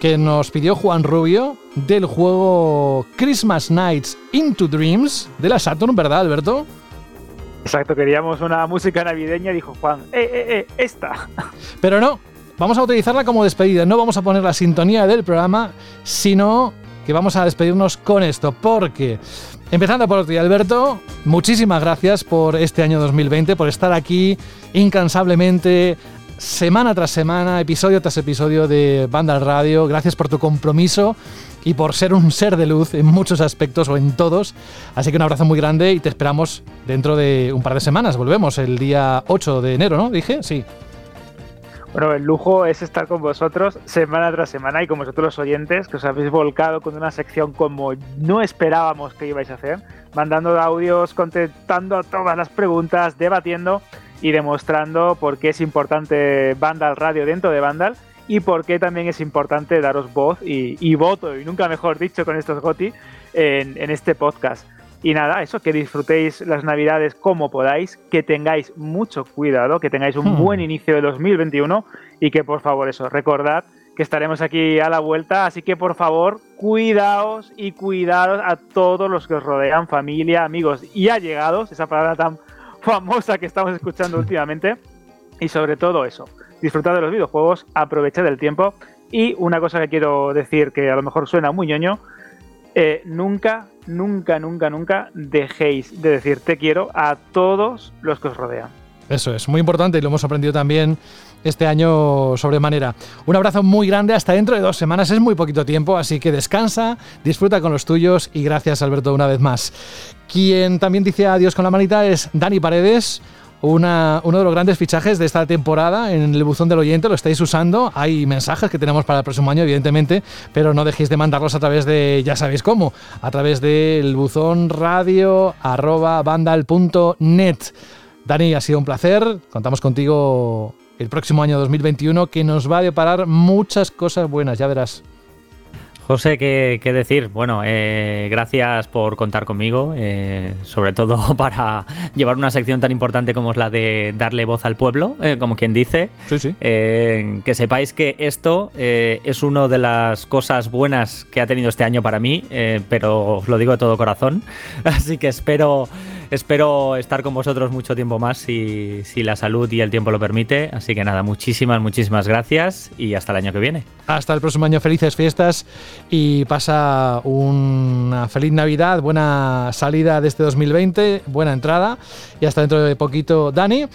que nos pidió Juan Rubio del juego Christmas Nights into Dreams de la Saturn, ¿verdad, Alberto? Exacto, queríamos una música navideña, dijo Juan, eh, eh, eh, esta. Pero no, vamos a utilizarla como despedida, no vamos a poner la sintonía del programa, sino que vamos a despedirnos con esto, porque empezando por ti, Alberto, muchísimas gracias por este año 2020, por estar aquí incansablemente semana tras semana, episodio tras episodio de Banda al Radio. Gracias por tu compromiso y por ser un ser de luz en muchos aspectos o en todos. Así que un abrazo muy grande y te esperamos dentro de un par de semanas. Volvemos el día 8 de enero, ¿no? Dije, sí. Bueno, el lujo es estar con vosotros semana tras semana y con vosotros los oyentes que os habéis volcado con una sección como no esperábamos que ibais a hacer, mandando audios, contestando a todas las preguntas, debatiendo y demostrando por qué es importante Vandal Radio dentro de Vandal y por qué también es importante daros voz y, voto, y nunca mejor dicho con estos GOTI, en, en este podcast. Y nada, eso, que disfrutéis las navidades como podáis, que tengáis mucho cuidado, que tengáis un Hmm. buen inicio de 2021 y que por favor eso, recordad que estaremos aquí a la vuelta, así que por favor, cuidaos y cuidados a todos los que os rodean, familia, amigos y allegados, esa palabra tan famosa que estamos escuchando últimamente, y sobre todo eso, disfrutad de los videojuegos, aprovechad el tiempo y una cosa que quiero decir que a lo mejor suena muy ñoño, eh, nunca, nunca, nunca, nunca dejéis de decir te quiero a todos los que os rodean. Eso es muy importante y lo hemos aprendido también este año sobremanera. Un abrazo muy grande hasta dentro de dos semanas, es muy poquito tiempo, así que descansa, disfruta con los tuyos y gracias Alberto una vez más. Quien también dice adiós con la manita es Dani Paredes. Uno de los grandes fichajes de esta temporada en el buzón del oyente lo estáis usando. Hay mensajes que tenemos para el próximo año, evidentemente, pero no dejéis de mandarlos a través de, ya sabéis cómo, a través del buzón radio arroba vandal.net. Dani, ha sido un placer. Contamos contigo el próximo año 2021 que nos va a deparar muchas cosas buenas, ya verás. José, ¿qué, qué decir? Bueno, eh, gracias por contar conmigo, eh, sobre todo para llevar una sección tan importante como es la de darle voz al pueblo, eh, como quien dice. Sí, sí. Eh, que sepáis que esto es una de las cosas buenas que ha tenido este año para mí, eh, pero os lo digo de todo corazón. Así que espero, espero estar con vosotros mucho tiempo más si, la salud y el tiempo lo permite. Así que nada, muchísimas, muchísimas gracias y hasta el año que viene. Hasta el próximo año, felices fiestas y pasa una feliz Navidad, buena salida de este 2020, buena entrada y hasta dentro de poquito, Dani.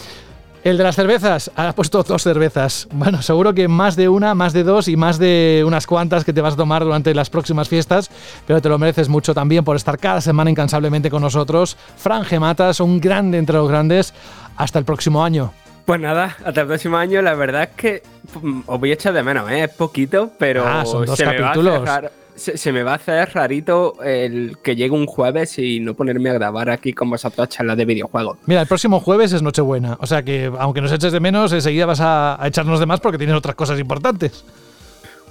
El de las cervezas, ha puesto dos cervezas. Bueno, seguro que más de una, más de dos y más de unas cuantas que te vas a tomar durante las próximas fiestas, pero te lo mereces mucho también por estar cada semana incansablemente con nosotros. Fran Gematas, un grande entre los grandes. Hasta el próximo año. Pues nada, hasta el próximo año, la verdad es que mm, os voy a echar de menos, ¿eh? es poquito, pero Ah, son dos se, me va a capítulos. Se, se me va a hacer rarito el que llegue un jueves y no ponerme a grabar aquí con vosotros charlas de videojuegos. Mira, el próximo jueves es Nochebuena, o sea que aunque nos eches de menos, enseguida vas a, a echarnos de más porque tienes otras cosas importantes.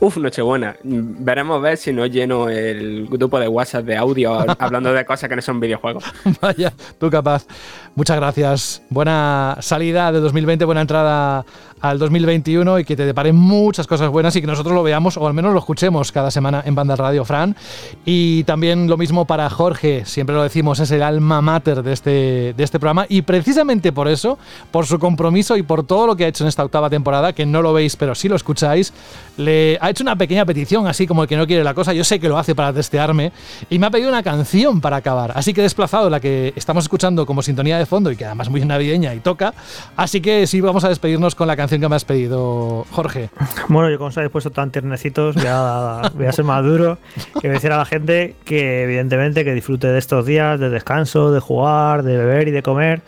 Uf, Nochebuena. Veremos ver si no lleno el grupo de WhatsApp de audio hablando de cosas que no son videojuegos. Vaya, tú capaz. Muchas gracias. Buena salida de 2020, buena entrada al 2021 y que te deparen muchas cosas buenas y que nosotros lo veamos o al menos lo escuchemos cada semana en Banda Radio Fran. Y también lo mismo para Jorge, siempre lo decimos, es el alma mater de este, de este programa y precisamente por eso, por su compromiso y por todo lo que ha hecho en esta octava temporada, que no lo veis pero sí lo escucháis, le ha hecho una pequeña petición, así como el que no quiere la cosa, yo sé que lo hace para testearme y me ha pedido una canción para acabar. Así que he desplazado la que estamos escuchando como sintonía de fondo y que además muy navideña y toca. Así que sí, vamos a despedirnos con la canción canción que me has pedido, Jorge. Bueno, yo como os puesto tan tiernecitos, voy a, voy a ser más duro. Que decir a la gente que, evidentemente, que disfrute de estos días de descanso, de jugar, de beber y de comer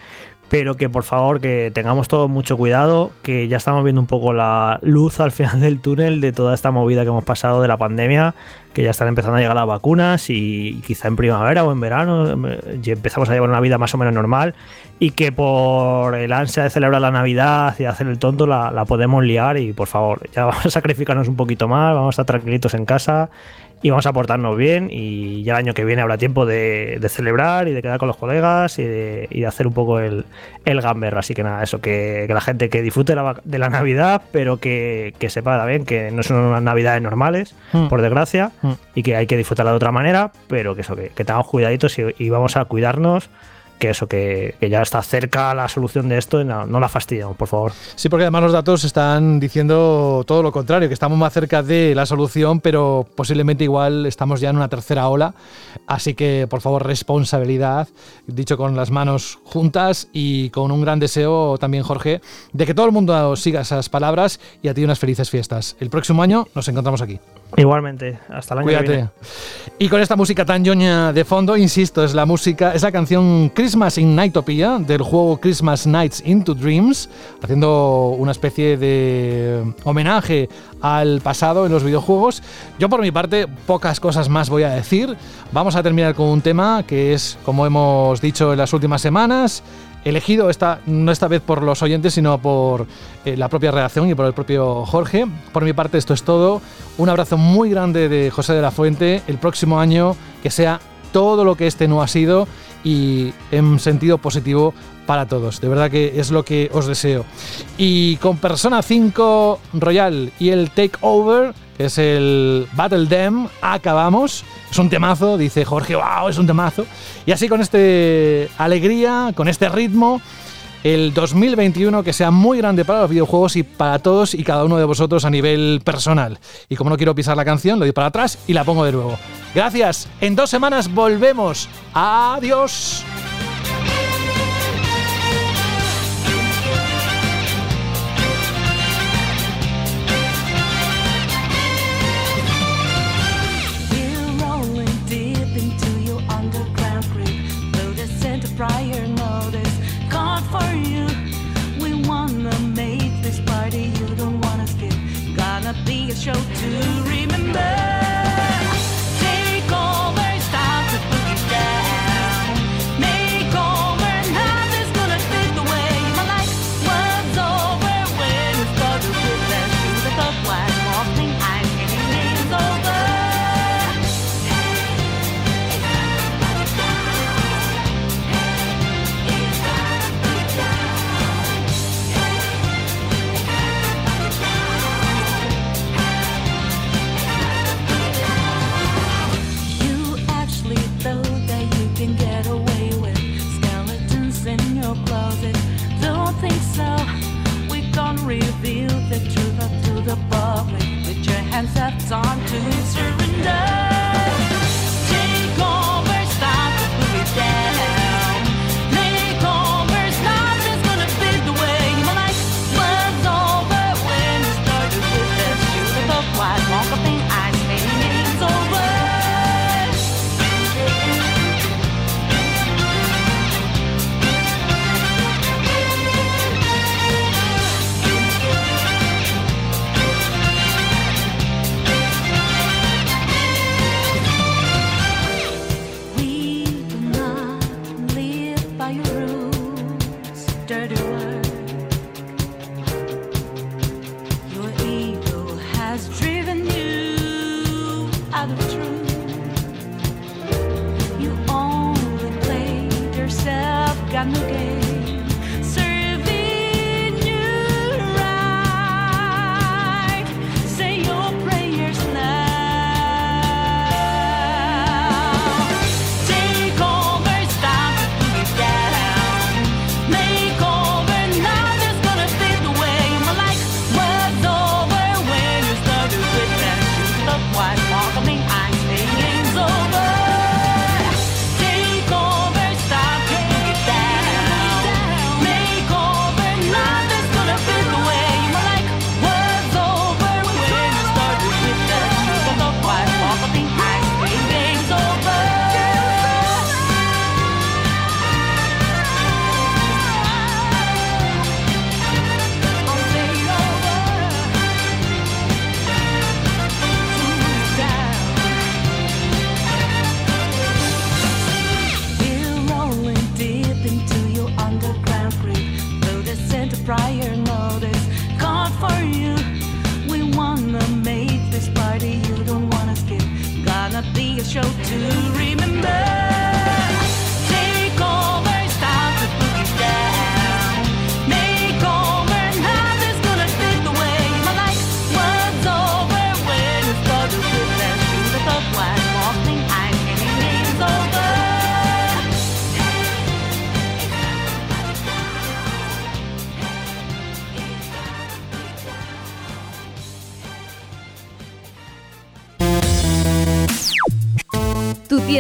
pero que por favor que tengamos todo mucho cuidado, que ya estamos viendo un poco la luz al final del túnel de toda esta movida que hemos pasado de la pandemia, que ya están empezando a llegar las vacunas y quizá en primavera o en verano eh, ya empezamos a llevar una vida más o menos normal y que por el ansia de celebrar la Navidad y hacer el tonto la podemos liar y por favor, ya vamos a sacrificarnos un poquito más, vamos a estar tranquilitos en casa y vamos a portarnos bien y ya el año que viene habrá tiempo de, celebrar y de quedar con los colegas y de, hacer un poco el, el gamber. Así que nada, eso, que, la gente que disfrute de la, Navidad, pero que, que sepa también que no son unas Navidades normales, hmm. por desgracia, hmm. y que hay que disfrutarla de otra manera, pero que eso, que, tengamos cuidaditos y vamos a cuidarnos que eso, que, ya está cerca la solución de esto y no, la fastidiamos, por favor. Sí, porque además los datos están diciendo todo lo contrario, que estamos más cerca de la solución, pero posiblemente igual estamos ya en una tercera ola. Así que, por favor, responsabilidad, dicho con las manos juntas y con un gran deseo también, Jorge, de que todo el mundo siga esas palabras y a ti unas felices fiestas. El próximo año nos encontramos aquí. Igualmente, hasta el año Cuídate. que viene. Y con esta música tan ñoña de fondo, insisto, es la música, es la canción Christmas in Nightopia del juego Christmas Nights into Dreams, haciendo una especie de homenaje al pasado en los videojuegos. Yo por mi parte, pocas cosas más voy a decir. Vamos a terminar con un tema que es, como hemos dicho en las últimas semanas, elegido esta, no esta vez por los oyentes, sino por eh, la propia redacción y por el propio Jorge. Por mi parte, esto es todo. Un abrazo muy grande de José de la Fuente. El próximo año que sea todo lo que este no ha sido y en sentido positivo para todos. De verdad que es lo que os deseo. Y con Persona 5 Royal y el Takeover, es el Battle Dem, acabamos. Es un temazo, dice Jorge, wow, es un temazo. Y así con este alegría, con este ritmo, el 2021 que sea muy grande para los videojuegos y para todos y cada uno de vosotros a nivel personal. Y como no quiero pisar la canción, lo doy para atrás y la pongo de nuevo. Gracias, en dos semanas volvemos. Adiós. Show to concepts on to surrender.